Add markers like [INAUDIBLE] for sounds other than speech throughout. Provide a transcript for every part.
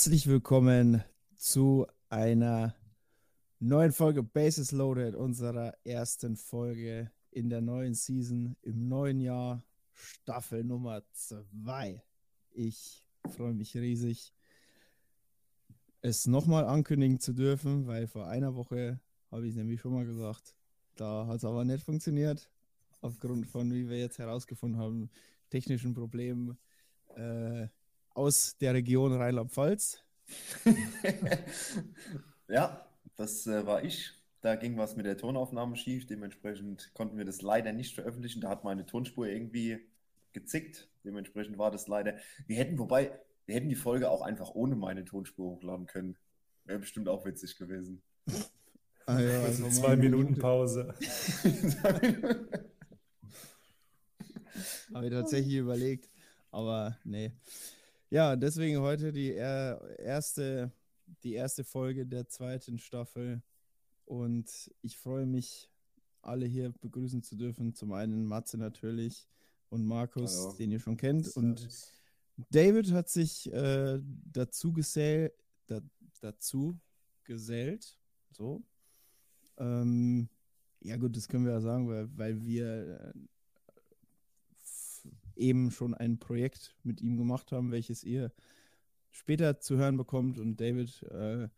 Herzlich willkommen zu einer neuen Folge Bases Loaded, unserer ersten Folge in der neuen Season im neuen Jahr, Staffel Nummer 2. Ich freue mich riesig, es nochmal ankündigen zu dürfen, weil vor einer Woche habe ich es nämlich schon mal gesagt, da hat es aber nicht funktioniert, aufgrund von, wie wir jetzt herausgefunden haben, technischen Problemen äh, aus der Region Rheinland-Pfalz. [LAUGHS] Ja, das äh, war ich. Da ging was mit der Tonaufnahme schief. Dementsprechend konnten wir das leider nicht veröffentlichen. Da hat meine Tonspur irgendwie gezickt. Dementsprechend war das leider. Wir hätten, wobei, wir hätten die Folge auch einfach ohne meine Tonspur hochladen können. Wäre bestimmt auch witzig gewesen. Ah, ja, Also also zwei Minuten Pause. [LAUGHS] Habe ich tatsächlich überlegt, aber nee. Ja, deswegen heute die er- erste, die erste Folge der zweiten Staffel und ich freue mich, alle hier begrüßen zu dürfen. Zum einen Matze natürlich und Markus, Hallo. den ihr schon kennt und David hat sich äh, dazu, gesell, da, dazu gesellt. So. Ähm, ja, gut, das können wir ja sagen, weil, weil wir äh, eben schon ein Projekt mit ihm gemacht haben, welches ihr später zu hören bekommt. Und David äh,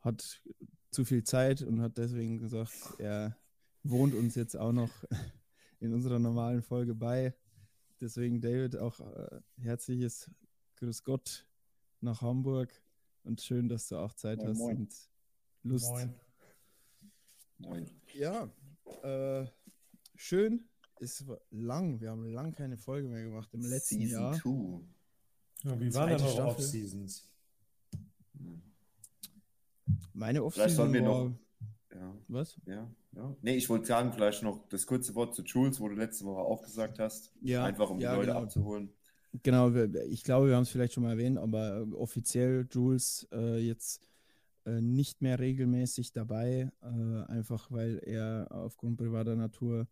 hat zu viel Zeit und hat deswegen gesagt, er wohnt uns jetzt auch noch [LAUGHS] in unserer normalen Folge bei. Deswegen, David, auch äh, herzliches Grüß Gott nach Hamburg und schön, dass du auch Zeit Moin, hast moin. und Lust. Moin. Moin. Ja, äh, schön. Es war lang. Wir haben lang keine Folge mehr gemacht im letzten Season Jahr. 2. Ja, wie waren Zweite denn eure. Off-Seasons? Meine Vielleicht sollen Offseason wir war, noch. Ja, was? ja, ja. Nee, ich wollte sagen, vielleicht noch das kurze Wort zu Jules, wo du letzte Woche auch gesagt hast. Ja, Einfach um ja, die Leute genau. abzuholen. Genau, ich glaube, wir haben es vielleicht schon mal erwähnt, aber äh, offiziell Jules äh, jetzt äh, nicht mehr regelmäßig dabei, äh, einfach weil er aufgrund privater Natur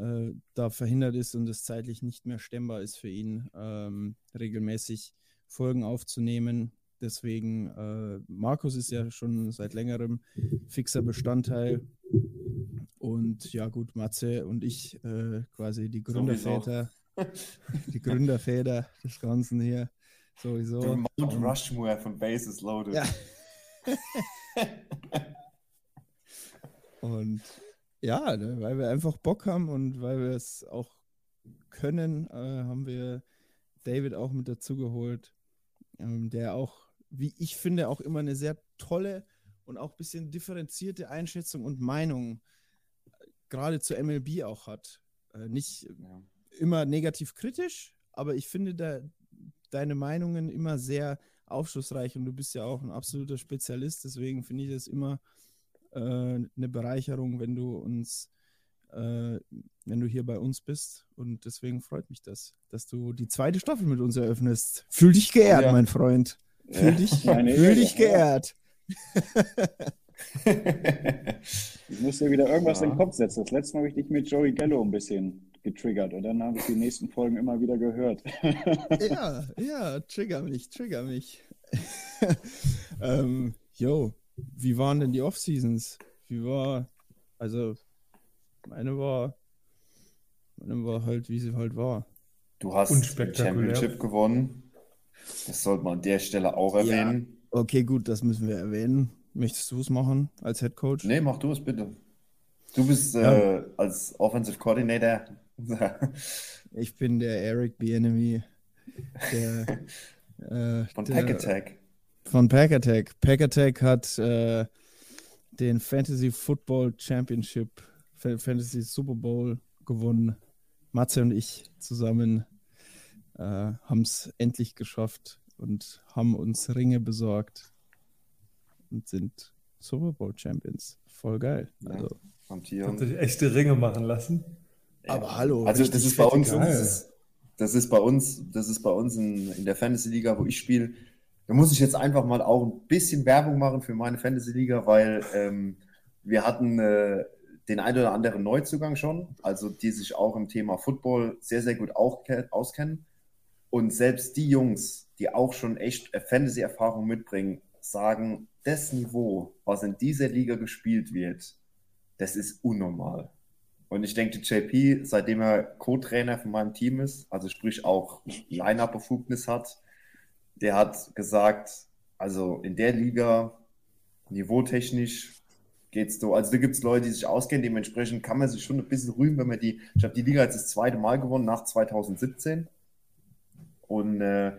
äh, da verhindert ist und es zeitlich nicht mehr stemmbar ist für ihn, ähm, regelmäßig Folgen aufzunehmen. Deswegen, äh, Markus ist ja schon seit längerem fixer Bestandteil. Und ja, gut, Matze und ich, äh, quasi die Gründerväter, [LAUGHS] die Gründerväter des Ganzen hier, sowieso. Der Mount Rushmore von Bases Loaded. Ja. [LAUGHS] Und ja, ne, weil wir einfach Bock haben und weil wir es auch können, äh, haben wir David auch mit dazu geholt, ähm, der auch, wie ich finde, auch immer eine sehr tolle und auch ein bisschen differenzierte Einschätzung und Meinung äh, gerade zur MLB auch hat. Äh, nicht Ja. immer negativ kritisch, aber ich finde da deine Meinungen immer sehr aufschlussreich und du bist ja auch ein absoluter Spezialist, deswegen finde ich es immer äh, eine Bereicherung, wenn du uns, äh, wenn du hier bei uns bist und deswegen freut mich das, dass du die zweite Staffel mit uns eröffnest. Fühl dich geehrt, Ja. mein Freund. Fühl dich, [LAUGHS] Meine fühl dich ja. geehrt. [LAUGHS] Ich muss dir wieder irgendwas Ja. in den Kopf setzen. Das letzte Mal habe ich dich mit Joey Gallo ein bisschen getriggert und dann habe ich die nächsten Folgen immer wieder gehört. [LAUGHS] Ja, ja, trigger mich, trigger mich. ähm, yo, wie waren denn die Off-Seasons? Wie war, also, meine war, meine war halt, wie sie halt war. Du hast. Championship gewonnen. Das sollte man an der Stelle auch Ja. erwähnen. Okay, gut, das müssen wir erwähnen. Möchtest du es machen als Head Coach? Nee, mach du es bitte. Du bist Ja. äh, als Offensive Coordinator. Ich bin der Eric Bienemy, der [LAUGHS] äh, Von der, Pack Attack. Von Pack Attack. Pack Attack hat äh, den Fantasy Football Championship, Fa- Fantasy Super Bowl gewonnen. Matze und ich zusammen äh, haben es endlich geschafft und haben uns Ringe besorgt und sind Super Bowl Champions. Voll geil. Ja. Also. Habt ihr euch echte Ringe machen lassen? aber hallo. Also das ist bei uns, das ist, das ist bei uns, das ist bei uns in, in der Fantasy-Liga, wo ich spiele. Da muss ich jetzt einfach mal auch ein bisschen Werbung machen für meine Fantasy-Liga, weil ähm, wir hatten äh, den ein oder anderen Neuzugang schon, also die sich auch im Thema Football sehr, sehr gut auch, auskennen. Und selbst die Jungs, die auch schon echt Fantasy-Erfahrung mitbringen, sagen, das Niveau, was in dieser Liga gespielt wird, das ist unnormal. Und ich denke, JP, seitdem er Co-Trainer von meinem Team ist, also sprich auch Line-Up-Befugnis hat, der hat gesagt, also in der Liga, niveautechnisch geht's so. Also da gibt es Leute, die sich auskennen, dementsprechend kann man sich schon ein bisschen rühmen, wenn man die, ich habe die Liga jetzt das zweite Mal gewonnen nach 2017. Und äh,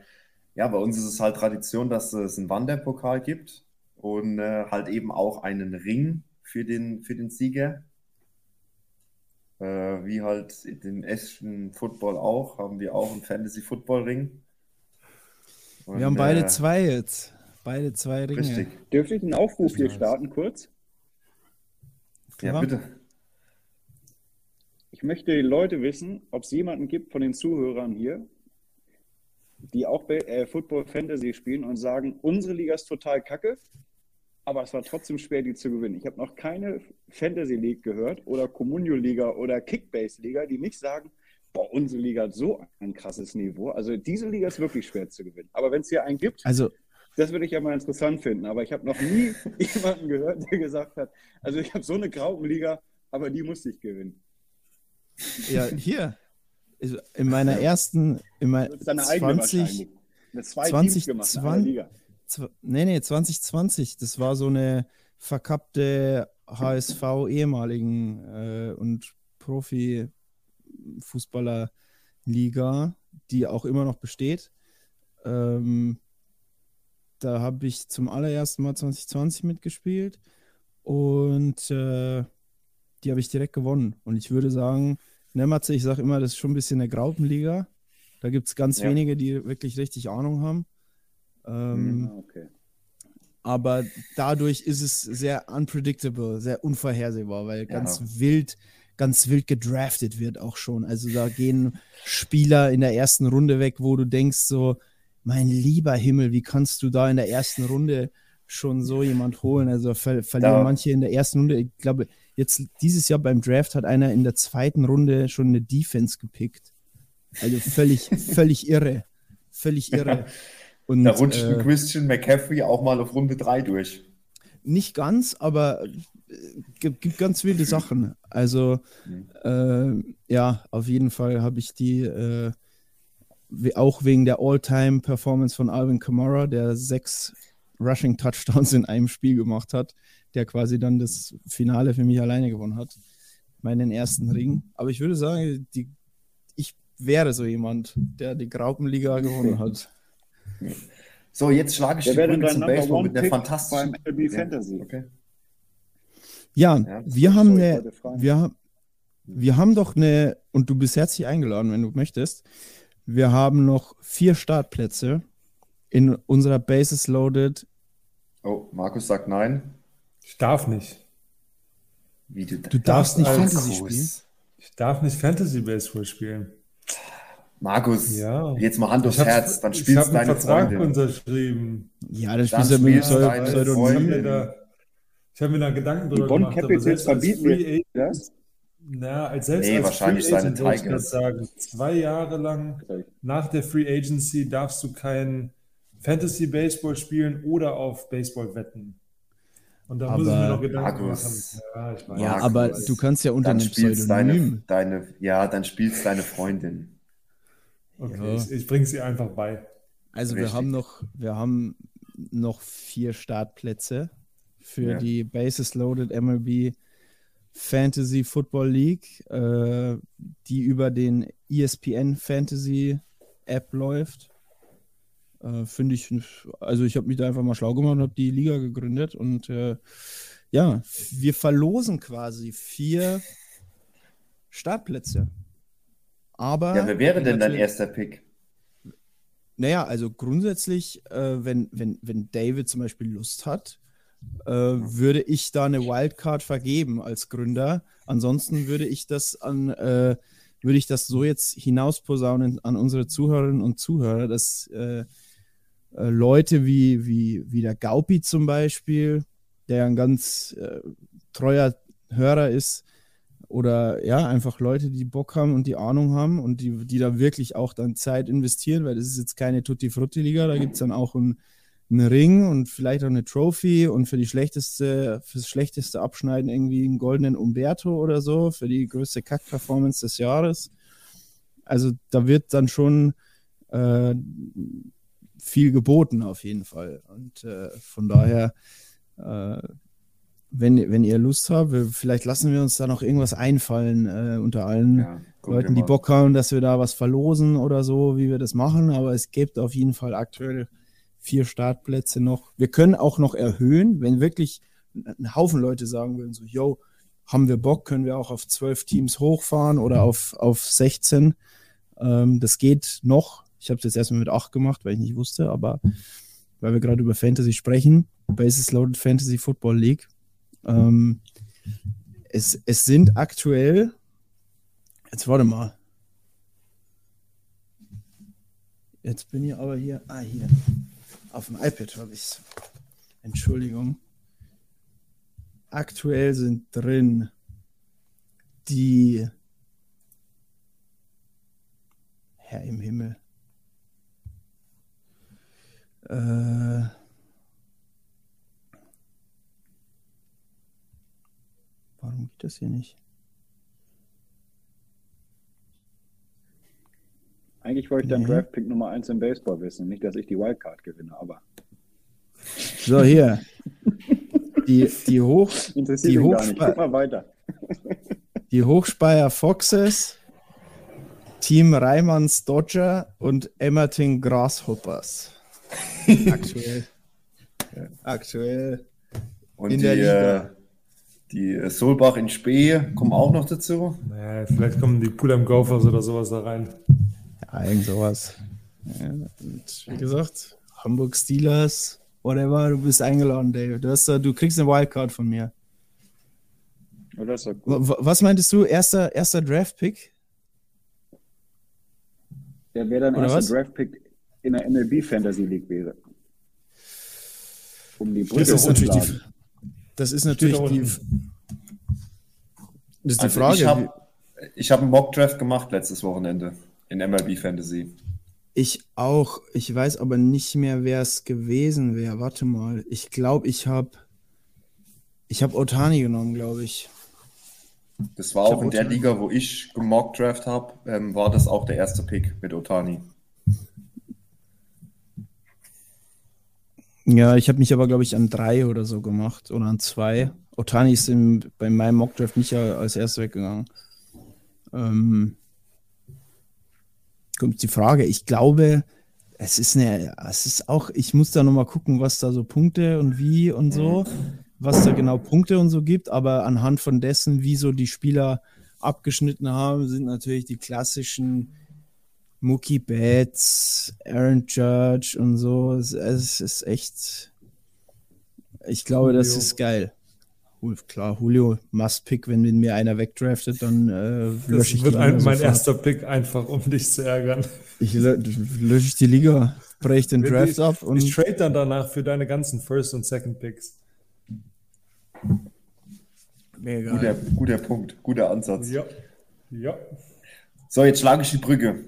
ja, bei uns ist es halt Tradition, dass es einen Wanderpokal gibt und äh, halt eben auch einen Ring für den, für den Sieger. Äh, wie halt den echten Football auch, haben wir auch einen Fantasy-Football-Ring. Und, Wir haben beide äh, zwei jetzt. Beide zwei Ringe. Richtig. Dürfte ich einen Aufruf hier starten kurz? Ja, bitte. Ich möchte die Leute wissen, ob es jemanden gibt von den Zuhörern hier, die auch äh, Football Fantasy spielen und sagen, unsere Liga ist total kacke, aber es war trotzdem schwer, die zu gewinnen. Ich habe noch keine Fantasy League gehört oder Communio Liga oder Kickbase Liga, die nicht sagen, boah, unsere Liga hat so ein krasses Niveau. Also diese Liga ist wirklich schwer zu gewinnen. Aber wenn es hier einen gibt, Also, das würde ich ja mal interessant finden. Aber ich habe noch nie [LAUGHS] jemanden gehört, der gesagt hat, also ich habe so eine Graupenliga, aber die muss ich gewinnen. ja, hier. Also In meiner ersten, in mein, Das ist deine eigene 20, wahrscheinlich. Mit zwei 20, Teams gemacht, in einer 20. Liga. Zw- Nee, nee, 2020. Das war so eine verkappte HSV-ehemaligen äh, und Profi-Fußballer-Liga, die auch immer noch besteht. Ähm, da habe ich zum allerersten Mal 2020 mitgespielt und äh, die habe ich direkt gewonnen. Und ich würde sagen, ne, Matze, ich sage immer, das ist schon ein bisschen eine Graupenliga. Da gibt es ganz Ja. wenige, die wirklich richtig Ahnung haben. Ähm, Ah, okay. aber dadurch ist es sehr unpredictable, sehr unvorhersehbar, weil Ja. ganz wild, ganz wild gedraftet wird auch schon. Also da gehen Spieler in der ersten Runde weg, wo du denkst so, mein lieber Himmel, wie kannst du da in der ersten Runde schon so jemand holen? Also ver verlieren Da- manche in der ersten Runde. Ich glaube, jetzt dieses Jahr beim Draft hat einer in der zweiten Runde schon eine Defense gepickt. Also völlig, [LAUGHS] völlig irre. Völlig irre. [LAUGHS] Und, Da rutscht äh, ein Christian McCaffrey auch mal auf Runde 3 durch. Nicht ganz, aber äh, gibt, gibt ganz wilde Sachen. Also, äh, ja, auf jeden Fall habe ich die äh, auch wegen der All-Time-Performance von Alvin Kamara, der sechs Rushing Touchdowns in einem Spiel gemacht hat, der quasi dann das Finale für mich alleine gewonnen hat. Meinen ersten Ring. Aber ich würde sagen, die, ich wäre so jemand, der die Graupenliga gewonnen hat. [LAUGHS] So, jetzt schlage ich Wer die Brücke zum Baseball mit der fantastischen. beim MLB Fantasy? Okay. Ja, Ja, wir haben eine, wir, wir haben doch eine, und du bist herzlich eingeladen, wenn du möchtest. Wir haben noch vier Startplätze in unserer Bases Loaded. Oh, Markus sagt nein. Ich darf nicht. Wie du, Du darfst nicht Fantasy spielen. Ich darf nicht Fantasy Baseball spielen. Markus, Ja. jetzt mal Hand aufs Herz, dann spielst du deine Vertrag Freundin. unterschrieben. Ja, das Dann spielst du mit einem spielst Pseu- deine Ich Pseudonym. habe Freundin. mir da, ich hab mir da Gedanken Die drüber Bonn gemacht. aber Capitals verbieten Agent, das. na, als selbst Nee, als wahrscheinlich Free seine Agent würde ich das sagen. Zwei Jahre lang nach der Free Agency darfst du kein Fantasy Baseball spielen oder auf Baseball wetten. Und da muss ich mir Aber- noch Gedanken Markus. machen. Ja, ich weiß. Ja, Markus. aber du kannst ja unter Dann einem spielst Pseudonym. deine, deine, ja, dann spielst deine Freundin. Okay, Ja. ich, ich bringe sie einfach bei. Also wir haben noch, wir haben noch vier Startplätze für Ja. die Bases Loaded MLB Fantasy Football League, äh, die über den ESPN Fantasy App läuft. Äh, Finde ich, also ich habe mich da einfach mal schlau gemacht und habe die Liga gegründet und äh, ja, wir verlosen quasi vier [LAUGHS] Startplätze. Aber. Ja, wer wäre denn dein erster Pick? Naja, also grundsätzlich, äh, wenn, wenn, wenn David zum Beispiel Lust hat, äh, würde ich da eine Wildcard vergeben als Gründer. Ansonsten würde ich das an, äh, würde ich das so jetzt hinausposaunen an unsere Zuhörerinnen und Zuhörer, dass äh, äh, Leute wie, wie, wie der Gaupi zum Beispiel, der ein ganz äh, treuer Hörer ist, oder ja, einfach Leute, die Bock haben und die Ahnung haben und die, die da wirklich auch dann Zeit investieren, weil das ist jetzt keine Tutti-Frutti-Liga, da gibt es dann auch einen, einen Ring und vielleicht auch eine Trophy und für die schlechteste, fürs schlechteste Abschneiden irgendwie einen goldenen Umberto oder so, für die größte Kack-Performance des Jahres. Also da wird dann schon äh, viel geboten auf jeden Fall. Und äh, von daher, äh, wenn, wenn ihr Lust habt, vielleicht lassen wir uns da noch irgendwas einfallen äh, unter allen Ja, Leuten, die. Bock haben, dass wir da was verlosen oder so, wie wir das machen. Aber es gibt auf jeden Fall aktuell vier Startplätze noch. Wir können auch noch erhöhen, wenn wirklich ein Haufen Leute sagen würden, so, yo, haben wir Bock, können wir auch auf zwölf Teams hochfahren oder auf, auf 16. Ähm, das geht noch. Ich habe es jetzt erstmal mit acht gemacht, weil ich nicht wusste, aber weil wir gerade über Fantasy sprechen, Basis Loaded Fantasy Football League. Ähm, es, es sind aktuell, jetzt warte mal. Jetzt bin ich aber hier, ah hier, auf dem iPad habe ich es. Entschuldigung. Aktuell sind drin die Herr im Himmel. Äh, warum geht das hier nicht? Eigentlich wollte ich dann Nee. Draft-Pick Nummer 1 im Baseball wissen. Nicht, dass ich die Wildcard gewinne, aber So, hier. Die, die, Hoch, [LAUGHS] Die. Hochspe- Guck mal weiter. [LAUGHS] die Hochspeyer Foxes, Team Reimanns Dodger und Emmerting Grasshoppers. [LAUGHS] Aktuell. Aktuell. Und in die, der Liga. Die äh, Solbach in Spee kommen auch noch dazu. Naja, vielleicht kommen die Pulham Gophers oder sowas da rein. Ja, irgend sowas. Ja, und wie gesagt, Hamburg Steelers, whatever, du bist eingeladen, Dave. Du, hast, du kriegst eine Wildcard von mir. Oh, das ist gut. wa- Was meintest du? Erster, erster Draft-Pick? Der wäre dann Oder erster? Draft-Pick in der MLB Fantasy League wäre. Um die Brücke Das ist natürlich die. Das ist natürlich die, das ist die Also Frage. ich habe ich hab einen Mock-Draft gemacht letztes Wochenende in MLB Fantasy. Ich auch. Ich weiß aber nicht mehr, wer es gewesen wäre. Warte mal. Ich glaube, ich habe ich habe Otani genommen, glaube ich. Das war Ich auch hab in der Otani. Liga, wo ich gemock-Draft habe, ähm, war das auch der erste Pick mit Otani. Ja, ich habe mich aber, glaube ich, an drei oder so gemacht oder an zwei. Otani ist im, bei meinem Mockdraft nicht als erster weggegangen. Ähm, kommt die Frage. Ich glaube, es ist eine, es ist auch, ich muss da nochmal gucken, was da so Punkte und wie und so, was da genau Punkte und so gibt, aber anhand von dessen, wie so die Spieler abgeschnitten haben, sind natürlich die klassischen Mookie Betts, Aaron Judge und so. Es, es ist echt. Ich glaube, das Julio. ist geil. Klar, Julio, must pick, wenn mir einer wegdraftet, dann äh, lösche Das ich wird die ein, Liga mein sofort. erster Pick, einfach um dich zu ärgern. Ich lö lösche ich die Liga, breche den Draft ich, ab und ich trade dann danach für deine ganzen First- und Second-Picks. mega. Guter, guter Punkt, guter Ansatz. Ja. Ja. So, jetzt schlage ich die Brücke.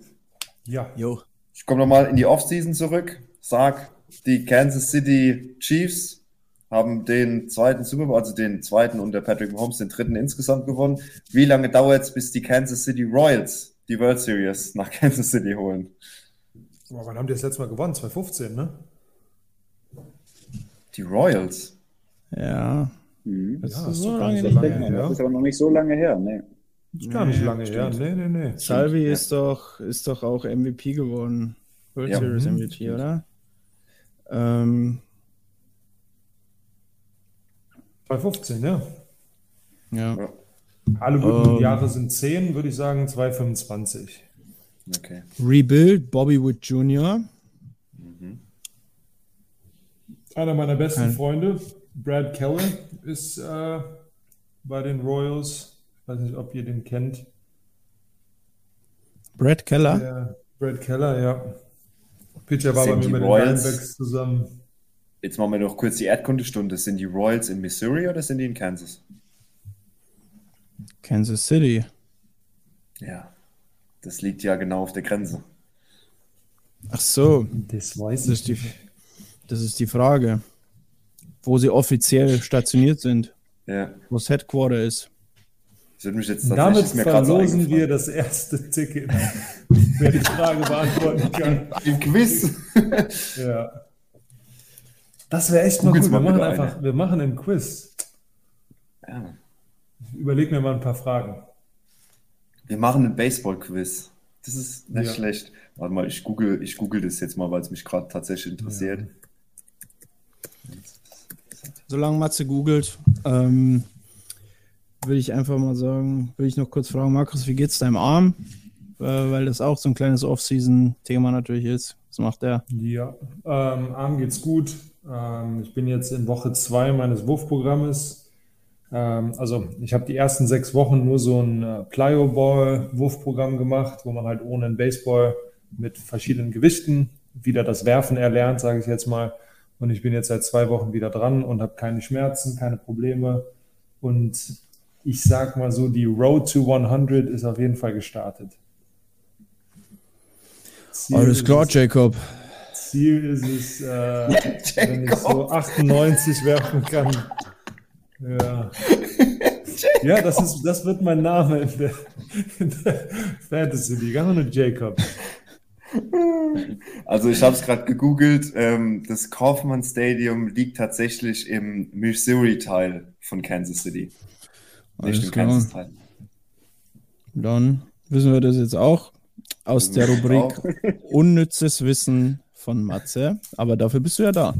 Ja. Jo. Ich komme nochmal in die Offseason zurück. Sag, die Kansas City Chiefs haben den zweiten Super Bowl, also den zweiten unter Patrick Mahomes, den dritten insgesamt gewonnen. Wie lange dauert es, bis die Kansas City Royals die World Series nach [LAUGHS] Kansas City holen? Boah, wann haben die das letzte Mal gewonnen? 2015, ne? Die Royals? Ja. Mhm. Das Ja, ist so doch gar lange nicht so nicht lange Ja. Das ist aber noch nicht so lange her. Nee. Ist gar nicht lange her. Nee, nee, nee. Salvi ist doch, ist doch auch MVP geworden. World Ja. Series Mhm. MVP, oder? Ähm, 215, ja. Ja. Alle guten Ähm. Jahre sind 10, würde ich sagen 225. Okay. Rebuild, Bobby Wood Jr. Einer meiner besten Kein- Freunde, Brad Keller, ist äh, bei den Royals. Ich weiß nicht, ob ihr den kennt. Brad Keller. Der Brad Keller, ja. Pitcher war bei mir mit den Royals- Diamondbacks zusammen. Jetzt machen wir noch kurz die Erdkundestunde. Sind die Royals in Missouri oder sind die in Kansas? Kansas City. Ja. Das liegt ja genau auf der Grenze. Ach so, Das weiß das ist die, das ist die Frage. Wo sie offiziell stationiert sind. Ja. Wo das Headquarter ist. Das wird mich jetzt Damit verlosen wir das erste Ticket, [LAUGHS] wer die Frage beantworten kann. Im Quiz. Ja. Das wäre echt mal Googles gut. Wir mal machen einfach, wir machen einen Quiz. ja. Überleg mir mal ein paar Fragen. Wir machen einen Baseball-Quiz. Das ist nicht Ja. schlecht. Warte mal, ich google, ich google das jetzt mal, weil es mich gerade tatsächlich interessiert. Solange Matze googelt, ähm, würde ich einfach mal sagen, würde ich noch kurz fragen, Markus, wie geht's deinem Arm? Äh, weil das auch so ein kleines Off-Season-Thema natürlich ist. Was macht der? Ja, ähm, Arm geht's gut. Ähm, ich bin jetzt in Woche zwei meines Wurfprogrammes. Ähm, also ich habe die ersten sechs Wochen nur so ein äh, Plyo-Ball-Wurfprogramm gemacht, wo man halt ohne einen Baseball mit verschiedenen Gewichten wieder das Werfen erlernt, sage ich jetzt mal. Und ich bin jetzt seit zwei Wochen wieder dran und habe keine Schmerzen, keine Probleme. Und ich sag mal so, die Road to 100 ist auf jeden Fall gestartet. Ziel Alles ist klar, es- Jacob. Ziel ist es, äh, [LAUGHS] wenn ich so 98 werfen kann. Ja. Ja, das, ist, das wird mein Name in der, in der Fantasy League. Einfach nur Jacob. Also ich habe es gerade gegoogelt. Ähm, das Kaufmann Stadium liegt tatsächlich im Missouri-Teil von Kansas City. Alles klar. Dann wissen wir das jetzt auch aus der Rubrik Unnützes Wissen von Matze. Aber dafür bist du ja da.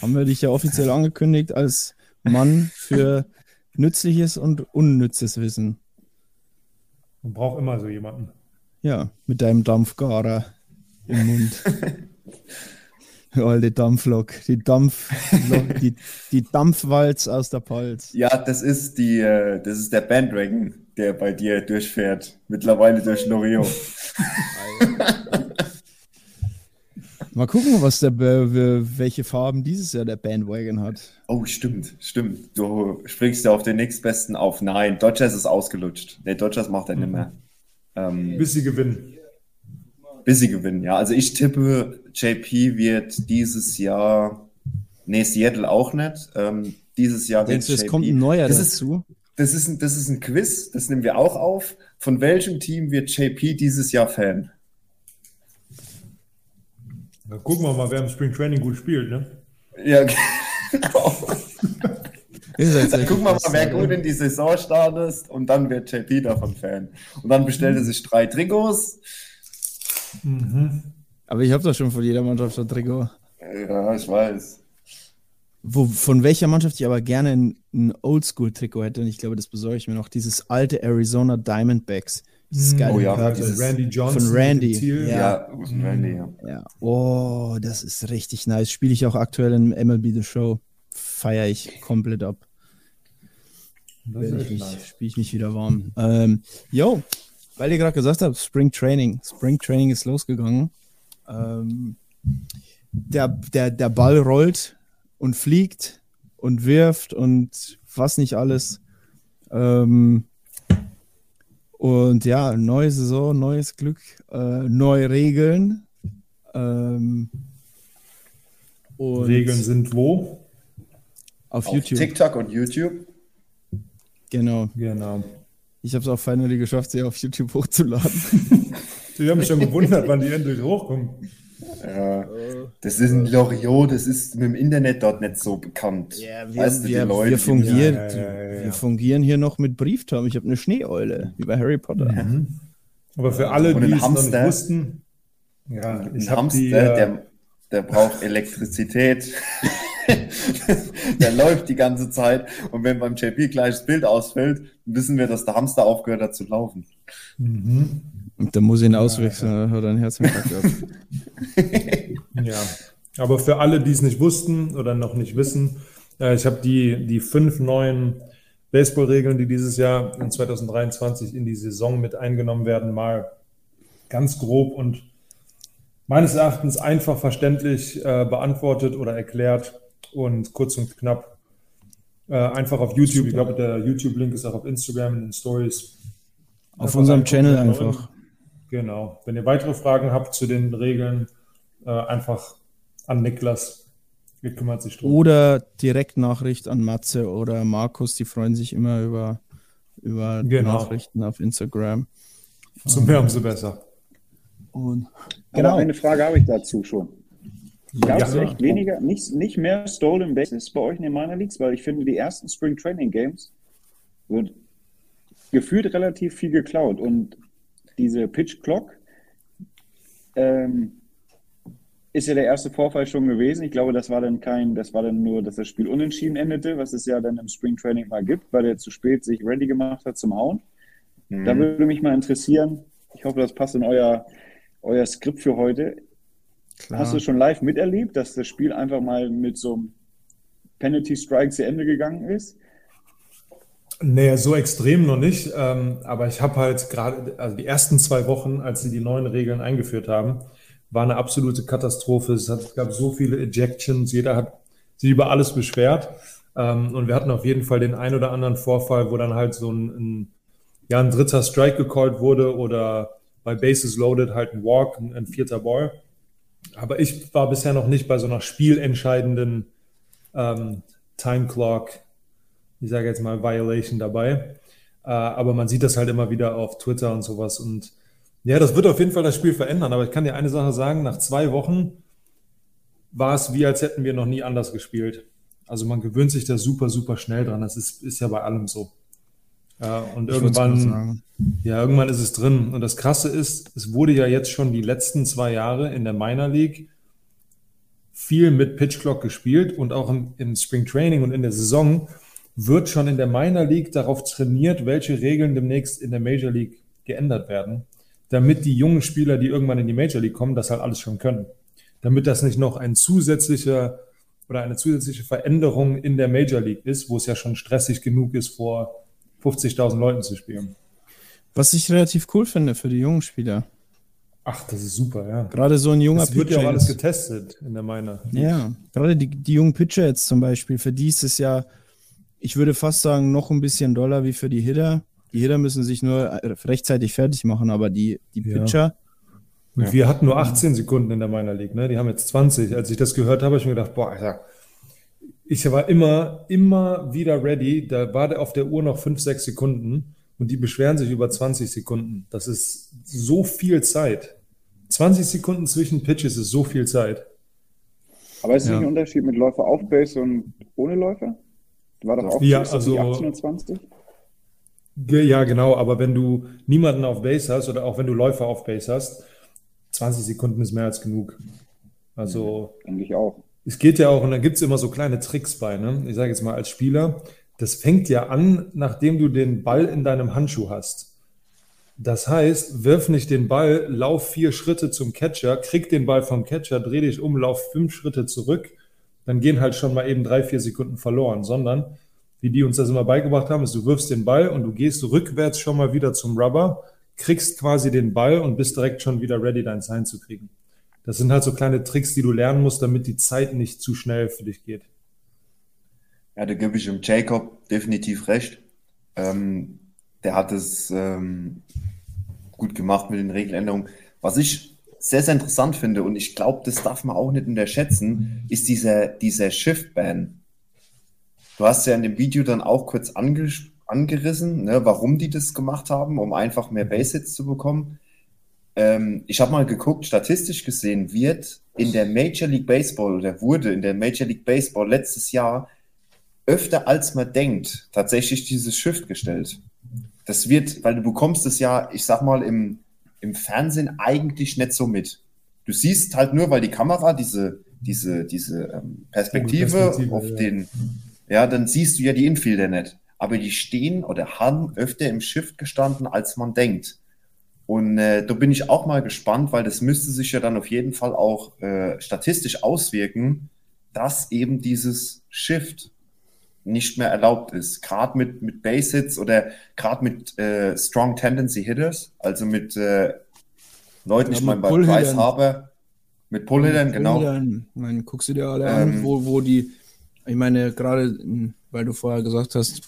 Haben wir dich ja offiziell angekündigt als Mann für [LAUGHS] nützliches und unnützes Wissen. Man braucht immer so jemanden. Ja, mit deinem Dampfgarer im Mund. [LAUGHS] [LAUGHS] Alte Dampflok, die Dampf, die, die Dampfwalz aus der Palz. Ja, das ist die, äh, das ist der Bandwagon, der bei dir durchfährt. Mittlerweile durch Loriot. [LAUGHS] Mal gucken, was der, welche Farben dieses Jahr der Bandwagon hat. Oh, stimmt, stimmt. Du springst ja auf den nächstbesten auf. Nein, Dodgers ist ausgelutscht. Nee, Dodgers macht er nicht mehr. Ähm, Bis sie gewinnen. Bis sie gewinnen, ja. Also ich tippe, JP wird dieses Jahr, nee, Seattle auch nicht. Ähm, dieses Jahr Denkst du, wird es JP. kommt ein neuer das ist, dazu? das, ist ein, das ist ein Quiz, das nehmen wir auch auf. Von welchem Team wird JP dieses Jahr Fan? Na, gucken wir mal, wer im Spring Training gut spielt. Ne? Ja, [LAUGHS] genau. Sehr Gucken wir mal, wer gut in die Saison startet und dann wird JP davon Fan. Und dann bestellt er sich drei Trikots. Aber ich habe doch schon von jeder Mannschaft ein Trikot. Ja, ich weiß. Wo, von welcher Mannschaft ich aber gerne ein, ein Oldschool-Trikot hätte, und ich glaube, das besorge ich mir noch, dieses alte Arizona Diamondbacks. Dieses geile Oh ja, hat dieses- Randy Johnson von Randy. Ja. Ja, Randy, ja. Ja. Oh, das ist richtig nice. Spiele ich auch aktuell in MLB The Show. Feiere ich komplett ab. Spiele ich mich wieder warm. Ähm, yo, weil ihr gerade gesagt habt, Spring Training. Spring Training ist losgegangen. Ähm, der, der, der Ball rollt und fliegt und wirft und was nicht alles. Ähm, und ja, neue Saison, neues Glück, äh, neue Regeln. Ähm, und Regeln sind wo? auf, Auf YouTube. TikTok und YouTube. Genau. Genau. Ich habe es auch finally geschafft, sie auf YouTube hochzuladen. Ich habe mich schon gewundert, wann die endlich hochkommen. Ja, das ist ein Loriot, das ist mit dem Internet dort nicht so bekannt. Ja, wir, weißt du, die wir, Leute, wir, die- fungieren, Ja, ja, ja, ja, ja. wir fungieren hier noch mit Brieftaum. Ich habe eine Schneeeule, wie bei Harry Potter. Aber für alle, Und die es noch nicht Hamster. wussten, ja, ich Ein Hamster, die, äh, der, der braucht Elektrizität. [LAUGHS] der läuft die ganze Zeit und wenn beim JP gleich das Bild ausfällt, wissen wir, dass der Hamster aufgehört hat zu laufen. Mhm. Und da muss ich ihn auswechseln, hat er einen Herzinfarkt gehabt. [LAUGHS] Ja, aber für alle, die es nicht wussten oder noch nicht wissen, äh, ich habe die, die fünf neuen Baseballregeln, die dieses Jahr in 2023 in die Saison mit eingenommen werden, mal ganz grob und meines Erachtens einfach verständlich äh, beantwortet oder erklärt und kurz und knapp. Äh, einfach auf YouTube. Ich glaube, der YouTube-Link ist auch auf Instagram in den Stories. Auf Einfach unserem Channel einfach. Genau. Wenn ihr weitere Fragen habt zu den Regeln, äh, einfach an Niklas. Er kümmert sich drum. Oder Direktnachricht an Matze oder Markus, die freuen sich immer über, über Genau. Nachrichten auf Instagram. So mehr, umso besser. Und Aber eine Frage habe ich dazu schon. Gab es Ja. echt weniger, nicht, nicht mehr Stolen Bases bei euch in den Minor Leagues? Weil ich finde, die ersten Spring Training Games wird gefühlt relativ viel geklaut. Und diese Pitch Clock ähm, ist ja der erste Vorfall schon gewesen. Ich glaube, das war dann kein, das war dann nur, dass das Spiel unentschieden endete, was es ja dann im Spring Training mal gibt, weil er zu spät sich ready gemacht hat zum Hauen. Da würde mich mal interessieren, ich hoffe, das passt in euer, euer Skript für heute. Klar. Hast du schon live miterlebt, dass das Spiel einfach mal mit so einem Penalty Strike zu Ende gegangen ist? Nee, so extrem noch nicht. Ähm, aber ich habe halt gerade, also die ersten zwei Wochen, als sie die neuen Regeln eingeführt haben, war eine absolute Katastrophe. Es, hat, es gab so viele Ejections, jeder hat sich über alles beschwert. Ähm, und wir hatten auf jeden Fall den ein oder anderen Vorfall, wo dann halt so ein, ein, ja, ein dritter Strike gecallt wurde oder bei Bases loaded halt ein Walk, ein, ein vierter Ball. Aber ich war bisher noch nicht bei so einer spielentscheidenden ähm, Time Clock ich sage jetzt mal Violation dabei. Äh, aber man sieht das halt immer wieder auf Twitter und sowas. Und ja, das wird auf jeden Fall das Spiel verändern. Aber ich kann dir eine Sache sagen, nach zwei Wochen war es wie, als hätten wir noch nie anders gespielt. Also man gewöhnt sich da super, super schnell dran. Das ist, ist ja bei allem so. Ja, und Ich irgendwann, ja, irgendwann ist es drin. Und das Krasse ist, es wurde ja jetzt schon die letzten zwei Jahre in der Minor League viel mit Pitch Clock gespielt und auch im, im Spring Training und in der Saison wird schon in der Minor League darauf trainiert, welche Regeln demnächst in der Major League geändert werden, damit die jungen Spieler, die irgendwann in die Major League kommen, das halt alles schon können. Damit das nicht noch ein zusätzlicher oder eine zusätzliche Veränderung in der Major League ist, wo es ja schon stressig genug ist, vor 50.000 Leuten zu spielen. Was ich relativ cool finde für die jungen Spieler. Ach, das ist super, ja. Gerade so ein junger Das wird ja auch Pitcher alles getestet in der Minor. Ja, gerade die, die jungen Pitcher jetzt zum Beispiel, für die ist es ja, ich würde fast sagen, noch ein bisschen doller wie für die Hitter. Die Hitter müssen sich nur äh, rechtzeitig fertig machen, aber die, die Ja. Pitcher, Und wir hatten nur 18 Sekunden in der Minor League, ne? Die haben jetzt 20. Als ich das gehört habe, habe ich mir gedacht, boah, Alter, ich war immer, immer wieder ready. Da war der auf der Uhr noch 5, 6 Sekunden und die beschweren sich über 20 Sekunden. Das ist so viel Zeit. 20 Sekunden zwischen Pitches ist so viel Zeit. Aber ist es Ja. nicht ein Unterschied mit Läufer auf Base und ohne Läufer? War doch auch Ja, nicht also- 18 und 20? Ge- Ja, genau, aber wenn du niemanden auf Base hast oder auch wenn du Läufer auf Base hast, 20 Sekunden ist mehr als genug. Also Denke ich auch. Es geht ja auch, und da gibt es immer so kleine Tricks bei, ne? Ich sage jetzt mal als Spieler, das fängt ja an, nachdem du den Ball in deinem Handschuh hast. Das heißt, wirf nicht den Ball, lauf vier Schritte zum Catcher, krieg den Ball vom Catcher, dreh dich um, lauf fünf Schritte zurück, dann gehen halt schon mal eben drei, vier Sekunden verloren, sondern wie die uns das immer beigebracht haben, ist, du wirfst den Ball und du gehst rückwärts schon mal wieder zum Rubber, kriegst quasi den Ball und bist direkt schon wieder ready, dein Sign zu kriegen. Das sind halt so kleine Tricks, die du lernen musst, damit die Zeit nicht zu schnell für dich geht. Ja, da gebe ich dem Jacob definitiv recht. Ähm, der hat es ähm, gut gemacht mit den Regeländerungen. Was ich sehr, sehr interessant finde, und ich glaube, das darf man auch nicht unterschätzen, ist dieser, dieser Shift-Ban. Du hast ja in dem Video dann auch kurz anges angerissen, ne, warum die das gemacht haben, um einfach mehr Base-Hits zu bekommen. Ähm, ich habe mal geguckt, statistisch gesehen wird in der Major League Baseball oder wurde in der Major League Baseball letztes Jahr öfter als man denkt tatsächlich dieses Shift gestellt. Das wird, weil du bekommst es ja, ich sag mal, im, im Fernsehen eigentlich nicht so mit. Du siehst halt nur, weil die Kamera diese diese, diese ähm, Perspektive, Perspektive, auf ja. den, ja, dann siehst du ja die Infielder nicht. Aber die stehen oder haben öfter im Shift gestanden, als man denkt. Und äh, da bin ich auch mal gespannt, weil das müsste sich ja dann auf jeden Fall auch äh, statistisch auswirken, dass eben dieses Shift nicht mehr erlaubt ist. Gerade mit, mit Base Hits oder gerade mit äh, Strong Tendency Hitters, also mit äh, Leuten, Ja, ich meine bei. Bryce Harper, mit Pull-Hittern, genau. Dann, ich meine, guckst du dir alle Ähm, an, wo, wo die, ich meine, gerade, weil du vorher gesagt hast,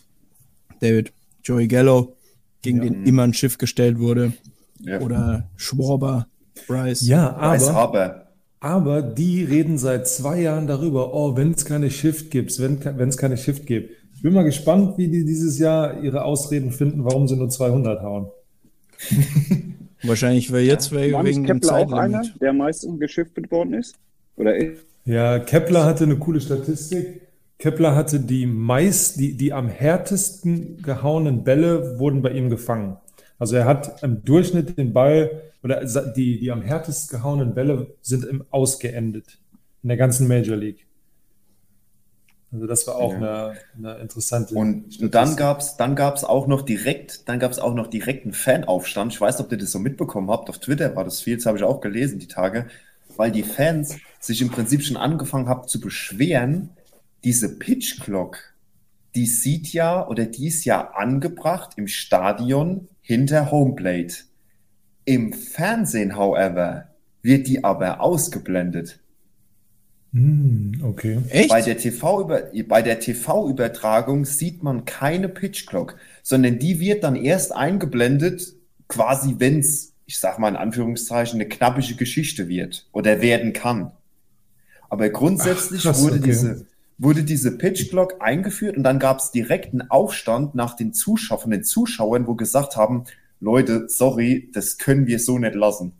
David, Joey Gallo, gegen den immer ein Schiff gestellt wurde, Ja. oder Schwarber, Bryce. Ja, Bryce aber, Harper. aber die reden seit zwei Jahren darüber, oh, wenn es keine Shift gibt, wenn wenn es keine Shift gibt. Ich bin mal gespannt, wie die dieses Jahr ihre Ausreden finden, warum sie nur 200 hauen. [LAUGHS] Wahrscheinlich wäre jetzt wegen War nicht wegen dem Kepler auch einer, Zeitlimit. der am meisten geschiftet worden ist? Oder ist? Ja, Kepler hatte eine coole Statistik. Kepler hatte die meist, die, die am härtesten gehauenen Bälle wurden bei ihm gefangen. Also er hat im Durchschnitt den Ball oder die, die am härtest gehauenen Bälle sind im Ausgeendet in der ganzen Major League. Also das war auch eine, eine interessante. Und, und dann gab es dann gab's auch noch direkt, dann gab es auch noch direkt einen Fanaufstand. Ich weiß nicht, ob ihr das so mitbekommen habt. Auf Twitter war das viel, das habe ich auch gelesen die Tage, weil die Fans sich im Prinzip schon angefangen haben zu beschweren, diese Pitch Clock, die sieht ja oder die ist ja angebracht im Stadion hinter Homeplate. Im Fernsehen, however, wird die aber ausgeblendet. Hm, okay. Echt? Bei der TV über, bei der TV-Übertragung sieht man keine Pitch Clock, sondern die wird dann erst eingeblendet, quasi wenn es, ich sag mal in Anführungszeichen, eine knappige Geschichte wird oder werden kann. Aber grundsätzlich Ach, krass, wurde, okay. diese, wurde diese Pitch Clock eingeführt und dann gab es direkt einen Aufstand nach den Zuschauern, von den Zuschauern, wo gesagt haben, Leute, sorry, das können wir so nicht lassen.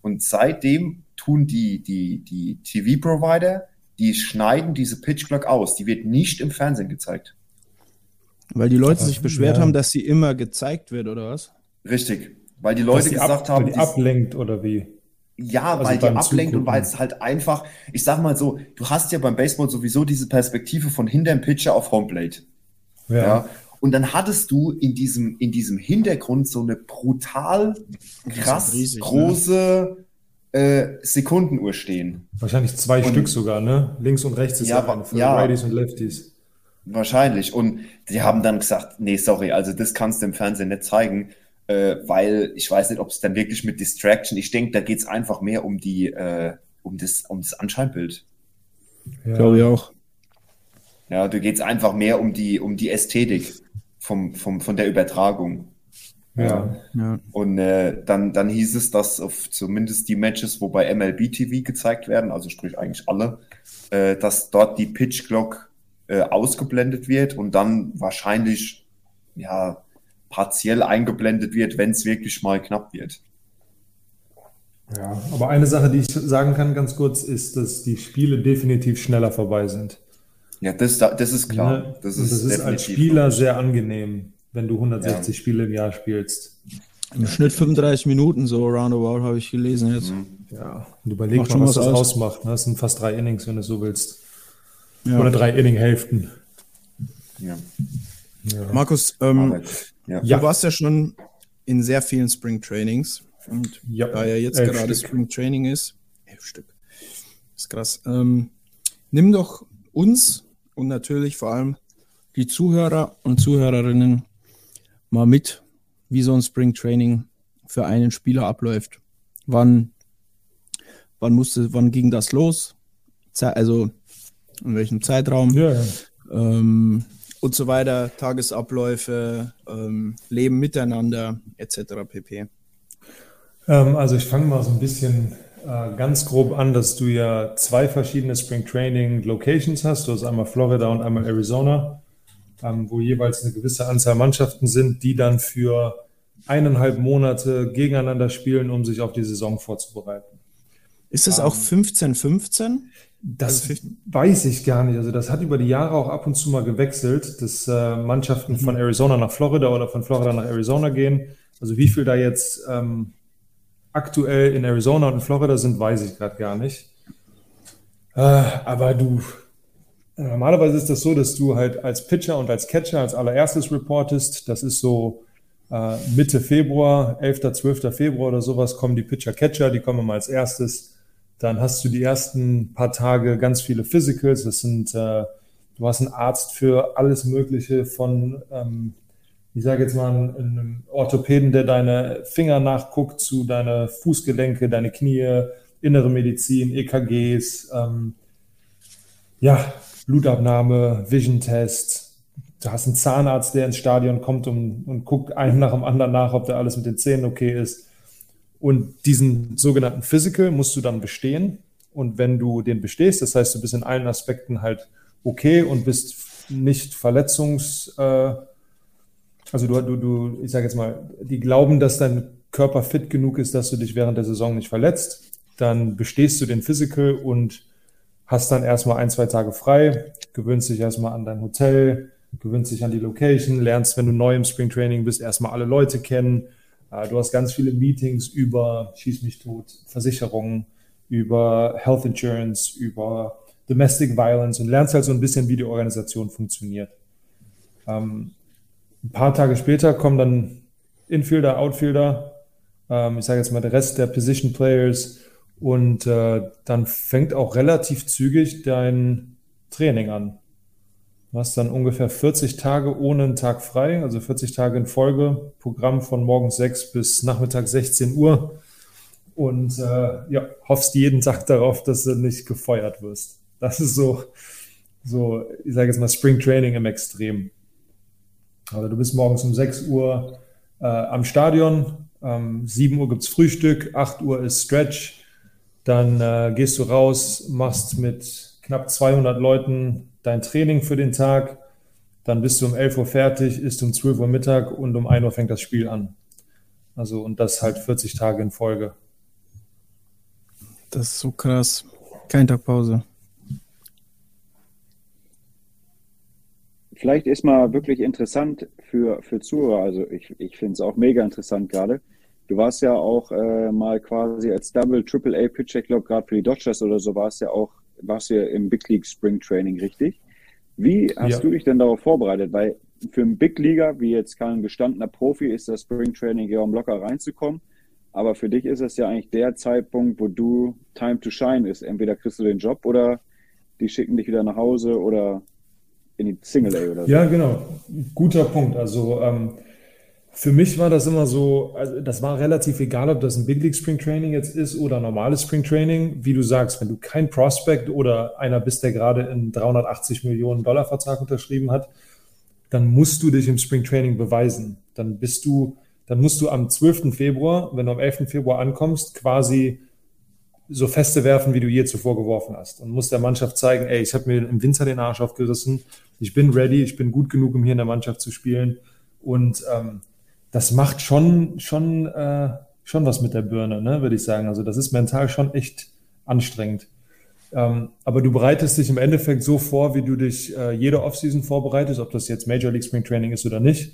Und seitdem tun die, die, die TV-Provider, die schneiden diese Pitch Clock aus. Die wird nicht im Fernsehen gezeigt. Weil die Leute sich Ja. beschwert haben, dass sie immer gezeigt wird, oder was? Richtig. Weil die Leute gesagt ab, haben, die ablenkt oder wie? Ja, also weil die ablenkt und Zugucken. weil es halt einfach, ich sag mal so, du hast ja beim Baseball sowieso diese Perspektive von hinterm Pitcher auf Homeplate. Ja. Ja. Und dann hattest du in diesem, in diesem Hintergrund so eine brutal krass riesig, ne? große äh, Sekundenuhr stehen. Wahrscheinlich zwei Und- Stück sogar, ne? Links und rechts ist Ja, ja, eine für ja. Righties und Lefties. Wahrscheinlich. Und die haben dann gesagt, nee, sorry, also das kannst du im Fernsehen nicht zeigen, äh, weil ich weiß nicht, ob es dann wirklich mit Distraction, ich denke, da geht es einfach mehr um die, äh, um das, um das Anscheinbild. Ja. Glaube ich auch. Ja, da geht es einfach mehr um die, um die Ästhetik vom, vom, von der Übertragung. Ja. Ja. Und äh, dann, dann hieß es, dass auf zumindest die Matches, wo bei MLB TV gezeigt werden, also sprich eigentlich alle, äh, dass dort die Pitch Clock äh, ausgeblendet wird und dann wahrscheinlich ja partiell eingeblendet wird, wenn es wirklich mal knapp wird. Ja, aber eine Sache, die ich sagen kann ganz kurz, ist, dass die Spiele definitiv schneller vorbei sind. Ja, das, das ist klar. Ne? Das ist, das ist als Spieler sehr angenehm, wenn du 160 Ja. Spiele im Jahr spielst. Im Schnitt 35 Minuten, so roundabout, habe ich gelesen jetzt. Ja, und überleg Macht mal, schon was was das aus. ausmacht. ne? Das sind fast drei Innings, wenn du so willst. Ja. Oder drei Inning-Hälften. Ja. Markus, ähm, ja. Ja. du warst ja schon in sehr vielen Spring Trainings. Und Ja, da ja jetzt elf gerade Stück. Spring Training ist, elf Stück, ist krass. Ähm, nimm doch uns und natürlich vor allem die Zuhörer und Zuhörerinnen mal mit, wie so ein Spring Training für einen Spieler abläuft. Wann, wann musste, wann ging das los? Also in welchem Zeitraum? Ja, ja. ähm, und so weiter, Tagesabläufe, ähm, Leben miteinander, etc. pp. Ähm, also ich fange mal so ein bisschen äh, ganz grob an, dass du ja zwei verschiedene Spring Training Locations hast. Du hast einmal Florida und einmal Arizona, ähm, wo jeweils eine gewisse Anzahl Mannschaften sind, die dann für eineinhalb Monate gegeneinander spielen, um sich auf die Saison vorzubereiten. Ist das auch 15-15? Das Also weiß ich gar nicht. Also das hat über die Jahre auch ab und zu mal gewechselt, dass äh, Mannschaften von Arizona nach Florida oder von Florida nach Arizona gehen. Also wie viel da jetzt ähm, aktuell in Arizona und in Florida sind, weiß ich gerade gar nicht. Äh, aber du, normalerweise ist das so, dass du halt als Pitcher und als Catcher als allererstes reportest. Das ist so äh, Mitte Februar, 11., 12. Februar oder sowas kommen die Pitcher-Catcher, die kommen immer als erstes. Dann hast du die ersten paar Tage ganz viele Physicals. Das sind, äh, du hast einen Arzt für alles Mögliche von, ähm, ich sage jetzt mal, einem Orthopäden, der deine Finger nachguckt, zu deine Fußgelenke, deine Knie, innere Medizin, EKGs, ähm, ja, Blutabnahme, Vision-Test. Du hast einen Zahnarzt, der ins Stadion kommt und, und guckt einen nach dem anderen nach, ob da alles mit den Zähnen okay ist. Und diesen sogenannten Physical musst du dann bestehen. Und wenn du den bestehst, das heißt, du bist in allen Aspekten halt okay und bist nicht verletzungs, äh, also du, du, du, ich sage jetzt mal, die glauben, dass dein Körper fit genug ist, dass du dich während der Saison nicht verletzt, dann bestehst du den Physical und hast dann erstmal ein, zwei Tage frei, gewöhnst dich erstmal an dein Hotel, gewöhnst dich an die Location, lernst, wenn du neu im Spring Training bist, erstmal alle Leute kennen, du hast ganz viele Meetings über Schieß mich tot, Versicherungen, über Health Insurance, über Domestic Violence und lernst halt so ein bisschen, wie die Organisation funktioniert. Ähm, ein paar Tage später kommen dann Infielder, Outfielder, ähm, ich sage jetzt mal der Rest der Position Players und äh, dann fängt auch relativ zügig dein Training an. Du hast dann ungefähr 40 Tage ohne einen Tag frei, also 40 Tage in Folge, Programm von morgens 6 bis Nachmittag 16 Uhr. Und äh, ja, hoffst jeden Tag darauf, dass du nicht gefeuert wirst. Das ist so, so ich sage jetzt mal, Spring Training im Extrem. Also du bist morgens um 6 Uhr äh, am Stadion, ähm, 7 Uhr gibt es Frühstück, 8 Uhr ist Stretch, dann äh, gehst du raus, machst mit knapp 200 Leuten dein Training für den Tag, dann bist du um 11 Uhr fertig, ist um 12 Uhr Mittag und um 1 Uhr fängt das Spiel an. Also und das halt 40 Tage in Folge. Das ist so krass. Kein Tag Pause. Vielleicht ist mal wirklich interessant für, für Zuhörer, also ich, ich finde es auch mega interessant gerade. Du warst ja auch äh, mal quasi als Double, Triple A Pitcher, ich glaube gerade für die Dodgers oder so, warst ja auch warst du ja im Big League Spring Training, richtig? Wie hast ja. du dich denn darauf vorbereitet? Weil für einen Big Leaguer, wie jetzt kein gestandener Profi, ist das Spring Training ja, um locker reinzukommen. Aber für dich ist es ja eigentlich der Zeitpunkt, wo du Time to Shine ist. Entweder kriegst du den Job oder die schicken dich wieder nach Hause oder in die Single A oder so. Ja, genau. Guter Punkt. Also ähm, für mich war das immer so, also das war relativ egal, ob das ein Big League Spring Training jetzt ist oder normales Spring Training. Wie du sagst, wenn du kein Prospect oder einer bist, der gerade einen 380 Millionen Dollar Vertrag unterschrieben hat, dann musst du dich im Spring Training beweisen. Dann bist du, dann musst du am 12. Februar, wenn du am 11. Februar ankommst, quasi so feste werfen, wie du je zuvor geworfen hast. Und musst der Mannschaft zeigen, ey, ich habe mir im Winter den Arsch aufgerissen, ich bin ready, ich bin gut genug, um hier in der Mannschaft zu spielen. Und ähm, das macht schon, schon, äh, schon was mit der Birne, ne, würde ich sagen. Also das ist mental schon echt anstrengend. Ähm, aber du bereitest dich im Endeffekt so vor, wie du dich äh, jede Offseason vorbereitest, ob das jetzt Major League Spring Training ist oder nicht.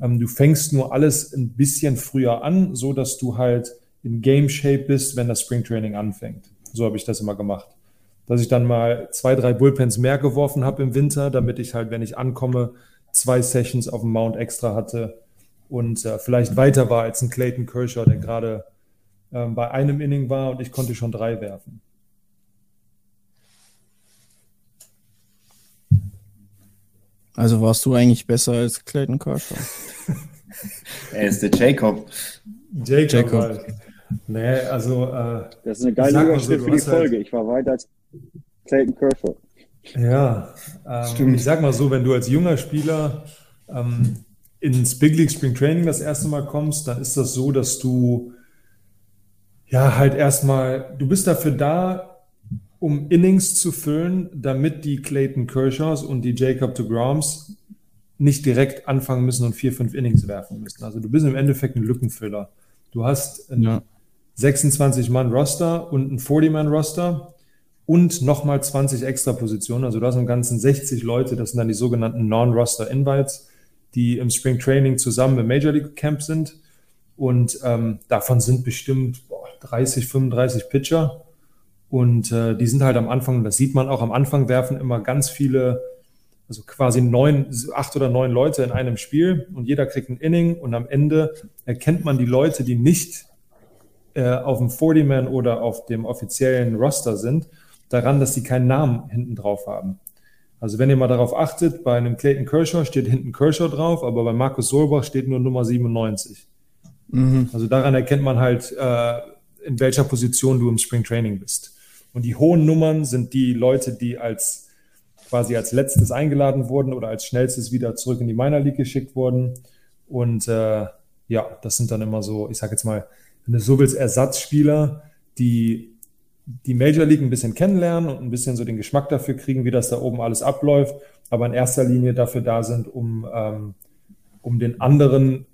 Ähm, du fängst nur alles ein bisschen früher an, so dass du halt in Game Shape bist, wenn das Spring Training anfängt. So habe ich das immer gemacht. Dass ich dann mal zwei, drei Bullpens mehr geworfen habe im Winter, damit ich halt, wenn ich ankomme, zwei Sessions auf dem Mount extra hatte, und äh, vielleicht weiter war als ein Clayton Kershaw, der gerade ähm, bei einem Inning war und ich konnte schon drei werfen. Also warst du eigentlich besser als Clayton Kershaw? [LAUGHS] er ist der Jacob. Jacob. Jacob. Halt. Nee, also. Äh, das ist eine geile Überschrift so, für die Folge. Halt, ich war weiter als Clayton Kershaw. Ja, ähm, ich sag mal so, wenn du als junger Spieler ähm, ins Big League Spring Training das erste Mal kommst, dann ist das so, dass du ja halt erstmal, du bist dafür da, um Innings zu füllen, damit die Clayton Kershaws und die Jacob de Groms nicht direkt anfangen müssen und vier, fünf Innings werfen müssen. Also du bist im Endeffekt ein Lückenfüller. Du hast ein ja. 26-Mann-Roster und ein 40-Mann-Roster und nochmal 20 extra Positionen. Also du hast im Ganzen 60 Leute, das sind dann die sogenannten Non-Roster-Invites die im Spring Training zusammen im Major League Camp sind. Und ähm, davon sind bestimmt boah, 30, 35 Pitcher Und äh, die sind halt am Anfang, das sieht man auch am Anfang, werfen immer ganz viele, also quasi neun, acht oder neun Leute in einem Spiel und jeder kriegt ein Inning und am Ende erkennt man die Leute, die nicht äh, auf dem 40-Man oder auf dem offiziellen Roster sind, daran, dass sie keinen Namen hinten drauf haben. Also wenn ihr mal darauf achtet, bei einem Clayton Kershaw steht hinten Kershaw drauf, aber bei Markus Solbach steht nur Nummer 97. Mhm. Also daran erkennt man halt, äh, in welcher Position du im Spring Training bist. Und die hohen Nummern sind die Leute, die als quasi als letztes eingeladen wurden oder als schnellstes wieder zurück in die Minor League geschickt wurden. Und äh, ja, das sind dann immer so, ich sage jetzt mal, wenn du so willst, Ersatzspieler, die die Major League ein bisschen kennenlernen und ein bisschen so den Geschmack dafür kriegen, wie das da oben alles abläuft, aber in erster Linie dafür da sind, um, ähm, um den anderen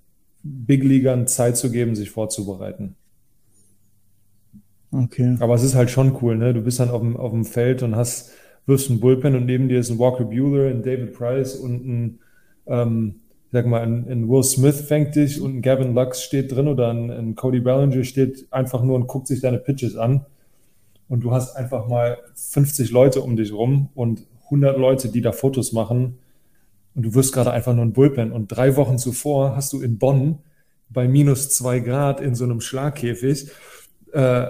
Big Leaguern Zeit zu geben, sich vorzubereiten. Okay. Aber es ist halt schon cool, ne? Du bist dann auf dem, auf dem Feld und hast, wirfst einen Bullpen und neben dir ist ein Walker Bueller, ein David Price und ein, ähm, ich sag mal, ein, ein, Will Smith fängt dich und ein Gavin Lux steht drin oder ein, ein Cody Ballinger steht einfach nur und guckt sich deine Pitches an und du hast einfach mal 50 Leute um dich rum und 100 Leute, die da Fotos machen und du wirst gerade einfach nur ein Bullpen und drei Wochen zuvor hast du in Bonn bei minus zwei Grad in so einem Schlagkäfig äh,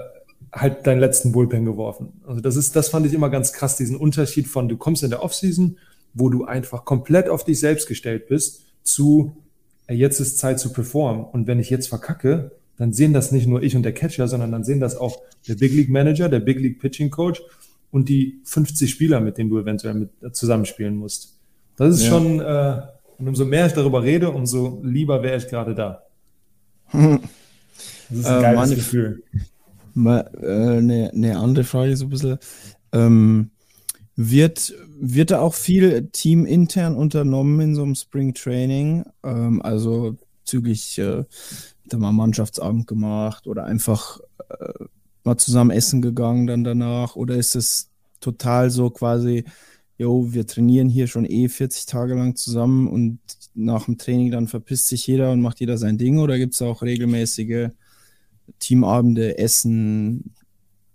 halt deinen letzten Bullpen geworfen. Also das ist, das fand ich immer ganz krass, diesen Unterschied von du kommst in der Offseason, wo du einfach komplett auf dich selbst gestellt bist, zu jetzt ist Zeit zu performen. Und wenn ich jetzt verkacke, dann sehen das nicht nur ich und der Catcher, sondern dann sehen das auch der Big League Manager, der Big League Pitching Coach und die 50 Spieler, mit denen du eventuell mit äh, zusammenspielen musst. Das ist ja. schon, äh, und umso mehr ich darüber rede, umso lieber wäre ich gerade da. [LAUGHS] Das ist ein äh, geiles meine, Gefühl. Eine äh, ne, ne andere Frage so ein bisschen. Ähm, wird, wird da auch viel teamintern unternommen in so einem Spring Training? Ähm, also zügig äh, da mal Mannschaftsabend gemacht oder einfach äh, mal zusammen essen gegangen dann danach? Oder ist es total so quasi, jo, wir trainieren hier schon eh 40 Tage lang zusammen und nach dem Training dann verpisst sich jeder und macht jeder sein Ding? Oder gibt es auch regelmäßige Teamabende, Essen?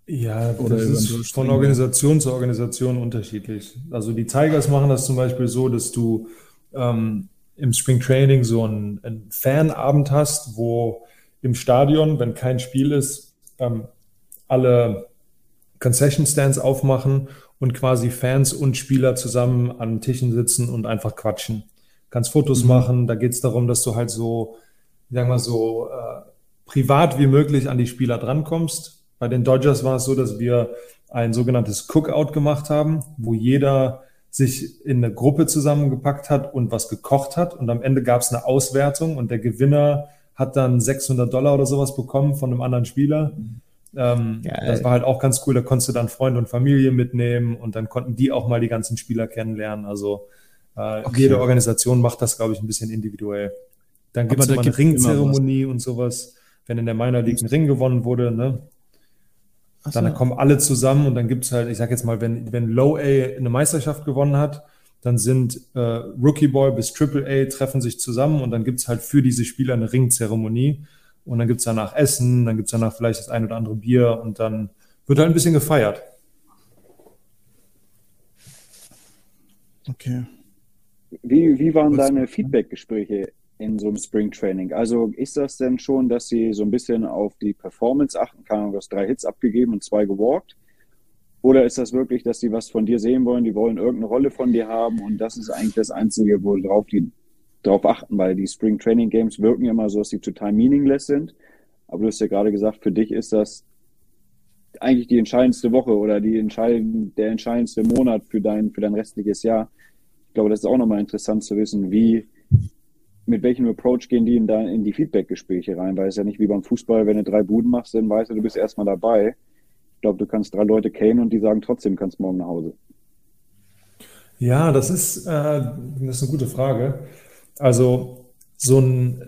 Ja, oder das ist von Organisation zu Organisation unterschiedlich. Also die Tigers machen das zum Beispiel so, dass du ähm, im Spring Training so einen, einen Fanabend hast, wo im Stadion, wenn kein Spiel ist, ähm, alle Concession Stands aufmachen und quasi Fans und Spieler zusammen an Tischen sitzen und einfach quatschen. Kannst Fotos mhm. machen, da geht es darum, dass du halt so, sagen wir so, äh, privat wie möglich an die Spieler drankommst. Bei den Dodgers war es so, dass wir ein sogenanntes Cookout gemacht haben, wo jeder sich in eine Gruppe zusammengepackt hat und was gekocht hat. Und am Ende gab es eine Auswertung und der Gewinner hat dann 600 Dollar oder sowas bekommen von einem anderen Spieler. Ähm, das war halt auch ganz cool. Da konntest du dann Freunde und Familie mitnehmen und dann konnten die auch mal die ganzen Spieler kennenlernen. Also äh, okay. jede Organisation macht das, glaube ich, ein bisschen individuell. Dann gibt es immer eine Ringzeremonie und sowas. Wenn in der Minor League ein Ring gewonnen wurde, ne, so. Dann kommen alle zusammen und dann gibt es halt, ich sag jetzt mal, wenn, wenn Low A eine Meisterschaft gewonnen hat, dann sind äh, Rookie Boy bis Triple A treffen sich zusammen und dann gibt es halt für diese Spieler eine Ringzeremonie. Und dann gibt es danach Essen, dann gibt es danach vielleicht das ein oder andere Bier und dann wird halt ein bisschen gefeiert. Okay. Wie, wie waren deine Feedback-Gespräche in so einem Spring Training? Also ist das denn schon, dass sie so ein bisschen auf die Performance achten kann? Du hast drei Hits abgegeben und zwei gewalkt. Oder ist das wirklich, dass sie was von dir sehen wollen, die wollen irgendeine Rolle von dir haben und das ist eigentlich das Einzige, worauf die darauf achten, weil die Spring Training Games wirken immer so, dass sie total meaningless sind. Aber du hast ja gerade gesagt, für dich ist das eigentlich die entscheidendste Woche oder die entscheidend, der entscheidendste Monat für dein, für dein restliches Jahr. Ich glaube, das ist auch nochmal interessant zu wissen, wie, mit welchem Approach gehen die in, da, in die Feedback-Gespräche rein? Weil es ja nicht wie beim Fußball, wenn du drei Buden machst, dann weißt du, du bist erstmal dabei. Ich glaube, du kannst drei Leute kennen und die sagen trotzdem, kannst morgen nach Hause. Ja, das ist, äh, das ist eine gute Frage. Also so ein,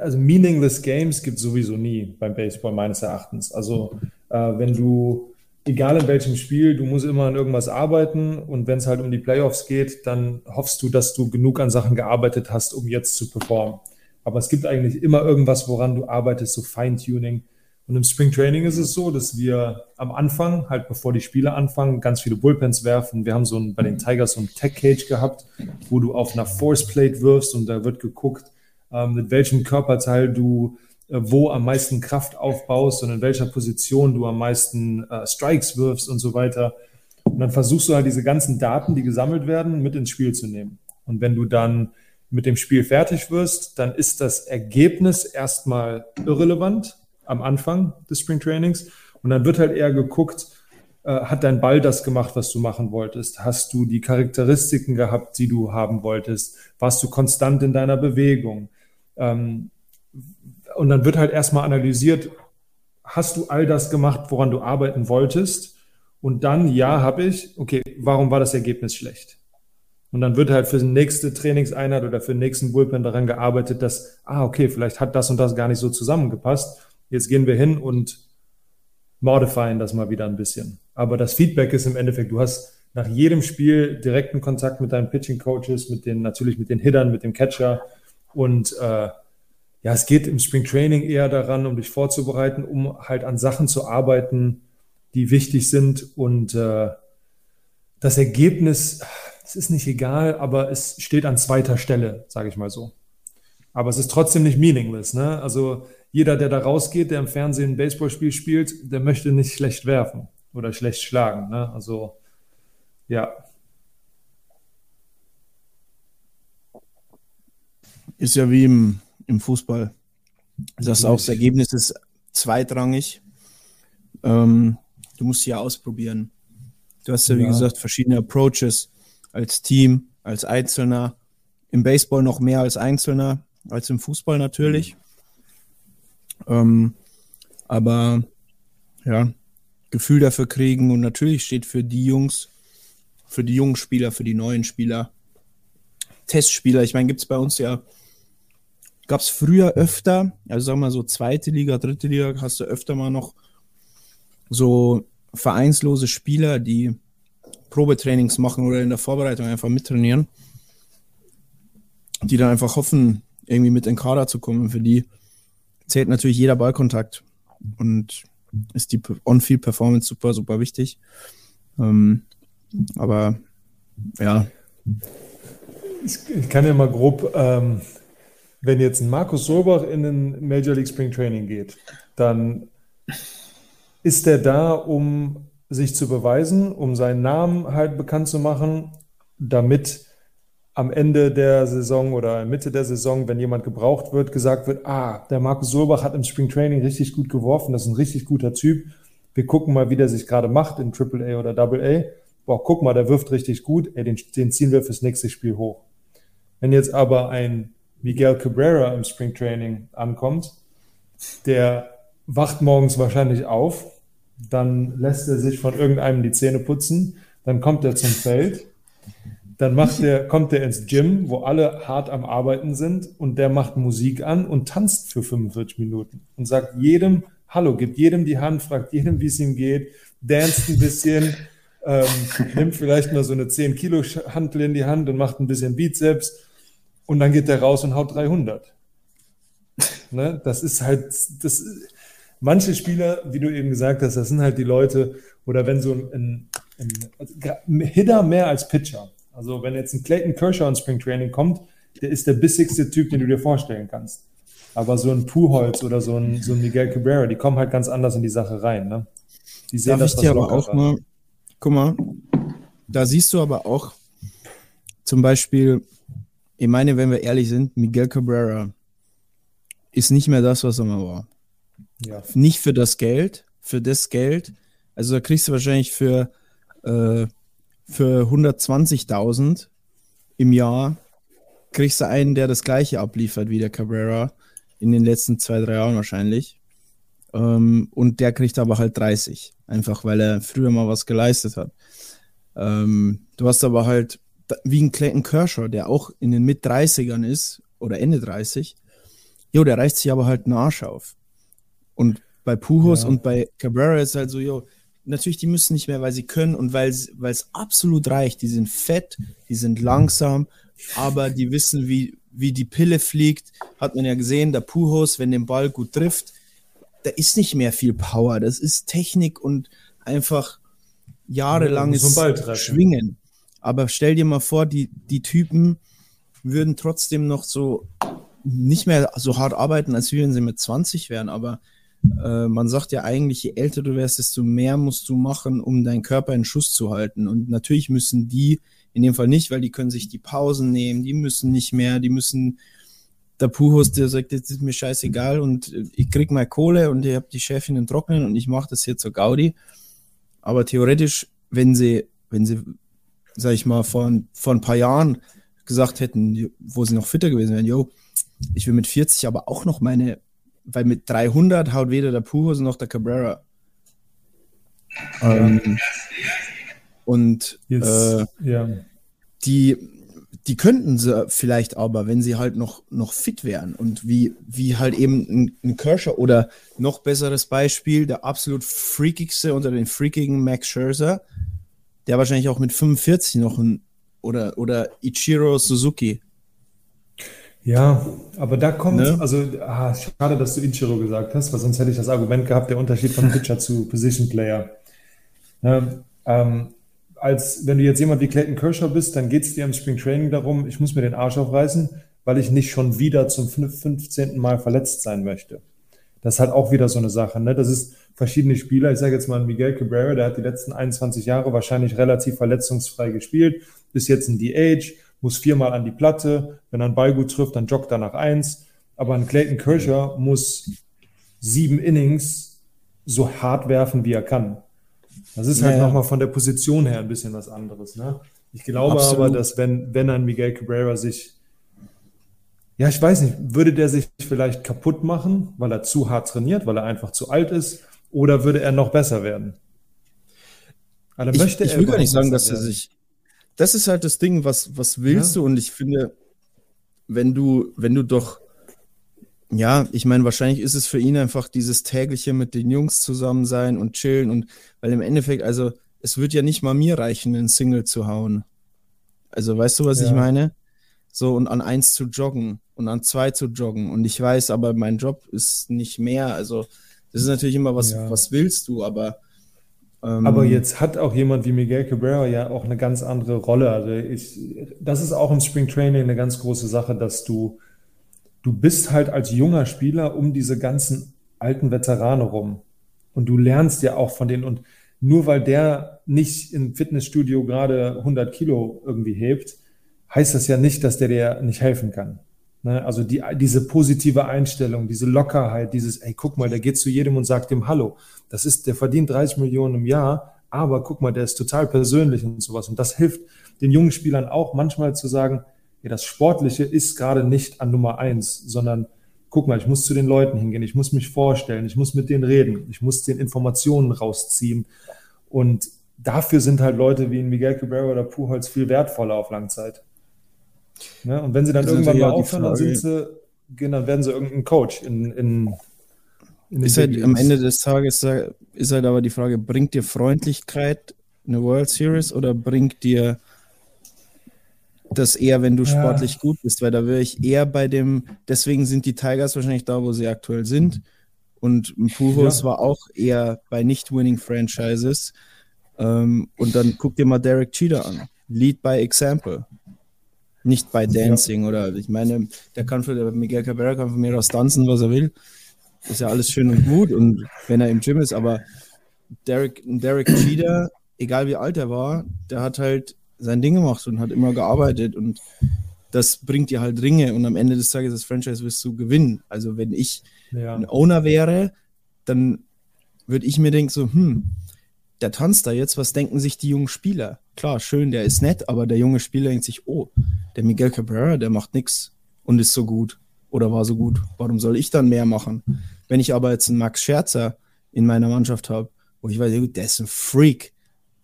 also meaningless Games gibt es sowieso nie beim Baseball meines Erachtens. Also äh, wenn du egal in welchem Spiel, du musst immer an irgendwas arbeiten und wenn es halt um die Playoffs geht, dann hoffst du, dass du genug an Sachen gearbeitet hast, um jetzt zu performen. Aber es gibt eigentlich immer irgendwas, woran du arbeitest, so Feintuning. Und im Spring Training ist es so, dass wir am Anfang, halt bevor die Spiele anfangen, ganz viele Bullpens werfen. Wir haben so ein, bei den Tigers so ein Tech Cage gehabt, wo du auf einer Force Plate wirfst und da wird geguckt, ähm, mit welchem Körperteil du wo am meisten Kraft aufbaust und in welcher Position du am meisten äh, Strikes wirfst und so weiter. Und dann versuchst du halt diese ganzen Daten, die gesammelt werden, mit ins Spiel zu nehmen. Und wenn du dann mit dem Spiel fertig wirst, dann ist das Ergebnis erstmal irrelevant am Anfang des Spring Trainings. Und dann wird halt eher geguckt, äh, hat dein Ball das gemacht, was du machen wolltest? Hast du die Charakteristiken gehabt, die du haben wolltest? Warst du konstant in deiner Bewegung? Ähm, und dann wird halt erstmal analysiert, hast du all das gemacht, woran du arbeiten wolltest? Und dann, ja, habe ich. Okay, warum war das Ergebnis schlecht? Und dann wird halt für die nächste Trainingseinheit oder für den nächsten Bullpen daran gearbeitet, dass, ah, okay, vielleicht hat das und das gar nicht so zusammengepasst. Jetzt gehen wir hin und modifieren das mal wieder ein bisschen. Aber das Feedback ist im Endeffekt, du hast nach jedem Spiel direkten Kontakt mit deinen Pitching Coaches, mit den, natürlich mit den Hittern, mit dem Catcher. Und äh, ja, es geht im Spring Training eher daran, um dich vorzubereiten, um halt an Sachen zu arbeiten, die wichtig sind. Und äh, das Ergebnis, es ist nicht egal, aber es steht an zweiter Stelle, sage ich mal so. Aber es ist trotzdem nicht meaningless. Ne? Also jeder, der da rausgeht, der im Fernsehen ein Baseballspiel spielt, der möchte nicht schlecht werfen oder schlecht schlagen. Ne? Also ja. Ist ja wie im, im Fußball. Das auch das Ergebnis ist zweitrangig. Ähm, du musst ja ausprobieren. Du hast ja, wie ja. gesagt, verschiedene Approaches als Team, als Einzelner. Im Baseball noch mehr als Einzelner, als im Fußball natürlich. Ähm, aber ja, Gefühl dafür kriegen und natürlich steht für die Jungs, für die jungen Spieler, für die neuen Spieler, Testspieler. Ich meine, gibt es bei uns ja, gab es früher öfter, also sagen wir so zweite Liga, dritte Liga, hast du öfter mal noch so vereinslose Spieler, die Probetrainings machen oder in der Vorbereitung einfach mittrainieren, die dann einfach hoffen, irgendwie mit in den Kader zu kommen. Für die zählt natürlich jeder Ballkontakt und ist die On-Field-Performance super, super wichtig. Ähm, aber ja. Ich kann ja mal grob, ähm, wenn jetzt ein Markus Solbach in den Major League Spring Training geht, dann ist er da, um sich zu beweisen, um seinen Namen halt bekannt zu machen, damit am Ende der Saison oder Mitte der Saison, wenn jemand gebraucht wird, gesagt wird, ah, der Markus Solbach hat im Spring Training richtig gut geworfen, das ist ein richtig guter Typ. Wir gucken mal, wie der sich gerade macht in AAA oder AA. Boah, guck mal, der wirft richtig gut, ey, den, den ziehen wir fürs nächste Spiel hoch. Wenn jetzt aber ein Miguel Cabrera im Spring Training ankommt, der wacht morgens wahrscheinlich auf, dann lässt er sich von irgendeinem die Zähne putzen, dann kommt er zum Feld, dann macht der, kommt er ins Gym, wo alle hart am Arbeiten sind und der macht Musik an und tanzt für 45 Minuten und sagt jedem Hallo, gibt jedem die Hand, fragt jedem, wie es ihm geht, danst ein bisschen, ähm, nimmt vielleicht mal so eine 10 Kilo Hantel in die Hand und macht ein bisschen Bizeps und dann geht der raus und haut 300. [LAUGHS] ne? Das ist halt, das, manche Spieler, wie du eben gesagt hast, das sind halt die Leute, oder wenn so ein, ein, ein Hitter mehr als Pitcher, also wenn jetzt ein Clayton Kershaw ins Spring Training kommt, der ist der bissigste Typ, den du dir vorstellen kannst. Aber so ein Puholz oder so ein, so ein Miguel Cabrera, die kommen halt ganz anders in die Sache rein. Ne? Die sehen Darf das ich aber auch mal, guck mal, da siehst du aber auch zum Beispiel, ich meine, wenn wir ehrlich sind, Miguel Cabrera ist nicht mehr das, was er mal war. Ja. Nicht für das Geld, für das Geld. Also da kriegst du wahrscheinlich für äh, für 120.000 im Jahr kriegst du einen, der das gleiche abliefert wie der Cabrera in den letzten zwei, drei Jahren wahrscheinlich. Ähm, und der kriegt aber halt 30, einfach weil er früher mal was geleistet hat. Ähm, du hast aber halt wie ein Clayton Kershaw, der auch in den Mit-30ern ist oder Ende 30. Jo, der reißt sich aber halt einen Arsch auf. Und bei Pujols ja. und bei Cabrera ist halt so, jo, natürlich, die müssen nicht mehr, weil sie können und weil es absolut reicht. Die sind fett, die sind langsam, aber die wissen, wie, wie die Pille fliegt. Hat man ja gesehen, der Puhos, wenn den Ball gut trifft, da ist nicht mehr viel Power. Das ist Technik und einfach jahrelanges treffen. Schwingen. Aber stell dir mal vor, die, die Typen würden trotzdem noch so nicht mehr so hart arbeiten, als wenn sie mit 20 wären. Aber äh, man sagt ja eigentlich, je älter du wärst, desto mehr musst du machen, um deinen Körper in Schuss zu halten. Und natürlich müssen die, in dem Fall nicht, weil die können sich die Pausen nehmen, die müssen nicht mehr, die müssen der Puhos, der sagt, das ist mir scheißegal und ich krieg mal Kohle und ich habe die Chefin im Trocknen und ich mache das hier zur Gaudi. Aber theoretisch, wenn sie, wenn sie, sag ich mal, vor, vor ein paar Jahren gesagt hätten, wo sie noch fitter gewesen wären, yo, ich will mit 40 aber auch noch meine, weil mit 300 haut weder der Puhos noch der Cabrera. Ähm, und Jetzt, äh, ja. die, die könnten sie vielleicht aber, wenn sie halt noch, noch fit wären und wie, wie halt eben ein, ein Kershaw oder noch besseres Beispiel, der absolut freakigste unter den freakigen Max Scherzer, der wahrscheinlich auch mit 45 noch ein oder, oder Ichiro Suzuki. Ja, aber da kommt, Ne? also ah, schade, dass du Ichiro gesagt hast, weil sonst hätte ich das Argument gehabt, der Unterschied von Pitcher [LAUGHS] zu Position Player. Ne, ähm, als wenn du jetzt jemand wie Clayton Kershaw bist, dann geht es dir im Spring Training darum, ich muss mir den Arsch aufreißen, weil ich nicht schon wieder zum fünf- 15. Mal verletzt sein möchte. Das ist halt auch wieder so eine Sache. Ne? Das ist verschiedene Spieler. Ich sage jetzt mal Miguel Cabrera, der hat die letzten 21 Jahre wahrscheinlich relativ verletzungsfrei gespielt, bis jetzt in DH, muss viermal an die Platte. Wenn er einen Ball gut trifft, dann joggt er nach eins. Aber ein Clayton Kershaw muss sieben Innings so hart werfen, wie er kann. Das ist halt ja. nochmal von der Position her ein bisschen was anderes. Ne? Ich glaube Absolut. aber, dass wenn, wenn ein Miguel Cabrera sich, ja, ich weiß nicht, würde der sich vielleicht kaputt machen, weil er zu hart trainiert, weil er einfach zu alt ist, oder würde er noch besser werden? Aber Ich, möchte ich er will gar nicht sagen, dass er werden? sich. Das ist halt das Ding, was, was willst Ja. du? Und ich finde, wenn du, wenn du doch, ja, ich meine, wahrscheinlich ist es für ihn einfach dieses tägliche mit den Jungs zusammen sein und chillen und weil im Endeffekt, also es wird ja nicht mal mir reichen, einen Single zu hauen. Also weißt du, was ich Ja. meine? So und an eins zu joggen und an zwei zu joggen. Und ich weiß, aber mein Job ist nicht mehr. Also das ist natürlich immer was, Ja. was willst du, aber ähm, Aber jetzt hat auch jemand wie Miguel Cabrera ja auch eine ganz andere Rolle. Also ich, das ist auch im Spring Training eine ganz große Sache, dass du, du bist halt als junger Spieler um diese ganzen alten Veteranen rum. Und du lernst ja auch von denen. Und nur weil der nicht im Fitnessstudio gerade 100 Kilo irgendwie hebt, heißt das ja nicht, dass der dir nicht helfen kann. Ne? Also die, diese positive Einstellung, diese Lockerheit, dieses, ey, guck mal, der geht zu jedem und sagt dem Hallo. Das ist, der verdient 30 Millionen im Jahr, aber guck mal, der ist total persönlich und sowas. Und das hilft den jungen Spielern auch manchmal zu sagen, ja, das Sportliche ist gerade nicht an Nummer eins, sondern guck mal, ich muss zu den Leuten hingehen, ich muss mich vorstellen, ich muss mit denen reden, ich muss den Informationen rausziehen. Und dafür sind halt Leute wie Miguel Cabrera oder Pujols viel wertvoller auf Langzeit. Ne? Und wenn sie dann Das irgendwann mal aufhören, dann sind sie, dann werden sie irgendein Coach in, in, Ist halt am. Ende des Tages äh, ist halt aber die Frage, bringt dir Freundlichkeit eine World Series oder bringt dir das eher, wenn du Ja. sportlich gut bist? Weil da wäre ich eher bei dem, deswegen sind die Tigers wahrscheinlich da, wo sie aktuell sind. Und Pujols Ja. war auch eher bei Nicht-Winning-Franchises. Ähm, und dann guck dir mal Derek Cheater an. Lead by Example. Nicht by Dancing oder ich meine, der kann für der Miguel Cabrera kann von mir aus tanzen, was er will. Ist ja alles schön und gut und wenn er im Gym ist, aber Derek, Derek Cheater, egal wie alt er war, der hat halt sein Ding gemacht und hat immer gearbeitet und das bringt dir halt Ringe und am Ende des Tages das Franchise wirst du gewinnen. Also wenn ich Ja. ein Owner wäre, dann würde ich mir denken so, hm, der tanzt da jetzt, was denken sich die jungen Spieler? Klar, schön, der ist nett, aber der junge Spieler denkt sich, oh, der Miguel Cabrera, der macht nix und ist so gut oder war so gut. Warum soll ich dann mehr machen? Wenn ich aber jetzt einen Max Scherzer in meiner Mannschaft habe, wo ich weiß, der ist ein Freak,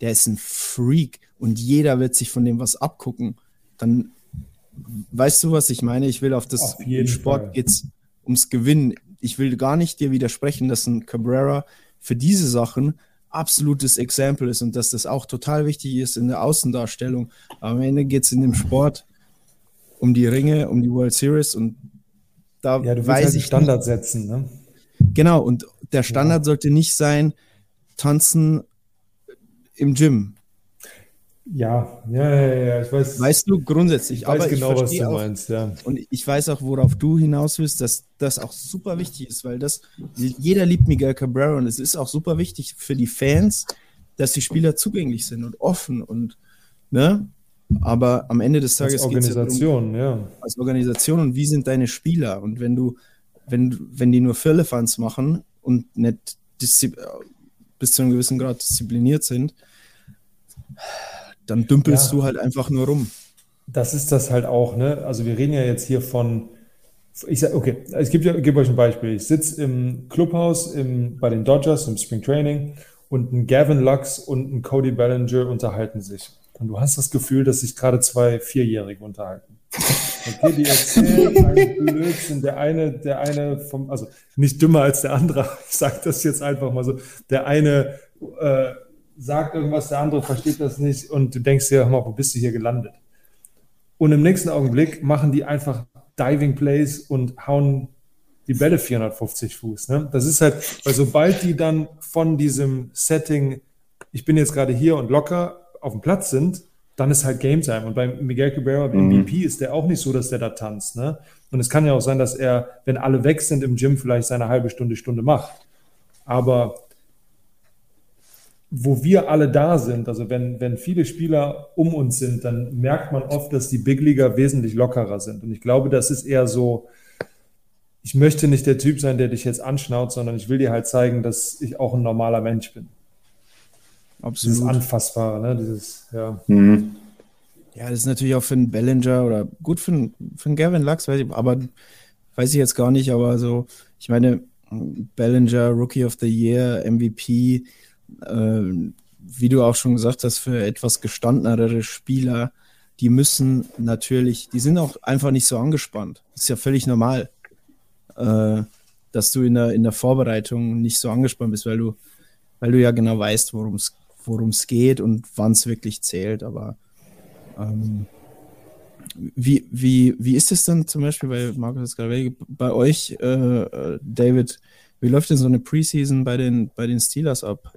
der ist ein Freak und jeder wird sich von dem was abgucken, dann weißt du, was ich meine? Ich will auf das Auf Sport Fall. geht's ums Gewinnen. Ich will gar nicht dir widersprechen, dass ein Cabrera für diese Sachen absolutes Exempel ist und dass das auch total wichtig ist in der Außendarstellung. Am Ende geht es in dem Sport um die Ringe, um die World Series und da Ja, du weiß halt ich Standard setzen, ne? Nicht, Genau, und der Standard ja. sollte nicht sein, tanzen im Gym. Ja, ja, ja, ja, ich weiß. Weißt du, grundsätzlich. Ich weiß genau, ich was du auch, meinst, ja. Und ich weiß auch, worauf du hinaus willst, dass das auch super wichtig ist, weil das, jeder liebt Miguel Cabrera und es ist auch super wichtig für die Fans, dass die Spieler zugänglich sind und offen und, ne? Aber am Ende des Tages als Organisation, ja, darum, ja. Als Organisation und wie sind deine Spieler? Und wenn du, wenn, wenn die nur Firlefanz machen und nicht bis zu einem gewissen Grad diszipliniert sind, dann dümpelst ja. du halt einfach nur rum. Das ist das halt auch, ne? Also wir reden ja jetzt hier von, ich sag, okay, ich gebe geb euch ein Beispiel. Ich sitze im Clubhaus im, bei den Dodgers im Spring Training und ein Gavin Lux und ein Cody Bellinger unterhalten sich. Und du hast das Gefühl, dass sich gerade zwei Vierjährige unterhalten. Okay, die erzählen [LAUGHS] einen Blödsinn. Der eine, der eine vom, also nicht dümmer als der andere, ich sage das jetzt einfach mal so. Der eine äh, sagt irgendwas, der andere versteht das nicht und du denkst dir, hör mal, wo bist du hier gelandet? Und im nächsten Augenblick machen die einfach Diving Plays und hauen die Bälle 450 Fuß. Ne? Das ist halt, weil sobald die dann von diesem Setting, ich bin jetzt gerade hier und locker auf dem Platz sind, dann ist halt Game Time. Und bei Miguel Cabrera, beim mhm. MVP, ist der auch nicht so, dass der da tanzt. Ne? Und es kann ja auch sein, dass er, wenn alle weg sind im Gym, vielleicht seine halbe Stunde, Stunde macht. Aber wo wir alle da sind, also wenn, wenn viele Spieler um uns sind, dann merkt man oft, dass die Big Leaguer wesentlich lockerer sind. Und ich glaube, das ist eher so, ich möchte nicht der Typ sein, der dich jetzt anschnaut, sondern ich will dir halt zeigen, dass ich auch ein normaler Mensch bin. Absolut. Dieses Anfassbare, ne? Dieses, ja. Mhm. Ja, das ist natürlich auch für einen Bellinger oder gut für einen, für einen Gavin Lux, weiß ich, aber weiß ich jetzt gar nicht, aber so, ich meine, Bellinger, Rookie of the Year, MVP, wie du auch schon gesagt hast, für etwas gestandenere Spieler, die müssen natürlich, die sind auch einfach nicht so angespannt. Ist ja völlig normal, äh, dass du in der, in der Vorbereitung nicht so angespannt bist, weil du, weil du ja genau weißt, worum es geht und wann es wirklich zählt. Aber ähm, wie, wie, wie ist es dann zum Beispiel bei Markus gerade bei euch, äh, äh, David? Wie läuft denn so eine Preseason bei den, bei den Steelers ab?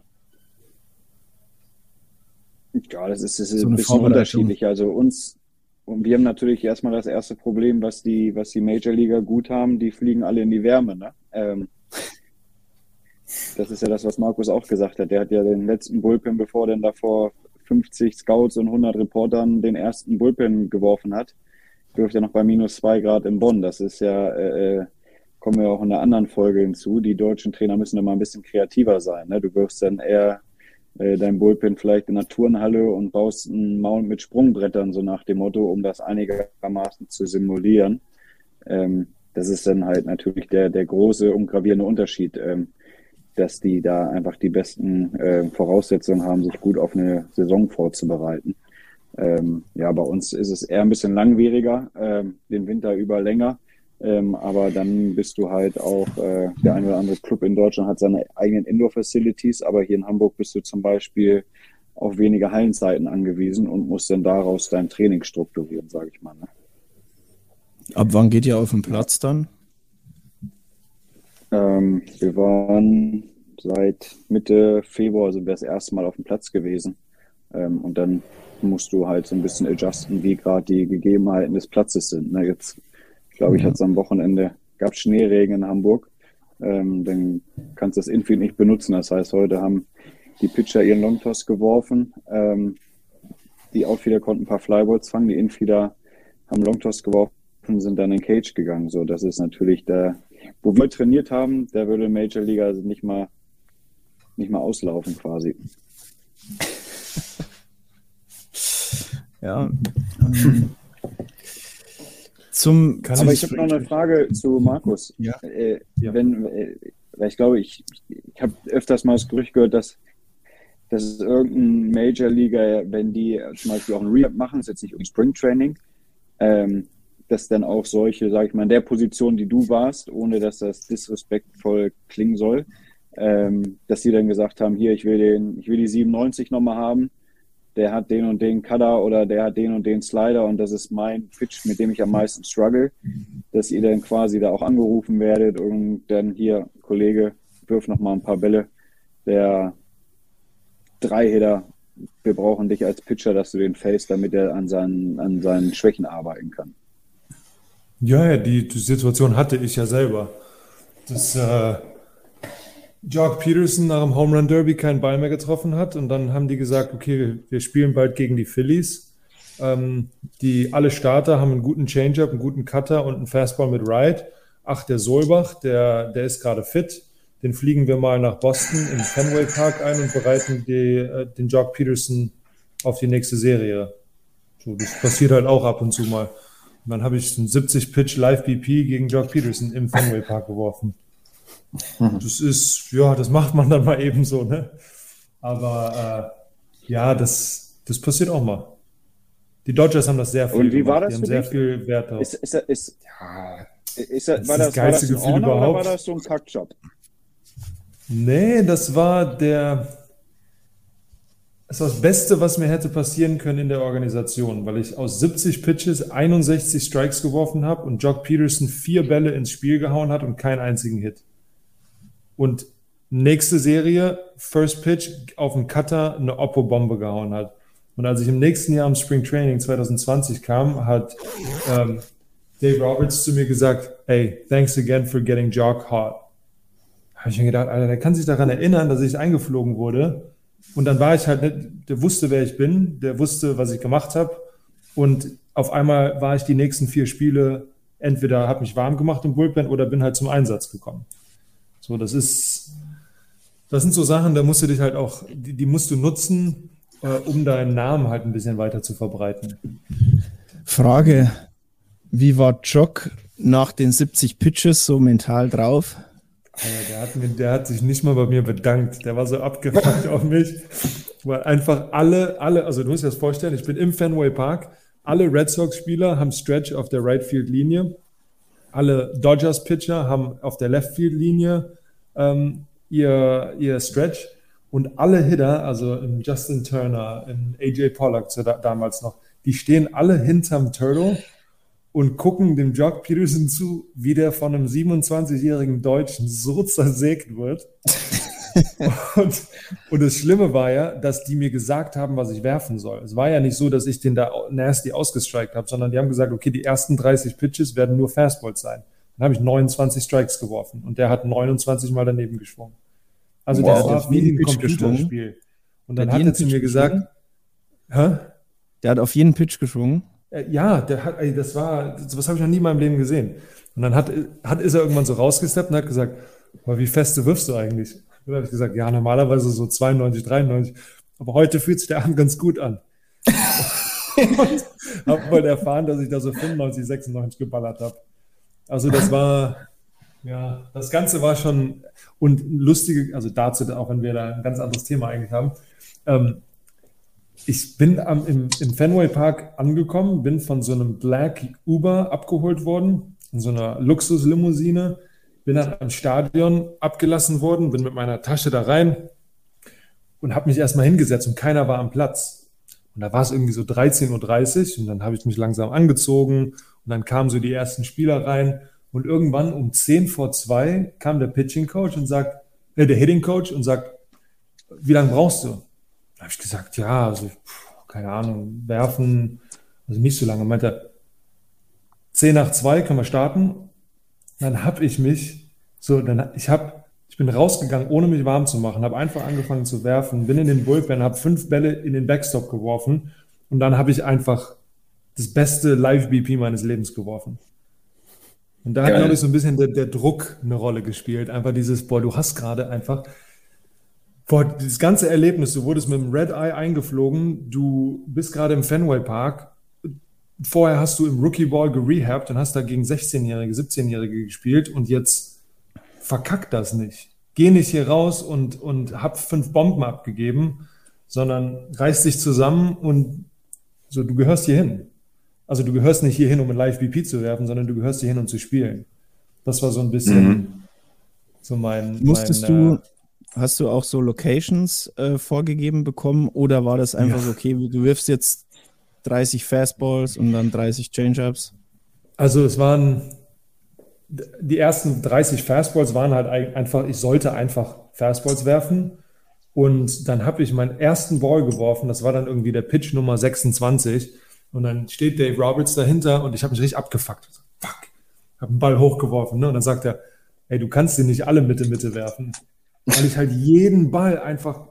Ja, das ist, das ist so ein bisschen unterschiedlich. Also uns, und wir haben natürlich erstmal das erste Problem, was die, was die Major League gut haben, die fliegen alle in die Wärme. Ne? Ähm, das ist ja das, was Markus auch gesagt hat. Der hat ja den letzten Bullpen, bevor denn davor 50 Scouts und 100 Reportern den ersten Bullpen geworfen hat, dürfte er noch bei minus zwei Grad in Bonn. Das ist ja, äh, äh, kommen wir auch in einer anderen Folge hinzu. Die deutschen Trainer müssen da mal ein bisschen kreativer sein. Ne? Du wirfst dann eher äh, dein Bullpen vielleicht in der Turnhalle und baust einen Mount mit Sprungbrettern, so nach dem Motto, um das einigermaßen zu simulieren. Ähm, das ist dann halt natürlich der, der große und gravierende Unterschied, ähm, dass die da einfach die besten äh, Voraussetzungen haben, sich gut auf eine Saison vorzubereiten. Ähm, ja, bei uns ist es eher ein bisschen langwieriger, ähm, den Winter über länger. Ähm, aber dann bist du halt auch, äh, der eine oder andere Club in Deutschland hat seine eigenen Indoor-Facilities, aber hier in Hamburg bist du zum Beispiel auf wenige Hallenzeiten angewiesen und musst dann daraus dein Training strukturieren, sage ich mal. Ne? Ab wann geht ihr auf den Platz dann? Ähm, wir waren seit Mitte Februar sind wir das erste Mal auf dem Platz gewesen. Ähm, und dann musst du halt so ein bisschen adjusten, wie gerade die Gegebenheiten des Platzes sind. Ne? Jetzt glaube ich, mhm. hat es am Wochenende, gab Schneeregen in Hamburg. Ähm, dann kannst du das Infield nicht benutzen. Das heißt, heute haben die Pitcher ihren Longtoss geworfen. Ähm, die Outfielder konnten ein paar Flyballs fangen. Die Infielder haben Longtoss geworfen und sind dann in Cage gegangen. So, das ist natürlich der, wo wir trainiert haben, da würde Major League also nicht mal, nicht mal auslaufen quasi. [LAUGHS] Ja. Ähm, [LAUGHS] zum, Kann aber ich, habe noch eine Frage zu Markus. Ja. Äh, ja. Wenn, äh, weil ich glaube, ich, ich habe öfters mal das Gerücht gehört, dass, dass irgendein Major Leaguer, wenn die zum Beispiel auch ein Rehab machen, ist jetzt nicht um Spring Training, ähm, dass dann auch solche, sage ich mal, in der Position, die du warst, ohne dass das disrespektvoll klingen soll, ähm, dass sie dann gesagt haben, hier, ich will den, ich will die 97 nochmal haben der hat den und den Cutter oder der hat den und den Slider und das ist mein Pitch, mit dem ich am meisten struggle. dass ihr dann quasi da auch angerufen werdet und dann hier, Kollege, wirf noch mal ein paar Bälle. Der Drei-Hitter, wir brauchen dich als Pitcher, dass du den face, damit er an seinen, an seinen Schwächen arbeiten kann. Ja, ja, die, Situation hatte ich ja selber. Dass äh, Jock Peterson nach dem Home Run Derby keinen Ball mehr getroffen hat und dann haben die gesagt, okay, wir spielen bald gegen die Phillies. Ähm, die alle Starter haben einen guten Changeup, einen guten Cutter und einen Fastball mit Ride. Ach, der Solbach, der, der ist gerade fit. Den fliegen wir mal nach Boston im Fenway Park ein und bereiten die, äh, den Jock Peterson auf die nächste Serie. So, das passiert halt auch ab und zu mal. Und dann habe ich einen 70-Pitch Live-BP gegen Jock Peterson im Fenway Park geworfen. Das ist, ja, das macht man dann mal eben so, ne? Aber äh, ja, das, das passiert auch mal. Die Dodgers haben das sehr viel Und wie gemacht. war das Die haben sehr dich? viel Wert drauf. Ist, ist, ist, ja, ist, war Das ist das, das war das geilste Gefühl überhaupt. war das so ein Kackjob? Nee, das war der. Das war das Beste, was mir hätte passieren können in der Organisation, weil ich aus 70 Pitches 61 Strikes geworfen habe und Jock Peterson vier Bälle ins Spiel gehauen hat und keinen einzigen Hit. Und nächste Serie, First Pitch auf den Cutter eine Oppo-Bombe gehauen hat. Und als ich im nächsten Jahr im Spring Training 2020 kam, hat ähm, Dave Roberts zu mir gesagt, hey, thanks again for getting Jock hot habe ich mir gedacht, Alter, der kann sich daran erinnern, dass ich eingeflogen wurde. Und dann war ich halt nicht, der wusste, wer ich bin, der wusste, was ich gemacht habe. Und auf einmal war ich die nächsten vier Spiele, entweder habe mich warm gemacht im Bullpen oder bin halt zum Einsatz gekommen. So, das ist, das sind so Sachen, da musst du dich halt auch, die, die musst du nutzen, äh, um deinen Namen halt ein bisschen weiter zu verbreiten. Frage: Wie war Jock nach den 70 Pitches so mental drauf? Alter, der, hat mir, der hat sich nicht mal bei mir bedankt. Der war so abgefuckt [LAUGHS] auf mich, weil einfach alle, alle, also du musst dir das vorstellen, ich bin im Fenway Park, alle Red Sox-Spieler haben Stretch auf der Right Field Linie, alle Dodgers-Pitcher haben auf der Left Field Linie ähm, ihr, ihr Stretch und alle Hitter, also Justin Turner, AJ Pollock so da, damals noch, die stehen alle hinterm Turtle und gucken dem Jock Peterson zu, wie der von einem 27-jährigen Deutschen so zersägt wird. [LAUGHS] und, und das Schlimme war ja, dass die mir gesagt haben, was ich werfen soll. Es war ja nicht so, dass ich den da nasty ausgestrikt habe, sondern die haben gesagt, okay, die ersten 30 Pitches werden nur Fastballs sein. Dann habe ich 29 Strikes geworfen und der hat 29 Mal daneben geschwungen. Also Wow. war Auf wie jeden ein Pitch geschwungen? Computerspiel. Und dann Hat hat er zu Pitch mir gesagt, hä? Der hat auf jeden Pitch geschwungen. Äh, Ja, der hat, ey, das war, was habe ich noch nie in meinem Leben gesehen. Und dann hat, hat, ist er irgendwann so rausgesteppt und hat gesagt, "Aber wie feste wirfst du eigentlich? Dann habe ich gesagt, ja, normalerweise so 92, 93. Aber heute fühlt sich der Arm ganz gut an. [LAUGHS] und habe mal erfahren, dass ich da so 95, 96 geballert habe. Also das war, ja, das Ganze war schon, und lustige, also dazu, auch wenn wir da ein ganz anderes Thema eigentlich haben, ähm, ich bin am, im, im Fenway Park angekommen, bin von so einem Black Uber abgeholt worden, in so einer Luxuslimousine, bin dann am Stadion abgelassen worden, bin mit meiner Tasche da rein und habe mich erstmal hingesetzt und keiner war am Platz. Und da war es irgendwie so 13.30 Uhr und dann habe ich mich langsam angezogen und dann kamen so die ersten Spieler rein und irgendwann um 10 vor 2 kam der Pitching Coach und sagt, äh, der Hitting Coach und sagt, wie lange brauchst du? Da habe ich gesagt, ja, also pff, keine Ahnung, werfen, also nicht so lange. Meinte er, 10 nach 2 können wir starten. Dann habe ich mich so, dann ich habe, ich bin rausgegangen, ohne mich warm zu machen, habe einfach angefangen zu werfen, bin in den Bullpen, habe fünf Bälle in den Backstop geworfen und dann habe ich einfach das beste Live-BP meines Lebens geworfen. Und da hat, glaube ich, so ein bisschen der, der Druck eine Rolle gespielt. Einfach dieses, boah, du hast gerade einfach Boah, das ganze Erlebnis, du wurdest mit dem Red Eye eingeflogen, du bist gerade im Fenway Park, vorher hast du im Rookie Ball gerehabt und hast da gegen 16-Jährige, 17-Jährige gespielt und jetzt verkack das nicht. Geh nicht hier raus und, und hab fünf Bomben abgegeben, sondern reiß dich zusammen und so, du gehörst hier hin. Also du gehörst nicht hier hin, um ein Live-BP zu werfen, sondern du gehörst hier hin, um zu spielen. Das war so ein bisschen so mein. Musstest mein, du, äh, hast du auch so Locations äh, vorgegeben bekommen oder war das einfach Ja. so, okay, du wirfst jetzt 30 Fastballs und dann 30 Changeups? Also es waren, die ersten 30 Fastballs waren halt einfach, ich sollte einfach Fastballs werfen. Und dann habe ich meinen ersten Ball geworfen. Das war dann irgendwie der Pitch Nummer 26. Und dann steht Dave Roberts dahinter und ich habe mich richtig abgefuckt. Fuck. Habe einen Ball hochgeworfen. Ne? Und dann sagt er, ey, du kannst den nicht alle Mitte, Mitte werfen. Weil ich halt jeden Ball einfach,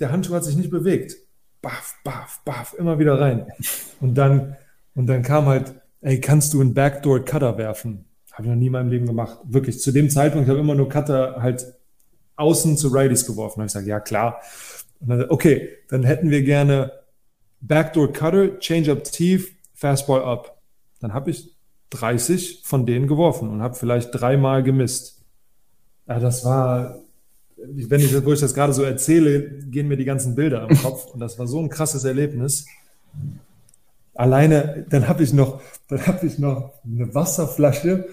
der Handschuh hat sich nicht bewegt. Baff, baff, baff, immer wieder rein. Und dann, und dann kam halt, ey, kannst du einen Backdoor Cutter werfen? Habe ich noch nie in meinem Leben gemacht. Wirklich, zu dem Zeitpunkt, ich habe immer nur Cutter halt außen zu Righties geworfen. Habe ich gesagt, ja klar. Und dann, okay, dann hätten wir gerne Backdoor Cutter, Change-up tief, Fastball up. Dann habe ich 30 von denen geworfen und habe vielleicht dreimal gemisst. Ja, das war, wenn ich, wo ich das gerade so erzähle, gehen mir die ganzen Bilder im Kopf und das war so ein krasses Erlebnis. Alleine, dann habe ich noch, dann habe ich noch eine Wasserflasche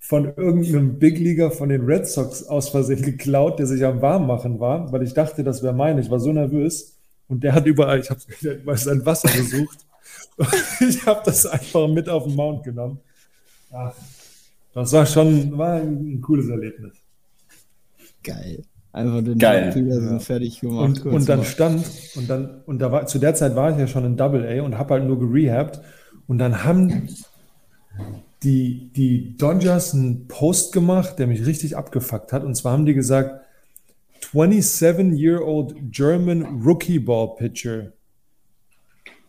von irgendeinem Big Leaguer von den Red Sox aus Versehen geklaut, der sich am Warmmachen war, weil ich dachte, das wäre meine. Ich war so nervös und der hat überall, ich habe [LAUGHS] sein Wasser gesucht. [LAUGHS] ich habe das einfach mit auf den Mount genommen. Ach, das war schon war ein, ein cooles Erlebnis. Geil. Einfach den Geil. ja. fertig gemacht. Und, und dann stand, und dann, und da war, zu der Zeit war ich ja schon in Double A und habe halt nur gerehabt. Und dann haben die, die Dodgers einen Post gemacht, der mich richtig abgefuckt hat. Und zwar haben die gesagt, 27-year-old German Rookie Ball Pitcher.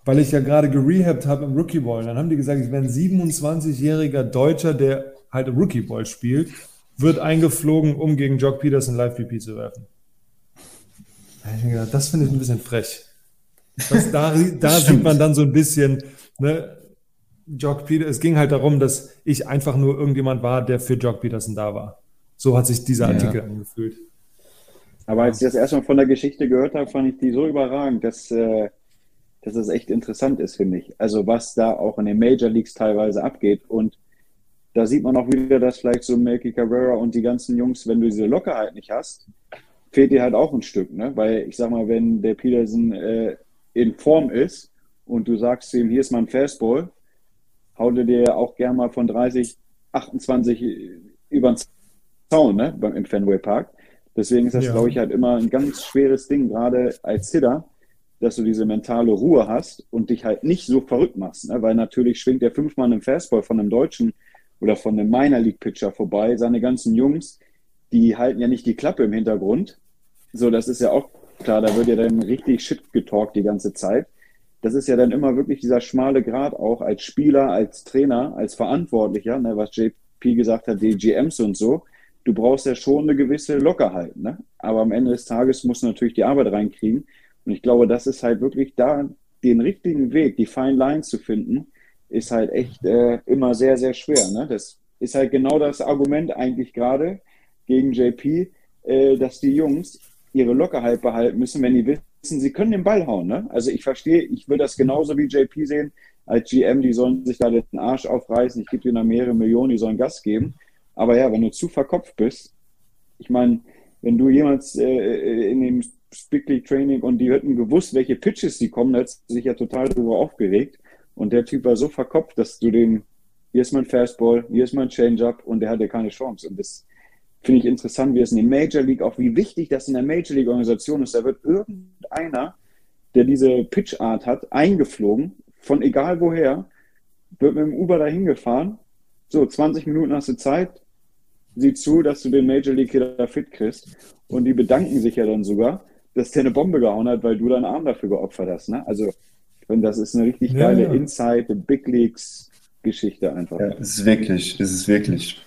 Weil ich ja gerade gerehabt habe im Rookie Ball. Dann haben die gesagt, ich wäre ein 27-jähriger Deutscher, der halt im Rookie Ball spielt, wird eingeflogen, um gegen Jock Peterson Live PP zu werfen. Da hab ich mir gedacht, das finde ich ein bisschen frech. Das, da [LAUGHS] da sieht man dann so ein bisschen, ne, Jock Peterson, es ging halt darum, dass ich einfach nur irgendjemand war, der für Jock Peterson da war. So hat sich dieser Artikel Ja. angefühlt. Aber als ich das erstmal von der Geschichte gehört habe, fand ich die so überragend, dass, äh, dass es echt interessant ist, finde ich. Also was da auch in den Major Leagues teilweise abgeht. Und da sieht man auch wieder, dass vielleicht so Melky Cabrera und die ganzen Jungs, wenn du diese Lockerheit nicht hast, fehlt dir halt auch ein Stück. Ne? Weil ich sag mal, wenn der Peterson äh, in Form ist und du sagst ihm, hier ist mein Fastball, haut er dir auch gern mal von 30, 28 über den Zaun ne? beim, im Fenway Park. Deswegen ist das, Ja. glaube ich, halt immer ein ganz schweres Ding, gerade als Hitter, dass du diese mentale Ruhe hast und dich halt nicht so verrückt machst. Ne? Weil natürlich schwingt der fünfmal im Fastball von einem Deutschen oder von einem Minor League Pitcher vorbei. Seine ganzen Jungs, die halten ja nicht die Klappe im Hintergrund. So, das ist ja auch klar, da wird ja dann richtig Shit getalkt die ganze Zeit. Das ist ja dann immer wirklich dieser schmale Grad auch als Spieler, als Trainer, als Verantwortlicher, ne, was JP gesagt hat, die GMs und so. Du brauchst ja schon eine gewisse Lockerheit. Ne? Aber am Ende des Tages musst du natürlich die Arbeit reinkriegen. Und ich glaube, das ist halt wirklich da, den richtigen Weg, die Fine Line zu finden, ist halt echt äh, immer sehr, sehr schwer. Ne? Das ist halt genau das Argument eigentlich gerade gegen JP, äh, dass die Jungs ihre Lockerheit behalten müssen, wenn die wissen, sie können den Ball hauen. Ne? Also ich verstehe, ich würde das genauso wie JP sehen, als GM, die sollen sich da den Arsch aufreißen, ich gebe denen da mehrere Millionen, die sollen Gas geben. Aber ja, wenn du zu verkopft bist, ich meine, wenn du jemals äh, in dem League Training und die hätten gewusst, welche Pitches die kommen, da du sich ja total darüber aufgeregt. Und der Typ war so verkopft, dass du den, hier ist mein Fastball, hier ist mein Changeup und der hatte keine Chance. Und das finde ich interessant, wie es in der Major League, auch wie wichtig das in der Major League Organisation ist. Da wird irgendeiner, der diese Pitchart hat, eingeflogen, von egal woher, wird mit dem Uber dahin gefahren. So, 20 Minuten hast du Zeit, sieh zu, dass du den Major League Killer fit kriegst. Und die bedanken sich ja dann sogar, dass der eine Bombe gehauen hat, weil du deinen Arm dafür geopfert hast. Ne? Also, ich finde, das ist eine richtig Ja, geile ja. Inside Big Leagues Geschichte einfach. Ja, es ist wirklich, es ist wirklich.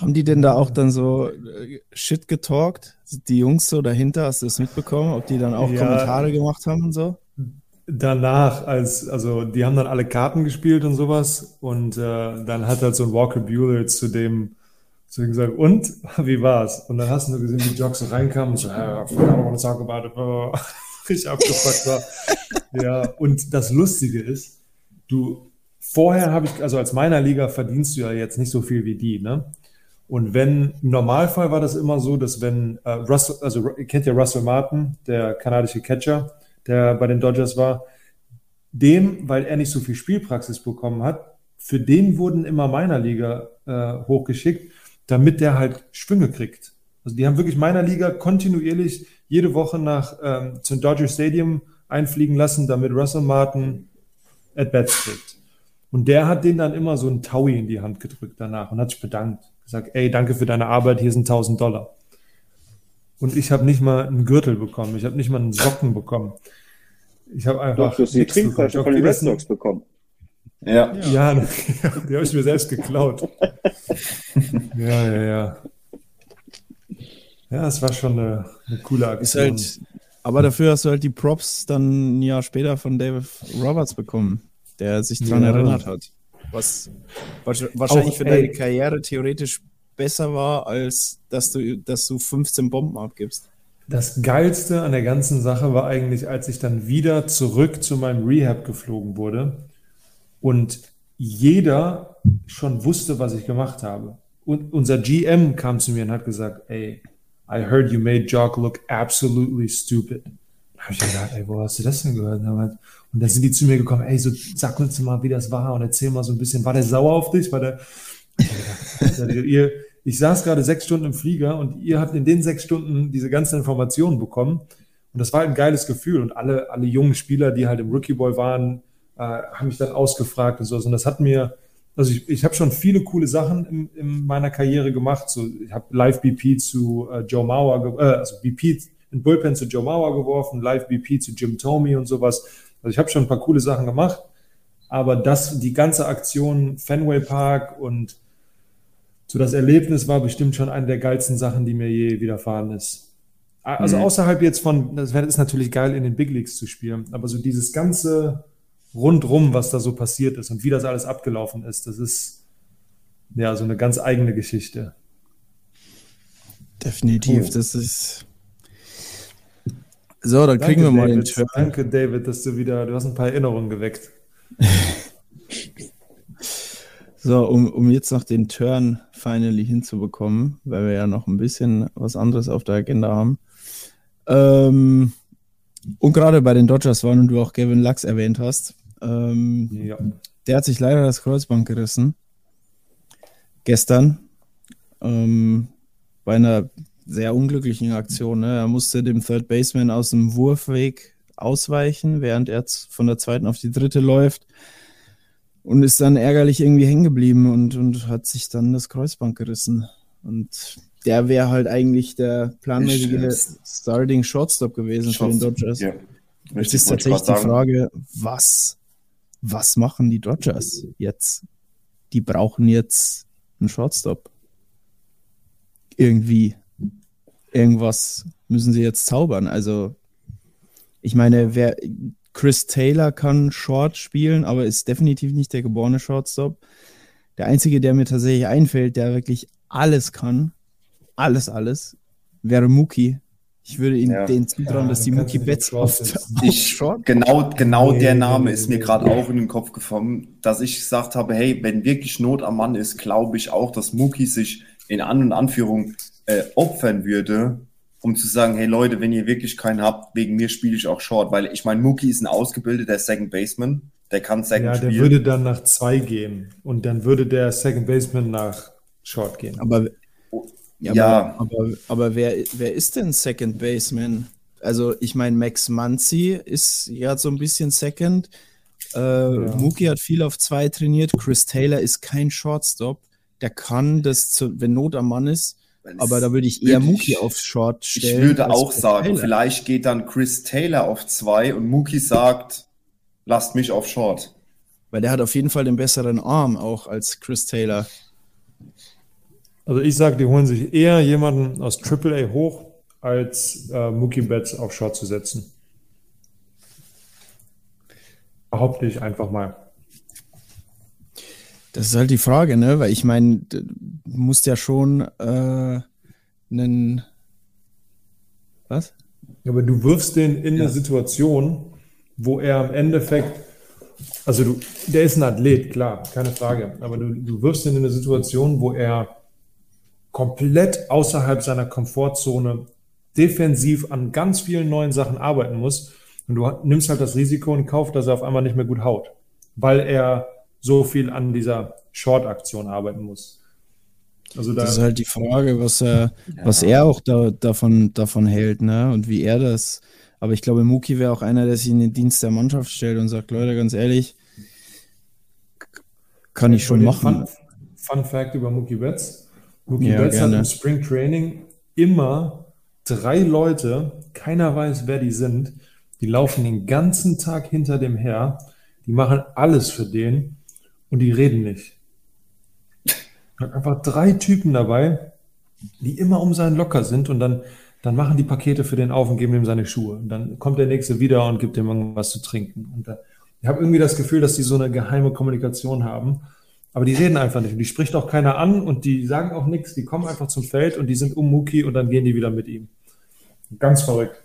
Haben die denn da auch dann so äh, Shit getalkt? Die Jungs so dahinter, hast du das mitbekommen? Ob die dann auch Ja. Kommentare gemacht haben und so? danach, als, also die haben dann alle Karten gespielt und sowas und äh, dann hat halt so ein Walker Bueller zu dem, zu ihm gesagt, und, [LAUGHS] wie war's? Und dann hast du nur gesehen, wie Jock so reinkam und so, ja, I don't want to talk about it, richtig abgefuckt war. Ja, und das Lustige ist, du, vorher habe ich, also als meiner Liga verdienst du ja jetzt nicht so viel wie die, ne? Und wenn, im Normalfall war das immer so, dass wenn äh, Russell, also ihr kennt ja Russell Martin, der kanadische Catcher, der bei den Dodgers war, dem, weil er nicht so viel Spielpraxis bekommen hat, für den wurden immer meiner Liga äh, hochgeschickt, damit der halt Schwünge kriegt. Also die haben wirklich meiner Liga kontinuierlich jede Woche nach ähm, zum Dodger Stadium einfliegen lassen, damit Russell Martin At-Bats kriegt. Und der hat den dann immer so ein Taui in die Hand gedrückt danach und hat sich bedankt. Gesagt, ey, danke für deine Arbeit, hier sind 1000 Dollar. Und ich habe nicht mal einen Gürtel bekommen, ich habe nicht mal einen Socken bekommen. Ich habe einfach. Doch, du hast die nichts Trinkflasche bekommen. von den Red Sox bekommen. Ja. Ja, [LAUGHS] die habe ich mir selbst geklaut. [LAUGHS] Ja, ja, ja. Ja, es war schon eine, eine coole Aktion. halt, aber dafür hast du halt die Props dann ein Jahr später von David Roberts bekommen, der sich dran Ja. erinnert hat. Was wahrsch- wahrscheinlich Auch, für ey. deine Karriere theoretisch besser war, als dass du, dass du 15 Bomben abgibst. Das Geilste an der ganzen Sache war eigentlich, als ich dann wieder zurück zu meinem Rehab geflogen wurde und jeder schon wusste, was ich gemacht habe. Und unser GM kam zu mir und hat gesagt, ey, I heard you made Jock look absolutely stupid. Da habe ich gedacht, ey, wo hast du das denn gehört? Und dann sind die zu mir gekommen, ey, so sag uns mal, wie das war und erzähl mal so ein bisschen, war der sauer auf dich? War der, ihr, ich saß gerade sechs Stunden im Flieger und ihr habt in den sechs Stunden diese ganzen Informationen bekommen. Und das war ein geiles Gefühl. Und alle, alle jungen Spieler, die halt im Rookie Boy waren, äh, haben mich dann ausgefragt und so. Und das hat mir, also ich, ich habe schon viele coole Sachen in, in meiner Karriere gemacht. So, ich habe Live BP zu äh, Joe Mauer, äh, also BP in Bullpen zu Joe Mauer geworfen, Live BP zu Jim Tomey und sowas. Also ich habe schon ein paar coole Sachen gemacht. Aber das, die ganze Aktion Fenway Park und so das Erlebnis war bestimmt schon eine der geilsten Sachen, die mir je widerfahren ist. Also Mhm. außerhalb jetzt von, das wäre- ist natürlich geil, in den Big Leagues zu spielen, aber so dieses ganze rundrum, was da so passiert ist und wie das alles abgelaufen ist, das ist ja so eine ganz eigene Geschichte. Definitiv, Oh. das ist. So, dann kriegen wir mal den David. Turn. Danke, David, dass du wieder, du hast ein paar Erinnerungen geweckt. [LAUGHS] So, um, um jetzt noch den Turn finally hinzubekommen, weil wir ja noch ein bisschen was anderes auf der Agenda haben. Ähm, und gerade bei den Dodgers waren und du auch Gavin Lux erwähnt hast, ähm, Ja. der hat sich leider das Kreuzband gerissen. Gestern. Ähm, bei einer sehr unglücklichen Aktion. Ne? Er musste dem Third Baseman aus dem Wurfweg ausweichen, während er von der zweiten auf die dritte läuft. Und ist dann ärgerlich irgendwie hängen geblieben und, und hat sich dann das Kreuzband gerissen. Und der wäre halt eigentlich der planmäßige Ist- Starting Shortstop gewesen für den Dodgers. Ja. Richtig, ist tatsächlich die. Frage, was, was machen die Dodgers jetzt? Die brauchen jetzt einen Shortstop. Irgendwie. Irgendwas müssen sie jetzt zaubern. Also, ich meine, wer Chris Taylor kann Short spielen, aber ist definitiv nicht der geborene Shortstop. Der einzige, der mir tatsächlich einfällt, der wirklich alles kann, alles, alles, wäre Mookie. Ich würde ihm Ja. den zutrauen, Ja, dass die Mookie Betts auf Ich, genau, genau Nee, der nee, Name nee, ist nee, mir nee. gerade auch in den Kopf gekommen, dass ich gesagt habe, hey, wenn wirklich Not am Mann ist, glaube ich auch, dass Mookie sich in An- und Anführung äh, opfern würde, um zu sagen, hey Leute, wenn ihr wirklich keinen habt, wegen mir spiele ich auch Short, weil ich meine, Mookie ist ein ausgebildeter Second Baseman, der kann Second Ja, der spielen. würde dann nach zwei gehen und dann würde der Second Baseman nach Short gehen. Aber, ja, Ja. aber, aber, aber wer, wer ist denn Second Baseman? Also, ich meine, Max Muncy ist ja so ein bisschen Second. Äh, Mookie hat viel auf zwei trainiert. Chris Taylor ist kein Shortstop. Der kann das, zu, wenn Not am Mann ist. Aber da würde ich eher Würde Mookie ich- auf Short ich stellen. würde als auch sagen, Taylor. vielleicht geht dann Chris Taylor auf zwei und Mookie sagt, lasst mich auf Short. Weil der hat auf jeden Fall den besseren Arm auch als Chris Taylor. Also ich sage, die holen sich eher jemanden aus AAA hoch, als äh, Mookie Betts auf Short zu setzen. Behaupte ich einfach mal. Das ist halt die Frage, ne? Weil ich meine, du musst ja schon äh, einen. Was? Aber du wirfst den in eine Situation, wo er im Endeffekt, also du, der ist ein Athlet, klar, keine Frage, aber du, du wirfst ihn in eine Situation, wo er komplett außerhalb seiner Komfortzone defensiv an ganz vielen neuen Sachen arbeiten muss und du nimmst halt das Risiko in Kauf, dass er auf einmal nicht mehr gut haut, weil er so viel an dieser Short-Aktion arbeiten muss. Also da, das ist halt die Frage, was er, ja. was er auch da, davon, davon hält, ne? Und wie er das. Aber ich glaube, Muki wäre auch einer, der sich in den Dienst der Mannschaft stellt und sagt, Leute, ganz ehrlich, kann ich schon machen. Fun, Fun, Fact über Mookie Betts. Mookie ja, Betts gerne. hat im Spring Training immer drei Leute, keiner weiß, wer die sind, die laufen den ganzen Tag hinter dem her, die machen alles für den und die reden nicht. Er hat einfach drei Typen dabei, die immer um seinen Locker sind und dann, dann machen die Pakete für den auf und geben ihm seine Schuhe. Und dann kommt der nächste wieder und gibt ihm irgendwas zu trinken. Und da, ich habe irgendwie das Gefühl, dass die so eine geheime Kommunikation haben. Aber die reden einfach nicht. Und die spricht auch keiner an und die sagen auch nichts. Die kommen einfach zum Feld und die sind um Muki und dann gehen die wieder mit ihm. Ganz verrückt.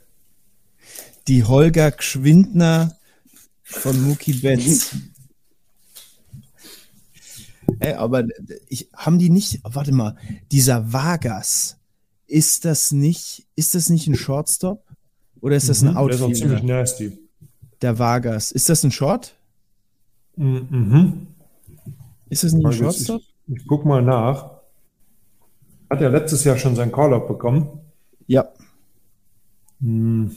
Die Holger Gschwindner von Muki Betz. [LAUGHS] Ey, aber ich, haben die nicht, warte mal, dieser Vargas, ist das nicht, ist das nicht ein Shortstop? Oder ist das ein mhm, Outfielder? Der ist auch ziemlich nasty der Vargas. Ist das ein Short? Mhm. Ist das ein Shortstop? Ich, ich guck mal nach. Hat er letztes Jahr schon sein Call-Up bekommen? Ja. Hm.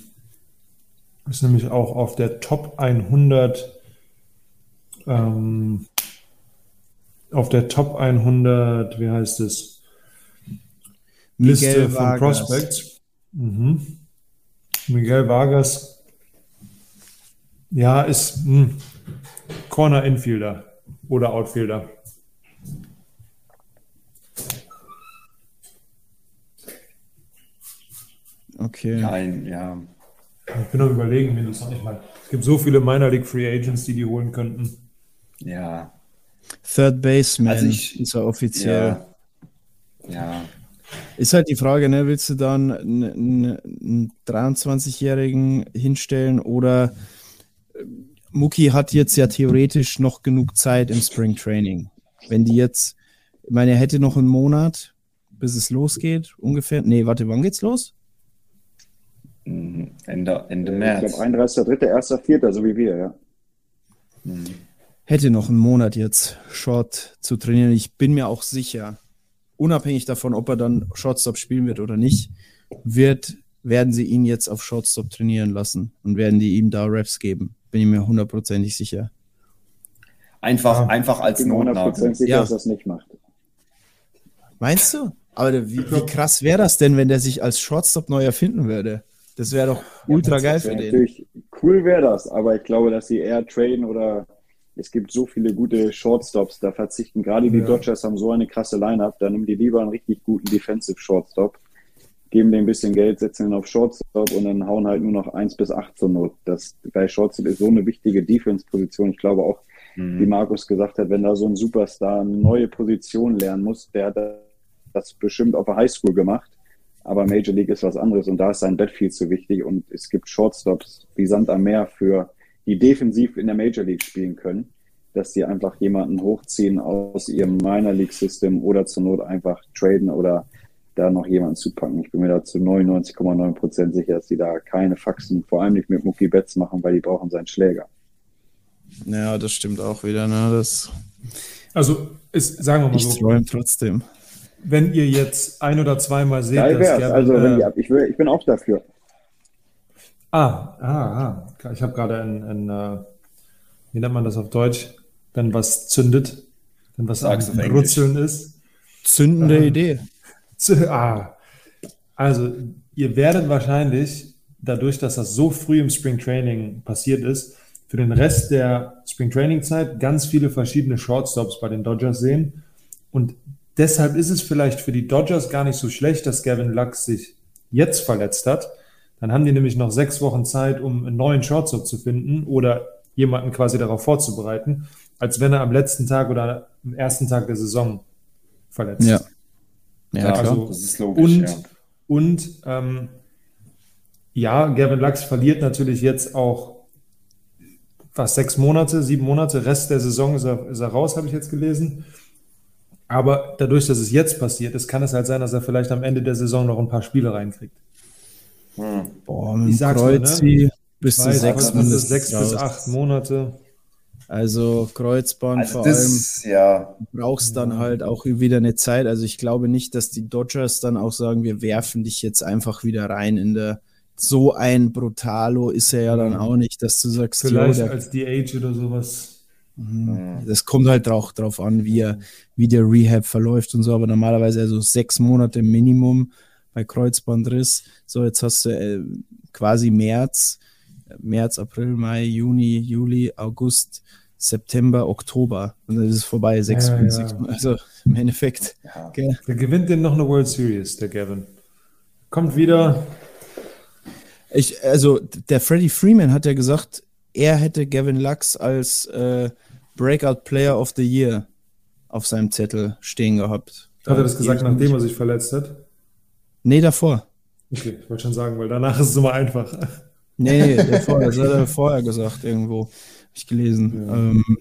Ist nämlich auch auf der Top 100 ähm, auf der Top 100, wie heißt es? Liste von Prospects. Mhm. Miguel Vargas ja, ist mh, hm, Corner Infielder oder Outfielder. Okay. Nein, ja. Ich bin am überlegen, wie das noch nicht mal. Es gibt so viele Minor League Free Agents, die die holen könnten. Ja. Third Baseman also ich, ist er offiziell. Ja. ja. Ist halt die Frage, ne? willst du dann einen, einen 23-Jährigen hinstellen oder Muki hat jetzt ja theoretisch noch genug Zeit im Spring Training. Wenn die jetzt, ich meine, er hätte noch einen Monat, bis es losgeht, ungefähr. Nee, warte, wann geht's los? Mhm, Ende, Ende März. Ich glaube, 31.3., 1.4., so wie wir, ja. Mhm. Hätte noch einen Monat jetzt Short zu trainieren. Ich bin mir auch sicher, unabhängig davon, ob er dann Shortstop spielen wird oder nicht, wird, werden sie ihn jetzt auf Shortstop trainieren lassen und werden die ihm da Raps geben. Bin ich mir hundertprozentig sicher. Einfach, ja. einfach als Notnagel. sicher, ja. dass er es nicht macht. Meinst du? Aber wie, wie krass wäre das denn, wenn der sich als Shortstop neu erfinden würde? Das wäre doch ultra ja, geil für den. Natürlich cool wäre das, aber ich glaube, dass sie eher traden oder es gibt so viele gute Shortstops, da verzichten gerade die Dodgers haben so eine krasse Lineup, da nehmen die lieber einen richtig guten Defensive Shortstop geben dem ein bisschen Geld, setzen ihn auf Shortstop und dann hauen halt nur noch 1 bis 8 zur Not. Das, bei Shortstop ist so eine wichtige Defense-Position. Ich glaube auch, mhm. wie Markus gesagt hat, wenn da so ein Superstar eine neue Position lernen muss, der hat das bestimmt auf der Highschool gemacht. Aber Major League ist was anderes und da ist sein Bett viel zu wichtig und es gibt Shortstops wie Sand am Meer für, die defensiv in der Major League spielen können, dass sie einfach jemanden hochziehen aus ihrem Minor League System oder zur Not einfach traden oder da noch jemanden zu packen. Ich bin mir da zu 99,9 Prozent sicher, dass die da keine Faxen, vor allem nicht mit Mucki Betts machen, weil die brauchen seinen Schläger. Ja, das stimmt auch wieder. Ne? Das also, ist, sagen wir mal ich so. Ich träume trotzdem. Wenn ihr jetzt ein oder zweimal seht, Geil dass Gavin, also, wenn äh, die, ich, will, ich bin auch dafür. Ah, ah, ah. Ich habe gerade ein, ein, ein, äh, wie nennt man das auf Deutsch, wenn was zündet, wenn was am Brutzeln ist. Zündende äh, Idee. Ah, also ihr werdet wahrscheinlich, dadurch, dass das so früh im Spring Training passiert ist, für den Rest der Spring Training Zeit ganz viele verschiedene Shortstops bei den Dodgers sehen. Und deshalb ist es vielleicht für die Dodgers gar nicht so schlecht, dass Gavin Lux sich jetzt verletzt hat. Dann haben die nämlich noch sechs Wochen Zeit, um einen neuen Shortstop zu finden oder jemanden quasi darauf vorzubereiten, als wenn er am letzten Tag oder am ersten Tag der Saison verletzt ist. Ja. Also, das ist logisch. Und, ja, und ähm, ja, Gavin Lux verliert natürlich jetzt auch fast sechs Monate, sieben Monate, Rest der Saison ist er, ist er raus, habe ich jetzt gelesen. Aber dadurch, dass es jetzt passiert ist, kann es halt sein, dass er vielleicht am Ende der Saison noch ein paar Spiele reinkriegt. Hm. Boah, ich sag's Kreuzi, mal, ne? bis zu sechs, sechs bis acht Monate. Also Kreuzband Also vor allem das, ja, brauchst dann halt auch wieder eine Zeit. Also ich glaube nicht, dass die Dodgers dann auch sagen, wir werfen dich jetzt einfach wieder rein in der so ein Brutalo ist er ja dann auch nicht, dass du sagst, jo, Vielleicht der, als DH oder sowas. Mhm. das kommt halt auch drauf an, wie, er, wie der Rehab verläuft und so, aber normalerweise also sechs Monate Minimum bei Kreuzbandriss. So, jetzt hast du äh, quasi März, März, April, Mai, Juni, Juli, August, September, Oktober. Und dann ist es vorbei, sechs, Ja, ja. sechs also im Endeffekt. ja. Der gewinnt denn noch eine World Series, der Gavin. Kommt wieder. Ich, also der Freddie Freeman hat ja gesagt, er hätte Gavin Lux als äh, Breakout Player of the Year auf seinem Zettel stehen gehabt. Hat er das gesagt, nachdem er sich verletzt hat? Nee, davor. Okay, ich wollte schon sagen, weil danach ist es immer einfach. Nee, davor. Das hat er vorher gesagt, irgendwo. Hab ich gelesen. Ja. Ähm,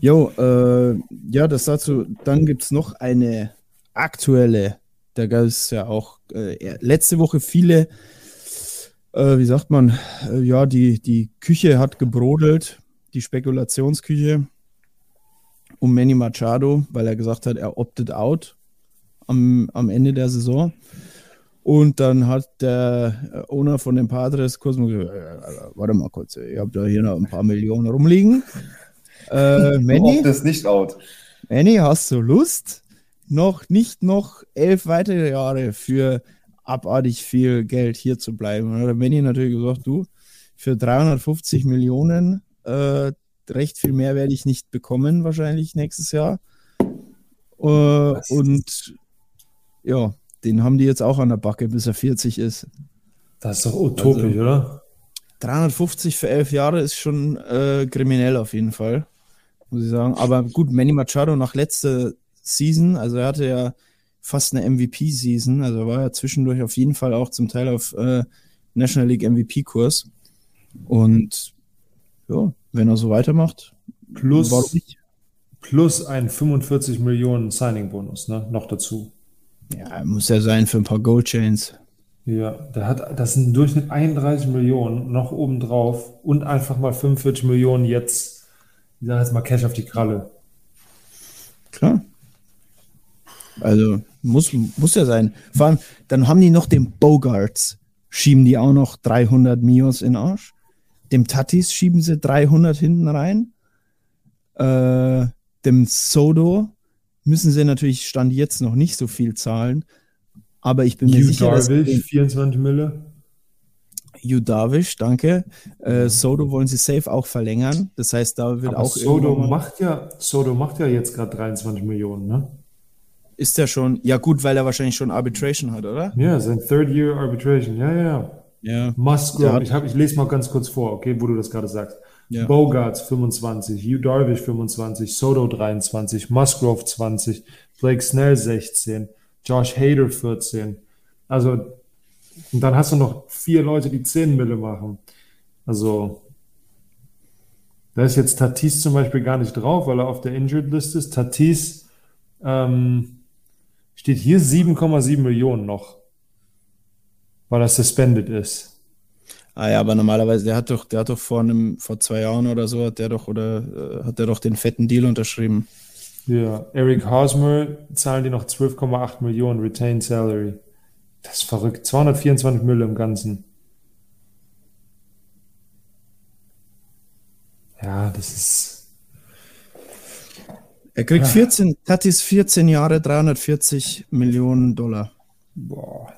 jo, äh, ja, das dazu. Dann gibt es noch eine aktuelle. Da gab es ja auch äh, letzte Woche viele, äh, wie sagt man, äh, ja, die, die Küche hat gebrodelt, die Spekulationsküche um Manny Machado, weil er gesagt hat, er opted out am, am Ende der Saison. Und dann hat der äh, Owner von den Padres kurz mal gesagt, äh, warte mal kurz, ich habe da hier noch ein paar Millionen rumliegen. [LAUGHS] Äh, Manny, das nicht out. Manny, hast du Lust? Noch nicht noch elf weitere Jahre für abartig viel Geld hier zu bleiben. Und dann hat Manny natürlich gesagt, du, für 350 Millionen, äh, recht viel mehr werde ich nicht bekommen, wahrscheinlich nächstes Jahr. Äh, und ja, den haben die jetzt auch an der Backe, bis er 40 ist. Das ist doch utopisch, Also- oder? 350 für elf Jahre ist schon äh, kriminell auf jeden Fall, muss ich sagen. Aber gut, Manny Machado nach letzter Season, also er hatte ja fast eine MVP-Season, also er war ja zwischendurch auf jeden Fall auch zum Teil auf äh, National League MVP-Kurs. Und ja, wenn er so weitermacht, Plus, plus ein 45 Millionen Signing-Bonus, ne? Noch dazu. Ja, muss ja sein für ein paar Goldchains. Ja, der hat, das sind im Durchschnitt 31 Millionen noch obendrauf und einfach mal 45 Millionen jetzt, ich sag jetzt mal Cash auf die Kralle. Klar. Also muss, muss ja sein. Vor allem, dann haben die noch den Bogarts, schieben die auch noch 300 Mios in den Arsch. Dem Tatis schieben sie 300 hinten rein. Äh, dem Sodo müssen sie natürlich Stand jetzt noch nicht so viel zahlen. Aber ich bin mir Hugh sicher, dass Darvish, 24 Mille. Hugh Darvish, danke. Äh, Sodo wollen sie safe auch verlängern. Das heißt, da wird Aber auch Sodo macht ja, Sodo macht ja jetzt gerade 23 Millionen, ne? ist der schon, ja gut, weil er wahrscheinlich schon Arbitration hat, oder? Ja, sein Third Year Arbitration, ja, ja, ja. Ja. Musgrove, ich, hab, ich lese mal ganz kurz vor, okay, wo du das gerade sagst. Ja. Bogarts 25, Hugh Darvish 25, Soto 23, Musgrove 20, Blake Snell 16, Josh Hader 14. Also, und dann hast du noch vier Leute, die 10 Mille machen. Also, da ist jetzt Tatis zum Beispiel gar nicht drauf, weil er auf der Injured List ist. Tatis ähm, steht hier 7,7 Millionen noch, weil er suspended ist. Ah ja, aber normalerweise, der hat doch, der hat doch vor einem, vor zwei Jahren oder so, hat der doch, oder äh, hat der doch den fetten Deal unterschrieben. Ja, Eric Hosmer zahlen die noch 12,8 Millionen Retained Salary. Das ist verrückt. 224 Mille im Ganzen. Ja, das ist. Er kriegt 14, Tatis 14 Jahre, 340 Millionen Dollar. Boah.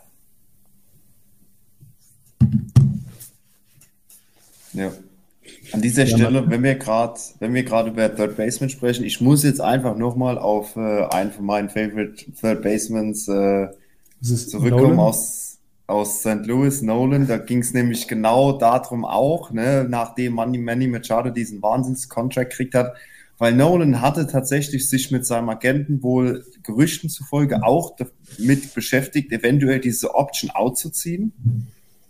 Ja. An dieser Stelle, wenn wir gerade, wenn wir gerade über Third Baseman sprechen, ich muss jetzt einfach nochmal auf äh, einen von meinen Favorite Third Basemans äh, zurückkommen Nolan? aus, aus St. Louis, Nolan. Da ging es nämlich genau darum auch, ne, nachdem Manny, Manny Machado diesen Wahnsinns-Contract gekriegt hat, weil Nolan hatte tatsächlich sich mit seinem Agenten wohl Gerüchten zufolge auch damit beschäftigt, eventuell diese Option outzuziehen.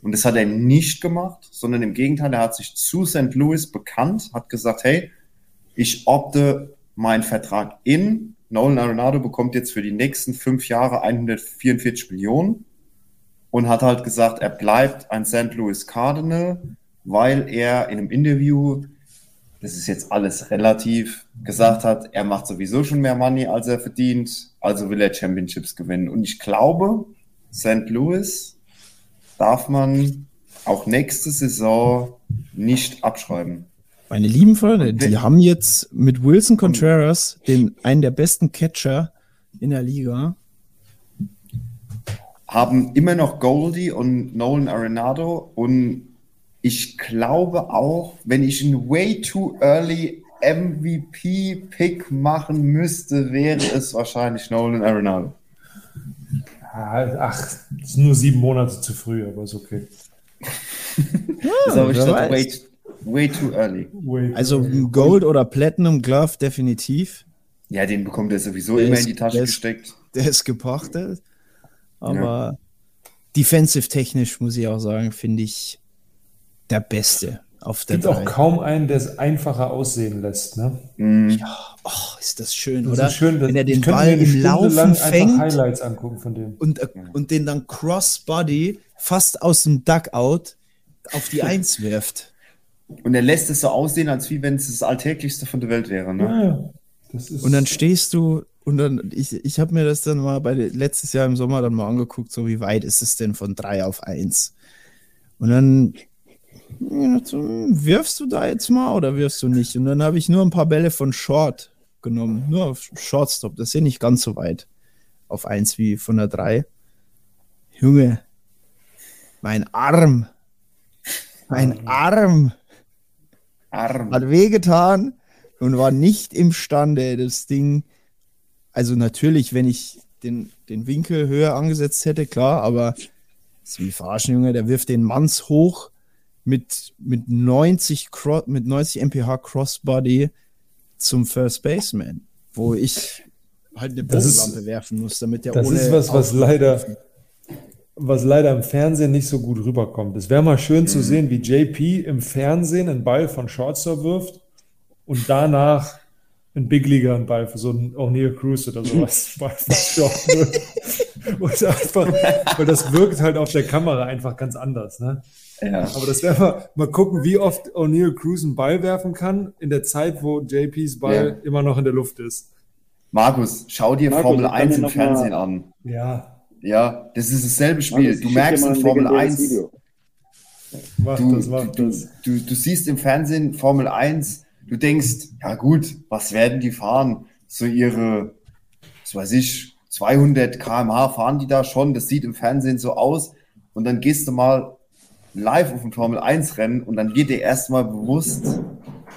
Und das hat er nicht gemacht, sondern im Gegenteil, er hat sich zu St. Louis bekannt, hat gesagt, hey, ich opte meinen Vertrag in. Nolan Arenado bekommt jetzt für die nächsten fünf Jahre 144 Millionen und hat halt gesagt, er bleibt ein St. Louis Cardinal, weil er in einem Interview das ist jetzt alles relativ, gesagt hat, er macht sowieso schon mehr Money, als er verdient, also will er Championships gewinnen. Und ich glaube, St. Louis darf man auch nächste Saison nicht abschreiben. Meine lieben Freunde, die haben jetzt mit Wilson Contreras den einen der besten Catcher in der Liga. Haben immer noch Goldie und Nolan Arenado und ich glaube auch, wenn ich einen way too early MVP-Pick machen müsste, wäre es wahrscheinlich Nolan Arenado. Ach, ist nur sieben Monate zu früh, aber ist okay. [LAUGHS] das habe ich gesagt, way, way too early. Way Also Gold oder Platinum Glove definitiv. Ja, den bekommt er sowieso Der immer ist- in die Tasche der ist- gesteckt. Der ist gepachtet. Aber defensive technisch muss ich auch sagen, finde ich der Beste auf Es der gibt auch kaum einen, der es einfacher aussehen lässt. Ne? Mhm. Oh, ist das schön, Das oder? ist schön, dass- Wenn er ich den könnte Ball im Stunde Laufen fängt Highlights angucken von dem. und, äh, und den dann Crossbody fast aus dem Duckout auf die [LAUGHS] Eins wirft. Und er lässt es so aussehen, als wie wenn es das Alltäglichste von der Welt wäre. Ne? Ja, ja. Das ist, Und dann stehst du und dann, ich, ich habe mir das dann mal bei letztes Jahr im Sommer dann mal angeguckt, so wie weit ist es denn von drei auf eins? Und dann hm, wirfst du da jetzt mal oder wirfst du nicht? Und dann habe ich nur ein paar Bälle von Short genommen, nur auf Shortstop. Das ist ja nicht ganz so weit auf eins wie von der drei. Junge, mein Arm, mein Arm Arm. hat wehgetan und war nicht imstande, das Ding. Also natürlich, wenn ich den, den Winkel höher angesetzt hätte, klar, aber ist wie verarschen, Junge, der wirft den Manns hoch mit, mit 90 Cro mit 90 mph Crossbody zum First Baseman, wo ich halt eine Das Bogenlampe werfen muss, damit der Das ohne ist was, was leider, was leider im Fernsehen nicht so gut rüberkommt. Es wäre mal schön Mhm. zu sehen, wie JP im Fernsehen einen Ball von Shortstop wirft und danach ein Big Leaguer einen Ball für so einen O'Neill Cruz oder sowas [LAUGHS] Ball von Short wirft. Und einfach, weil das wirkt halt auf der Kamera einfach ganz anders. Ne? Ja. Aber das wäre mal, mal gucken, wie oft O'Neill Cruz einen Ball werfen kann in der Zeit, wo JPs Ball Ja. immer noch in der Luft ist. Markus, schau dir Markus, Formel ich kann 1 dir im noch mal- Fernsehen an. Ja, Ja, das ist dasselbe Spiel. Markus, du merkst in Formel legendäres 1, Video. mach du, das, mach du, das. du, du siehst im Fernsehen Formel 1, du denkst, ja gut, was werden die fahren? So ihre, was weiß ich, 200 km/h fahren die da schon, das sieht im Fernsehen so aus. Und dann gehst du mal live auf ein Formel 1 Rennen und dann wird dir erstmal bewusst,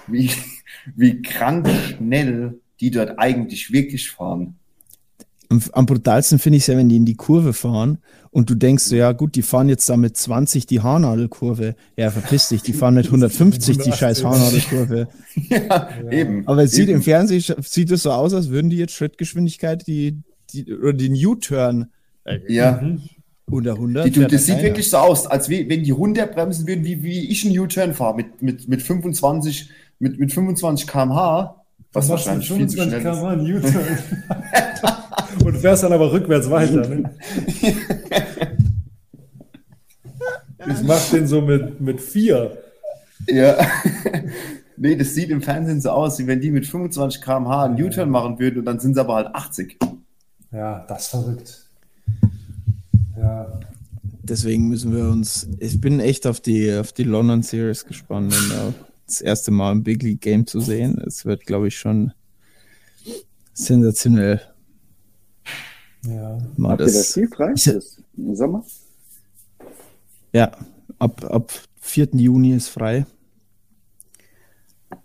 wie, [LAUGHS] wie krank schnell die dort eigentlich wirklich fahren. Am, am brutalsten finde ich es ja, wenn die in die Kurve fahren und du denkst so, ja gut, die fahren jetzt da mit 20 die Haarnadelkurve. Ja, verpiss dich, die fahren mit 150 die scheiß Haarnadelkurve. [LAUGHS] ja, eben. Aber es sieht eben. im Fernsehen sieht es so aus, als würden die jetzt Schrittgeschwindigkeit, die, die oder den U-Turn Ja. unter 100. Die, du, das sieht keiner. wirklich so aus, als wie, wenn die runterbremsen würden, wie, wie ich einen U-Turn fahre mit, mit, mit 25, mit, mit 25 km/h. Was machst du wahrscheinlich viel zu 25 schnell U-Turn. [LAUGHS] Und fährst dann aber rückwärts weiter. Ne? Ich mach den so mit, mit vier. Ja. [LAUGHS] nee, das sieht im Fernsehen so aus, wie wenn die mit 25 km/h einen U-Turn machen würden und dann sind sie aber halt 80. Ja, das ist verrückt. Ja, Deswegen müssen wir uns. Ich bin echt auf die, auf die London Series gespannt, um da das erste Mal im Big League Game zu sehen. Es wird, glaube ich, schon sensationell. ja. Mal Habt ihr das das, Spiel frei? Ich- Das Im Sommer? ja, ab, ab 4. Juni ist frei.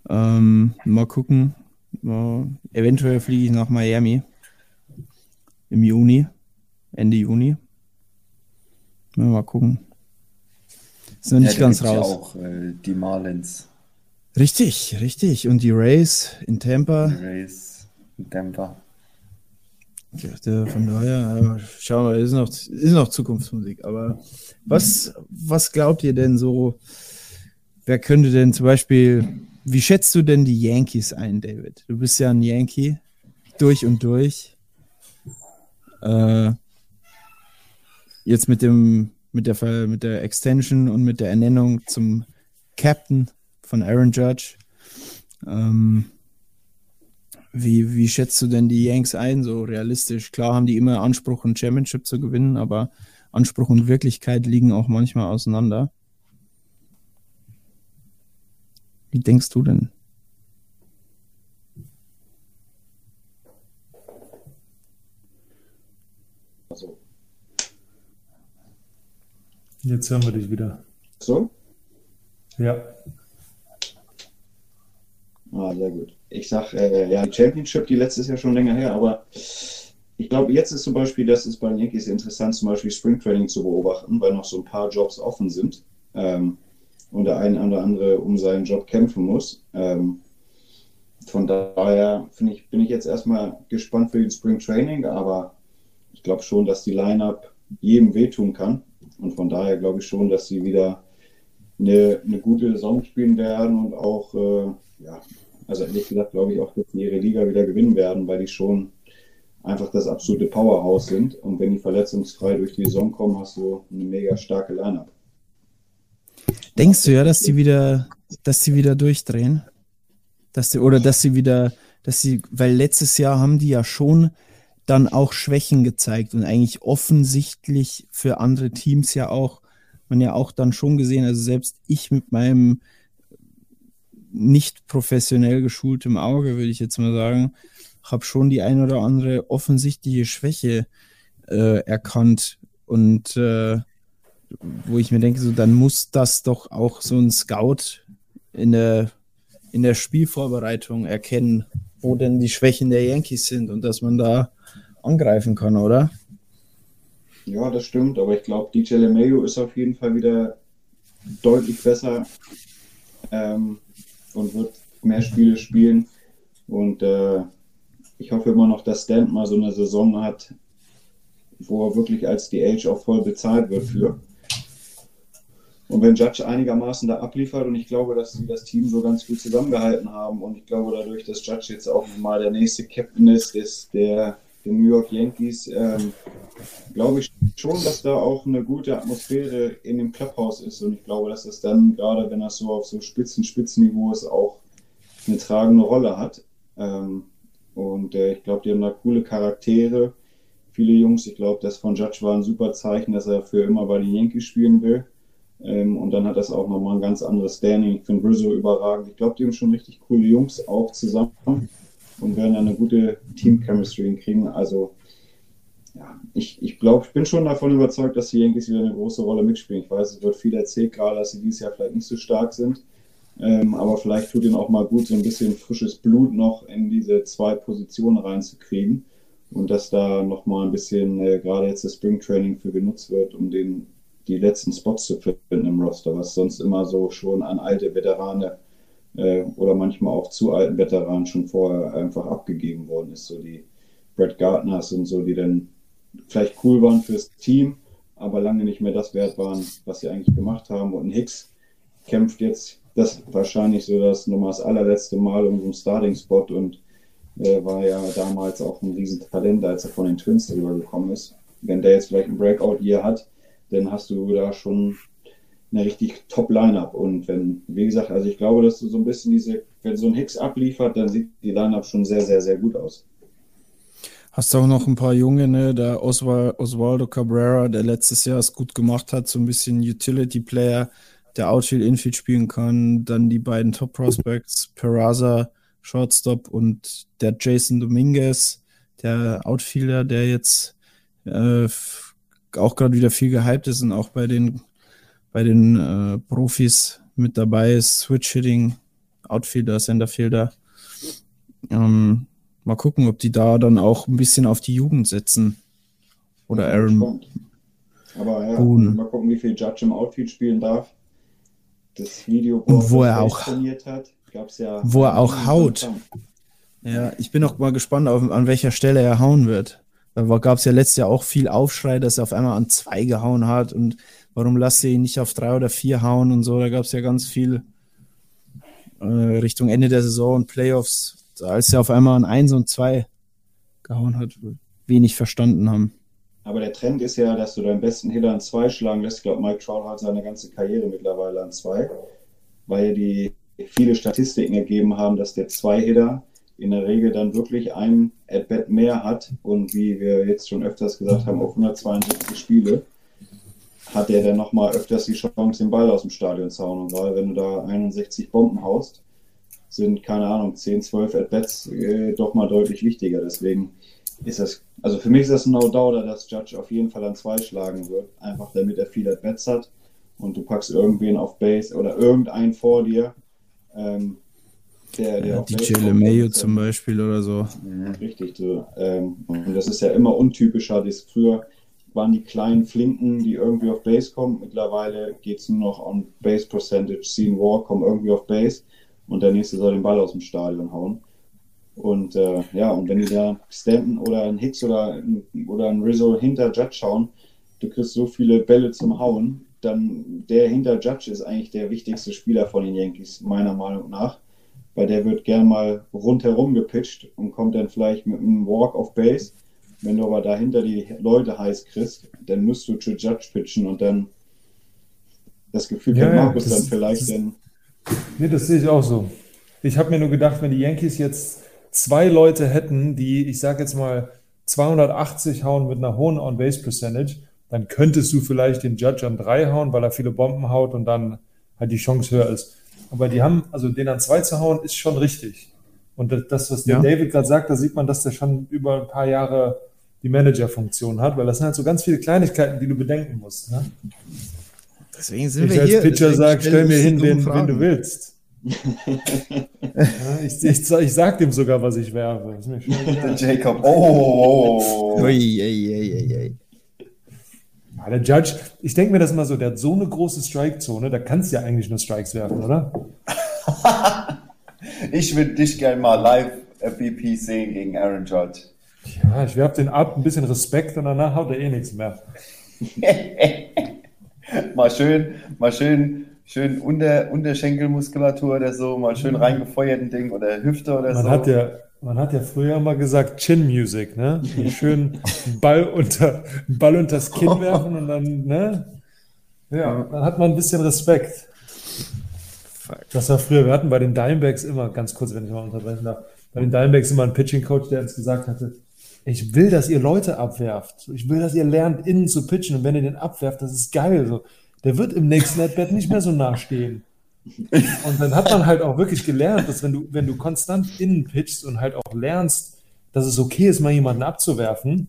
Ähm, mal gucken. Mal, eventuell fliege ich nach Miami im Juni, Ende Juni. Ja, mal gucken. Ist noch nicht da ganz gibt's ja raus. auch äh, die Marlins, Richtig, richtig. Und die Rays in Tampa. die Rays, Denver. Ja, der- von daher, äh, schauen wir, ist noch, ist noch Zukunftsmusik. Aber was, was glaubt ihr denn so? Wer könnte denn zum Beispiel, wie schätzt du denn die Yankees ein, David? Du bist ja ein Yankee durch und durch. Äh, jetzt mit dem, mit der, mit der Extension und mit der Ernennung zum Captain von Aaron Judge. Ähm, wie, wie schätzt du denn die Yanks ein, so realistisch? Klar haben die immer Anspruch, ein Championship zu gewinnen, aber Anspruch und Wirklichkeit liegen auch manchmal auseinander. Wie denkst du denn? Jetzt hören wir dich wieder. So? Ja. Ah, sehr gut. Ich sag, äh, ja, die Championship, die letztes Jahr schon länger her, aber ich glaube, jetzt ist zum Beispiel, das ist bei den Yankees interessant, zum Beispiel Springtraining zu beobachten, weil noch so ein paar Jobs offen sind ähm, und der eine oder andere um seinen Job kämpfen muss. Ähm, von daher ich, bin ich jetzt erstmal gespannt für den Springtraining, aber ich glaube schon, dass die Lineup jedem wehtun kann. Und von daher glaube ich schon, dass sie wieder eine, eine gute Saison spielen werden und auch, äh, ja, also ehrlich gesagt glaube ich auch, dass sie ihre Liga wieder gewinnen werden, weil die schon einfach das absolute Powerhouse sind. Und wenn die verletzungsfrei durch die Saison kommen, hast du eine mega starke Lineup. Denkst du ja, dass sie wieder, dass sie wieder durchdrehen? Dass sie, oder dass sie wieder, dass sie, weil letztes Jahr haben die ja schon dann auch Schwächen gezeigt und eigentlich offensichtlich für andere Teams ja auch, man ja auch dann schon gesehen, also selbst ich mit meinem nicht professionell geschultem Auge, würde ich jetzt mal sagen, habe schon die ein oder andere offensichtliche Schwäche äh, erkannt und äh, wo ich mir denke, so dann muss das doch auch so ein Scout in der in der Spielvorbereitung erkennen, wo denn die Schwächen der Yankees sind und dass man da angreifen kann, oder? Ja, das stimmt, aber ich glaube, DJ LeMayo ist auf jeden Fall wieder deutlich besser ähm, und wird mehr Spiele spielen. Und äh, ich hoffe immer noch, dass Stant mal so eine Saison hat, wo er wirklich als DH auch voll bezahlt wird für. Und wenn Judge einigermaßen da abliefert und ich glaube, dass sie das Team so ganz gut zusammengehalten haben und ich glaube dadurch, dass Judge jetzt auch mal der nächste Captain ist, ist der den New York Yankees, ähm, glaube ich schon, dass da auch eine gute Atmosphäre in dem Clubhouse ist. Und ich glaube, dass das dann, gerade wenn das so auf so Spitzen, Spitzenniveau ist, auch eine tragende Rolle hat. Ähm, und äh, ich glaube, die haben da coole Charaktere. Viele Jungs, ich glaube, das von Judge war ein super Zeichen, dass er für immer bei den Yankees spielen will. Ähm, und dann hat das auch nochmal ein ganz anderes Standing. Ich finde Rizzo überragend. Ich glaube, die haben schon richtig coole Jungs auch zusammen und werden eine gute Team-Chemistry hinkriegen. Also, ja, ich, ich glaube, ich bin schon davon überzeugt, dass die Yankees wieder eine große Rolle mitspielen. Ich weiß, es wird viel erzählt, gerade dass sie dieses Jahr vielleicht nicht so stark sind. Ähm, aber vielleicht tut ihnen auch mal gut, so ein bisschen frisches Blut noch in diese zwei Positionen reinzukriegen. Und dass da nochmal ein bisschen, äh, gerade jetzt das Springtraining für genutzt wird, um den, die letzten Spots zu finden im Roster, was sonst immer so schon an alte Veterane äh, oder manchmal auch zu alten Veteranen schon vorher einfach abgegeben worden ist. So die Brett Gardners und so, die dann vielleicht cool waren fürs Team, aber lange nicht mehr das wert waren, was sie eigentlich gemacht haben. Und Hicks kämpft jetzt das wahrscheinlich so das nochmal das allerletzte Mal um so einen Starting-Spot und äh, war ja damals auch ein Riesentalent, als er von den Twins drüber gekommen ist. Wenn der jetzt vielleicht ein Breakout hier hat, dann hast du da schon eine richtig Top-Line-Up. Und wenn, wie gesagt, also ich glaube, dass du so ein bisschen diese, wenn so ein Hicks abliefert, dann sieht die Line-Up schon sehr, sehr, sehr gut aus. Hast du auch noch ein paar Junge, ne? Der Oswaldo Cabrera, der letztes Jahr es gut gemacht hat, so ein bisschen Utility-Player, der Outfield, Infield spielen kann. Dann die beiden Top-Prospects, Peraza, Shortstop und der Jason Dominguez, der Outfielder, der jetzt äh, auch gerade wieder viel gehypt ist und auch bei den bei den äh, Profis mit dabei ist. Switch-Hitting, Outfielder, Centerfielder. Ähm, mal gucken, ob die da dann auch ein bisschen auf die Jugend setzen. Oder Aaron. Aber ja, Boone. mal gucken, wie viel Judge im Outfield spielen darf. Das Video, wo, Und wo er auch trainiert hat, gab's ja. Wo er auch haut. Ja, ich bin auch mal gespannt, auf, an welcher Stelle er hauen wird. Da gab es ja letztes Jahr auch viel Aufschrei, dass er auf einmal an zwei gehauen hat und warum lasst ihr ihn nicht auf drei oder vier hauen und so. Da gab es ja ganz viel äh, Richtung Ende der Saison und Playoffs, als er auf einmal an eins und zwei gehauen hat, wenig verstanden haben. Aber der Trend ist ja, dass du deinen besten Hitter an zwei schlagen lässt. Ich glaube, Mike Trout hat seine ganze Karriere mittlerweile an zwei, weil die viele Statistiken ergeben haben, dass der Zwei-Hitter in der Regel dann wirklich ein At-Bat mehr hat und wie wir jetzt schon öfters gesagt haben, auf 172 Spiele hat er dann nochmal öfters die Chance, den Ball aus dem Stadion zu hauen. Und gerade wenn du da 61 Bomben haust, sind, keine Ahnung, 10, 12 At-Bats äh, doch mal deutlich wichtiger. Deswegen ist das, also für mich ist das ein No-Doubter, dass Judge auf jeden Fall an zwei schlagen wird, einfach damit er viel At-Bats hat und du packst irgendwen auf Base oder irgendeinen vor dir. Ähm, der, der Ja, Base kommt, LeMayo zum Beispiel oder so. Richtig, so, ähm, und das ist ja immer untypischer. Das früher waren die kleinen Flinken, die irgendwie auf Base kommen. Mittlerweile geht es nur noch on Base Percentage. Scene War kommen irgendwie auf Base und der nächste soll den Ball aus dem Stadion hauen. Und äh, ja, und wenn die da Stanton oder ein Hicks oder, ein- oder ein Rizzo hinter Judge schauen, du kriegst so viele Bälle zum Hauen, dann der hinter Judge ist eigentlich der wichtigste Spieler von den Yankees, meiner Meinung nach weil der wird gern mal rundherum gepitcht und kommt dann vielleicht mit einem Walk auf Base. Wenn du aber dahinter die Leute heiß kriegst, dann musst du zu Judge pitchen und dann das Gefühl Ja, ja, Markus das- dann vielleicht das- dann Nee, das sehe ich auch so. Ich habe mir nur gedacht, wenn die Yankees jetzt zwei Leute hätten, die, ich sage jetzt mal, 280 hauen mit einer hohen On-Base-Percentage, dann könntest du vielleicht den Judge an drei hauen, weil er viele Bomben haut und dann halt die Chance höher ist. Aber die haben, also den an zwei zu hauen, ist schon richtig. Und das- was der Ja. David gerade sagt, da sieht man, dass der schon über ein paar Jahre die Manager-Funktion hat, weil das sind halt so ganz viele Kleinigkeiten, die du bedenken musst. Ne? Deswegen sind Ich wir als hier. Pitcher sage, stell mir hin, wen, wen du willst. [LAUGHS] ja, ich, ich, ich sag dem sogar, was ich werfe. Ist mir schon [LAUGHS] Der. Jacob. Oh, oh, oh, oh. Ui, ui, ui, ui, ui. Ja, der Judge, ich denke mir das immer so, der hat so eine große Strike-Zone, da kannst du ja eigentlich nur Strikes werfen, oder? [LAUGHS] Ich würde dich gerne mal live FBP sehen gegen Aaron Judge. Ja, ich werfe den ab, ein bisschen Respekt und danach haut er eh nichts mehr. [LAUGHS] mal schön, mal schön, schön unter, Unterschenkelmuskulatur oder so, mal schön reingefeuerten Ding oder Hüfte oder Man so. hat ja, man hat ja früher mal gesagt Chin Music, ne? Schön Ball unter, Ball unters Kinn werfen und dann, ne? Ja, dann hat man ein bisschen Respekt. Das war früher, wir hatten bei den Dimebacks immer, ganz kurz, wenn ich mal unterbrechen darf, bei den Dimebacks immer einen Pitching Coach, der uns gesagt hatte, ich will, dass ihr Leute abwerft. Ich will, dass ihr lernt, innen zu pitchen. Und wenn ihr den abwerft, das ist geil. So. Der wird im nächsten At-Bat nicht mehr so nah stehen. Und dann hat man halt auch wirklich gelernt, dass wenn du, wenn du konstant innen pitchst und halt auch lernst, dass es okay ist, mal jemanden abzuwerfen,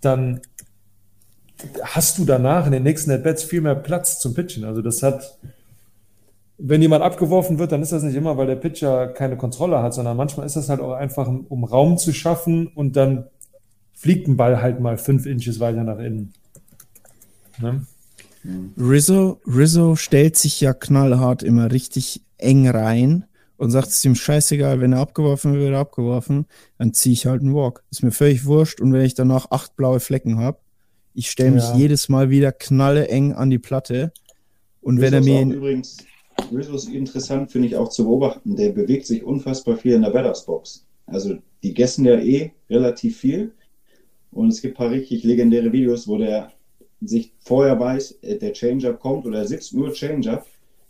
dann hast du danach in den nächsten At-Bats viel mehr Platz zum Pitchen. Also das hat, wenn jemand abgeworfen wird, dann ist das nicht immer, weil der Pitcher keine Kontrolle hat, sondern manchmal ist das halt auch einfach, um Raum zu schaffen und dann fliegt ein Ball halt mal fünf Inches weiter nach innen. Ne? Rizzo, Rizzo stellt sich ja knallhart immer richtig eng rein und sagt, es ist ihm scheißegal, wenn er abgeworfen wird, wird abgeworfen, dann ziehe ich halt einen Walk. Ist mir völlig wurscht und wenn ich danach acht blaue Flecken habe, ich stelle mich Ja. jedes Mal wieder knalle eng an die Platte und wenn er Rizzo mir übrigens, Rizzo ist interessant, finde ich auch zu beobachten. Der bewegt sich unfassbar viel in der Battersbox. Also die gessen ja eh relativ viel. Und es gibt ein paar richtig legendäre Videos, wo der sich vorher weiß, äh, der Change-Up kommt oder er sitzt nur Change-Up,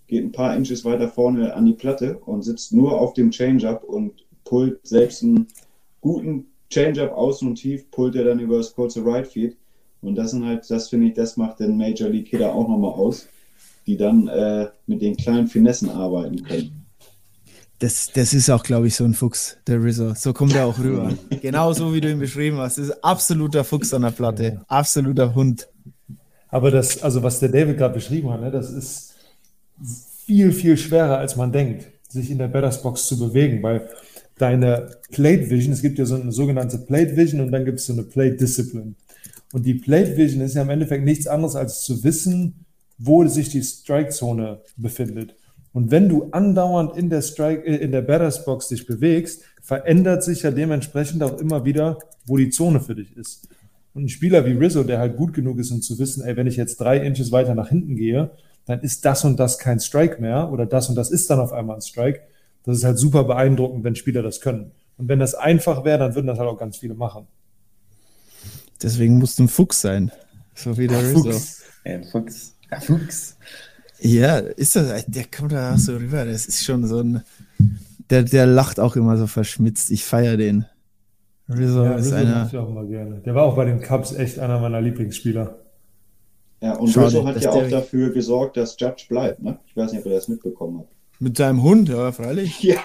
geht ein paar Inches weiter vorne an die Platte und sitzt nur auf dem Change-Up und pullt selbst einen guten Change-Up außen und tief, pullt er dann über das kurze Right Feed. Und das sind halt, das finde ich, das macht den Major League Hitter auch nochmal aus, die dann äh, mit den kleinen Finessen arbeiten können. das, das ist auch, glaube ich, so ein Fuchs, der Rizzo. So kommt er auch rüber. [LAUGHS] genau so, wie du ihn beschrieben hast. Das ist absoluter Fuchs an der Platte. Absoluter Hund. Aber das, also was der David gerade beschrieben hat, ne, das ist viel, viel schwerer, als man denkt, sich in der Batters Box zu bewegen, weil deine Plate Vision, es gibt ja so eine sogenannte Plate Vision und dann gibt es so eine Plate Discipline. Und die Plate Vision ist ja im Endeffekt nichts anderes, als zu wissen, wo sich die Strike-Zone befindet. Und wenn du andauernd in der Strike, äh, in der Batters Box dich bewegst, verändert sich ja dementsprechend auch immer wieder, wo die Zone für dich ist. Und ein Spieler wie Rizzo, der halt gut genug ist, um zu wissen, ey, wenn ich jetzt drei Inches weiter nach hinten gehe, dann ist das und das kein Strike mehr oder das und das ist dann auf einmal ein Strike. Das ist halt super beeindruckend, wenn Spieler das können. Und wenn das einfach wäre, dann würden das halt auch ganz viele machen. Deswegen musst du ein Fuchs sein. So wie der Rizzo. Fuchs. Ein Fuchs. Fuchs. Ja, ist das, der kommt da auch so rüber. Das ist schon so ein. Der, der lacht auch immer so verschmitzt. Ich feiere den. Rizzo Ja, ist Rizzo einer. ich auch immer gerne. Der war auch bei den Cubs echt einer meiner Lieblingsspieler. Ja, und Schade, Rizzo hat ja auch dafür gesorgt, dass Judge bleibt. Ne? Ich weiß nicht, ob ihr das mitbekommen habt. Mit seinem Hund, ja, freilich. [LAUGHS] Ja,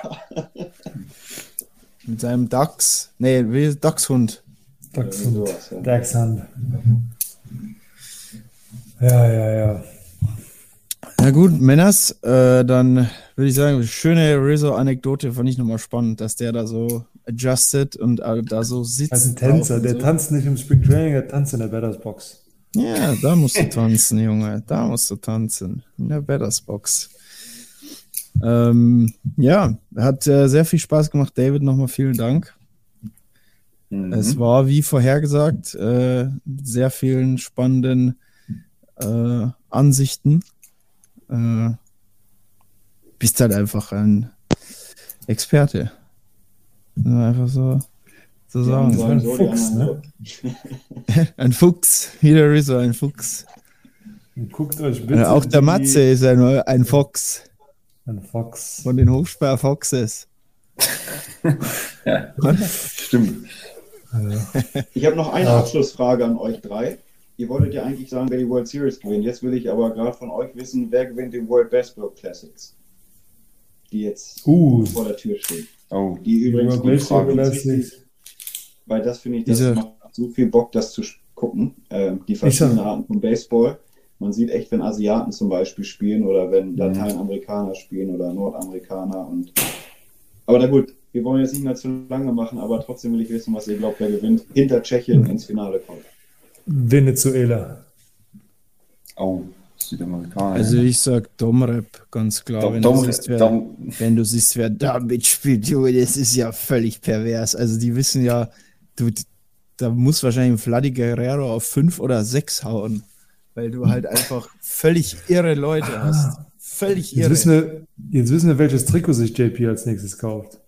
Mit seinem Dachs. Nee, wie Dachshund. Dachshund. Dachshund. Ja, ja, ja. Na gut, Männers, äh, dann würde ich sagen, schöne Rizzo-Anekdote fand ich nochmal spannend, dass der da so adjusted und äh, da so sitzt. Also ein Tänzer, der so. tanzt nicht im Spring Training, der tanzt in der Batters Box. Ja, da musst du tanzen, Junge. Da musst du tanzen. In der Batters Box. Ähm, ja, hat äh, sehr viel Spaß gemacht. David, nochmal vielen Dank. Mhm. Es war, wie vorhergesagt, äh, sehr vielen spannenden äh, Ansichten. Äh, bist halt einfach ein Experte. Einfach so, so Die einen sagen. sagen so, die Fuchs, so. Ein Fuchs. Wieder Rizzo, ein Fuchs. Und guckt euch bitte Äh, auch der Matze ist ein, ein Fox Ein Fox. von den Hochsperr Foxes. [LAUGHS] Stimmt. Ich habe noch eine Ja. Abschlussfrage an euch drei. Ihr wolltet ja eigentlich sagen, wer die World Series gewinnt. Jetzt will ich aber gerade von euch wissen, wer gewinnt die World Baseball Classics, die jetzt Uh, vor der Tür stehen. Oh, Die übrigens World Baseball Classics. weil das finde ich, das Diese- macht so viel Bock, das zu gucken. Ähm, die verschiedenen Arten von Baseball. Man sieht echt, wenn Asiaten zum Beispiel spielen oder wenn Lateinamerikaner spielen oder Nordamerikaner und aber na gut, wir wollen jetzt nicht mehr zu lange machen, aber trotzdem will ich wissen, was ihr glaubt, wer gewinnt, hinter Tschechien ins Finale kommt. Venezuela. oh, Südamerikaner. Also ich sag Domrep, ganz klar. Dom, wenn, Dom, du siehst, wer, Dom, wenn du siehst, wer da mitspielt, Junge, das ist ja völlig pervers. Also die wissen ja, du, da muss wahrscheinlich ein Vladi Guerrero auf fünf oder sechs hauen, weil du halt einfach völlig irre Leute hast. Völlig Jetzt irre. wissen, wir, jetzt wissen wir, welches Trikot sich JP als nächstes kauft.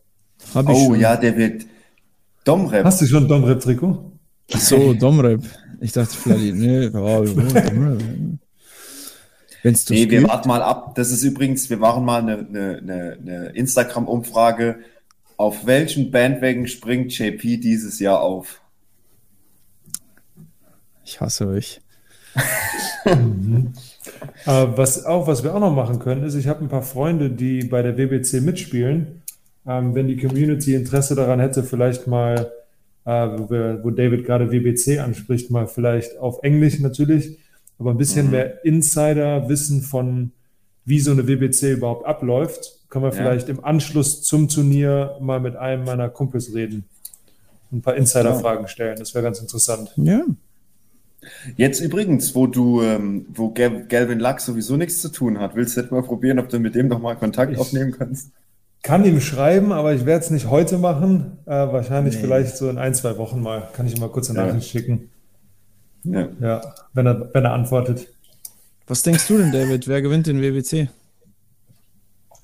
Hab ich oh schon. ja, der wird Domrep. Hast du schon ein Domrep-Trikot? Ach so, Domrep. Ich dachte Vladi, nee, [LAUGHS] wenn es Nee, wir warten mal ab. Das ist übrigens, wir machen mal eine, eine, eine, eine Instagram-Umfrage. Auf welchen Bandwagen springt JP dieses Jahr auf? Ich hasse euch. [LAUGHS] Äh, was, auch, was wir auch noch machen können, ist, ich habe ein paar Freunde, die bei der WBC mitspielen. Ähm, wenn die Community Interesse daran hätte, vielleicht mal, wo, wir, wo David gerade WBC anspricht, mal vielleicht auf Englisch natürlich, aber ein bisschen mehr Insider-Wissen von, wie so eine WBC überhaupt abläuft, können wir Ja. vielleicht im Anschluss zum Turnier mal mit einem meiner Kumpels reden. und Ein paar Insider-Fragen stellen. Das wäre ganz interessant. Ja. Jetzt übrigens, wo du, ähm, wo Gal Galvin Lux sowieso nichts zu tun hat, willst du nicht mal probieren, ob du mit dem noch mal Kontakt Ich- aufnehmen kannst? Kann ihm schreiben, aber ich werde es nicht heute machen. Äh, wahrscheinlich Nee. vielleicht so in ein, zwei Wochen mal. Kann ich ihm mal kurz eine Ja. Nachricht schicken. Ja. Ja, wenn er, wenn er antwortet. Was denkst du denn, David? Wer gewinnt den WWC?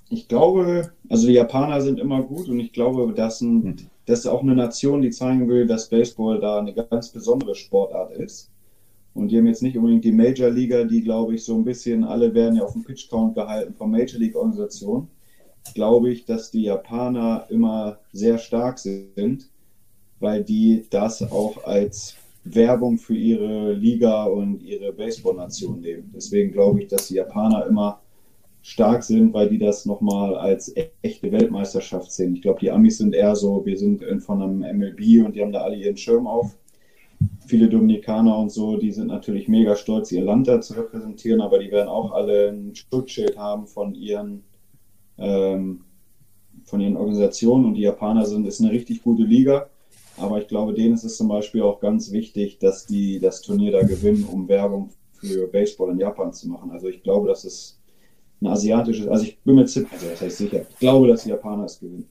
Ich glaube, also die Japaner sind immer gut und ich glaube, das, ein, das ist auch eine Nation, die zeigen will, dass Baseball da eine ganz besondere Sportart ist. Und die haben jetzt nicht unbedingt die Major Liga, die glaube ich so ein bisschen, alle werden ja auf dem Pitch Count gehalten von Major League Organisationen. Glaube ich, dass die Japaner immer sehr stark sind, weil die das auch als Werbung für ihre Liga und ihre Baseball-Nation nehmen. Deswegen glaube ich, dass die Japaner immer stark sind, weil die das nochmal als echte Weltmeisterschaft sehen. Ich glaube, die Amis sind eher so, wir sind in- von einem MLB und die haben da alle ihren Schirm auf. Viele Dominikaner und so, die sind natürlich mega stolz, ihr Land da zu repräsentieren, aber die werden auch alle ein Schutzschild haben von ihren, ähm, von ihren Organisationen und die Japaner sind, ist eine richtig gute Liga. Aber ich glaube, denen ist es zum Beispiel auch ganz wichtig, dass die das Turnier da gewinnen, um Werbung für Baseball in Japan zu machen. Also ich glaube, dass es ein asiatisches, also ich bin mir ziemlich, also das heißt sicher, ich glaube, dass die Japaner es gewinnen.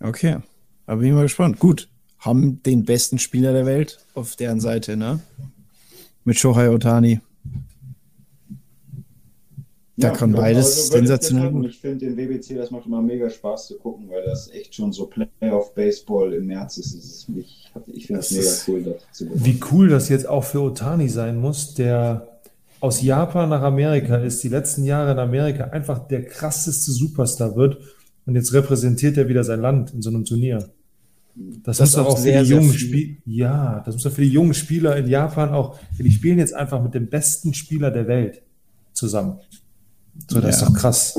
Okay. Aber bin ich mal gespannt. Gut. Haben den besten Spieler der Welt auf deren Seite, ne? Mit Shohei Otani. Da kann beides also sensationell das gut. Ich finde den WBC, das macht immer mega Spaß zu gucken, weil das echt schon so Playoff-Baseball im März ist. Das ist ich ich finde es Das mega ist- cool, das zu gucken. Wie cool das jetzt auch für Otani sein muss, der aus Japan nach Amerika ist, die letzten Jahre in Amerika einfach der krasseste Superstar wird und jetzt repräsentiert er wieder sein Land in so einem Turnier. Das, Das muss doch auch auch für sehr, die jungen. Spieler, ja, das muss doch für die jungen Spieler in Japan auch, die spielen jetzt einfach mit dem besten Spieler der Welt zusammen. So, das Ja. ist doch krass.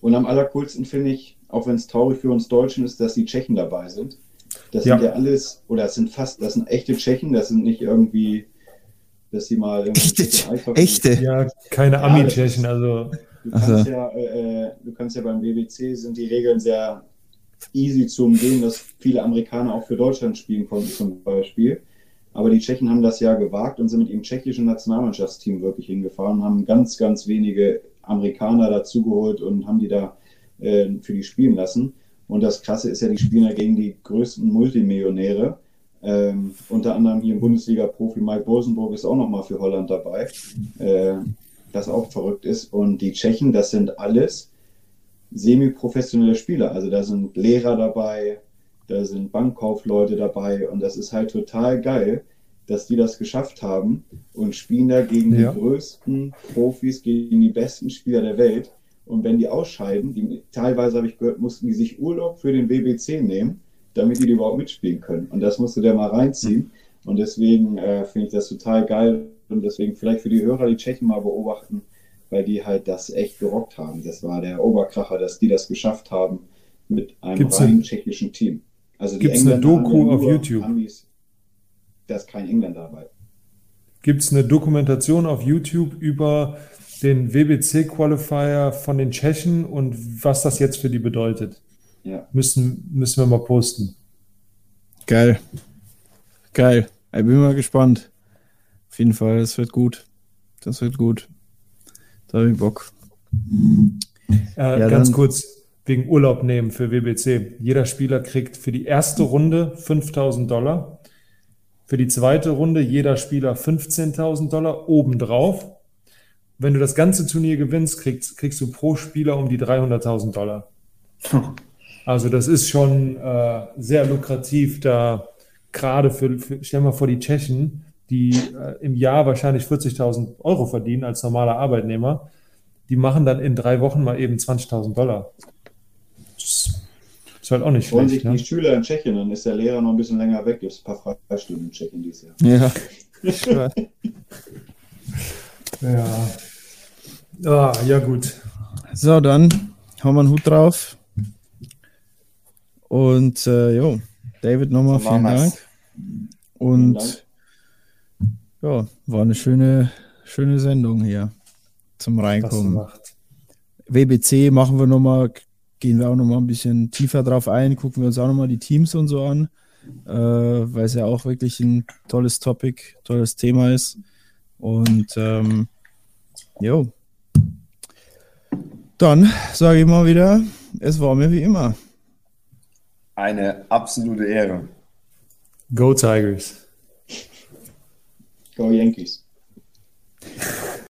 Und am allercoolsten finde ich, auch wenn es traurig für uns Deutschen ist, dass die Tschechen dabei sind. Das Ja. sind ja alles, oder das sind fast, das sind echte Tschechen, das sind nicht irgendwie, dass sie mal Echte, echte. Ja, keine Ja, Ami-Tschechen, also Du kannst, so. ja, äh, äh, du kannst ja beim WBC sind die Regeln sehr easy zu umgehen, dass viele Amerikaner auch für Deutschland spielen konnten zum Beispiel. Aber die Tschechen haben das ja gewagt und sind mit ihrem tschechischen Nationalmannschaftsteam wirklich hingefahren und haben ganz, ganz wenige Amerikaner dazugeholt und haben die da äh, für die spielen lassen. Und das Krasse ist ja, die spielen ja gegen die größten Multimillionäre. Ähm, unter anderem hier im Bundesliga-Profi Mike Bosenburg ist auch nochmal für Holland dabei. Äh, das auch verrückt ist. Und die Tschechen, das sind alles semi-professionelle Spieler. Also da sind Lehrer dabei, da sind Bankkaufleute dabei und das ist halt total geil, dass die das geschafft haben und spielen da gegen Ja. die größten Profis, gegen die besten Spieler der Welt. Und wenn die ausscheiden, die, teilweise habe ich gehört, mussten die sich Urlaub für den WBC nehmen, damit die, die überhaupt mitspielen können. Und das musst du dir mal reinziehen. Und deswegen äh, finde ich das total geil und deswegen vielleicht für die Hörer die Tschechen mal beobachten, weil die halt das echt gerockt haben. Das war der Oberkracher, dass die das geschafft haben mit einem Gibt's rein tschechischen Team. Also die gibt's eine Doku auf YouTube? Amis. Da ist kein Engländer dabei. gibt es eine Dokumentation auf YouTube über den WBC-Qualifier von den Tschechen und was das jetzt für die bedeutet. Ja. Müssen, müssen wir mal posten. Geil. Geil. Ich bin mal gespannt. Auf jeden Fall, das wird gut. Das wird gut. Da habe ich Bock. Äh, Ja, ganz dann- kurz, wegen Urlaub nehmen für WBC. Jeder Spieler kriegt für die erste Runde 5000 Dollar. Für die zweite Runde jeder Spieler 15.000 Dollar obendrauf. Wenn du das ganze Turnier gewinnst, kriegst, kriegst du pro Spieler um die 300.000 Dollar. [LAUGHS] Also das ist schon äh, sehr lukrativ, da gerade für, für, stell mal vor, die Tschechen, die äh, im Jahr wahrscheinlich 40.000 Euro verdienen als normaler Arbeitnehmer, die machen dann in drei Wochen mal eben 20.000 Dollar. Das ist halt auch nicht Freuen sich schlecht. Ne? die Schüler in Tschechien, dann ist der Lehrer noch ein bisschen länger weg. Gibt es ein paar Freistunden in Tschechien dieses Jahr. Ja. [LAUGHS] Ja. Ah, ja, gut. So, dann haben wir einen Hut drauf. Und äh, jo, David nochmal So vielen. Dank. Und Dank. ja, war eine schöne, schöne Sendung hier zum Reinkommen. WBC machen wir nochmal, gehen wir auch nochmal ein bisschen tiefer drauf ein, gucken wir uns auch nochmal die Teams und so an, äh, weil es ja auch wirklich ein tolles Topic, tolles Thema ist. Und ähm, jo. Dann sage ich mal wieder, es war mir wie immer. Eine absolute Ehre. Go Tigers. Go Yankees. [LAUGHS]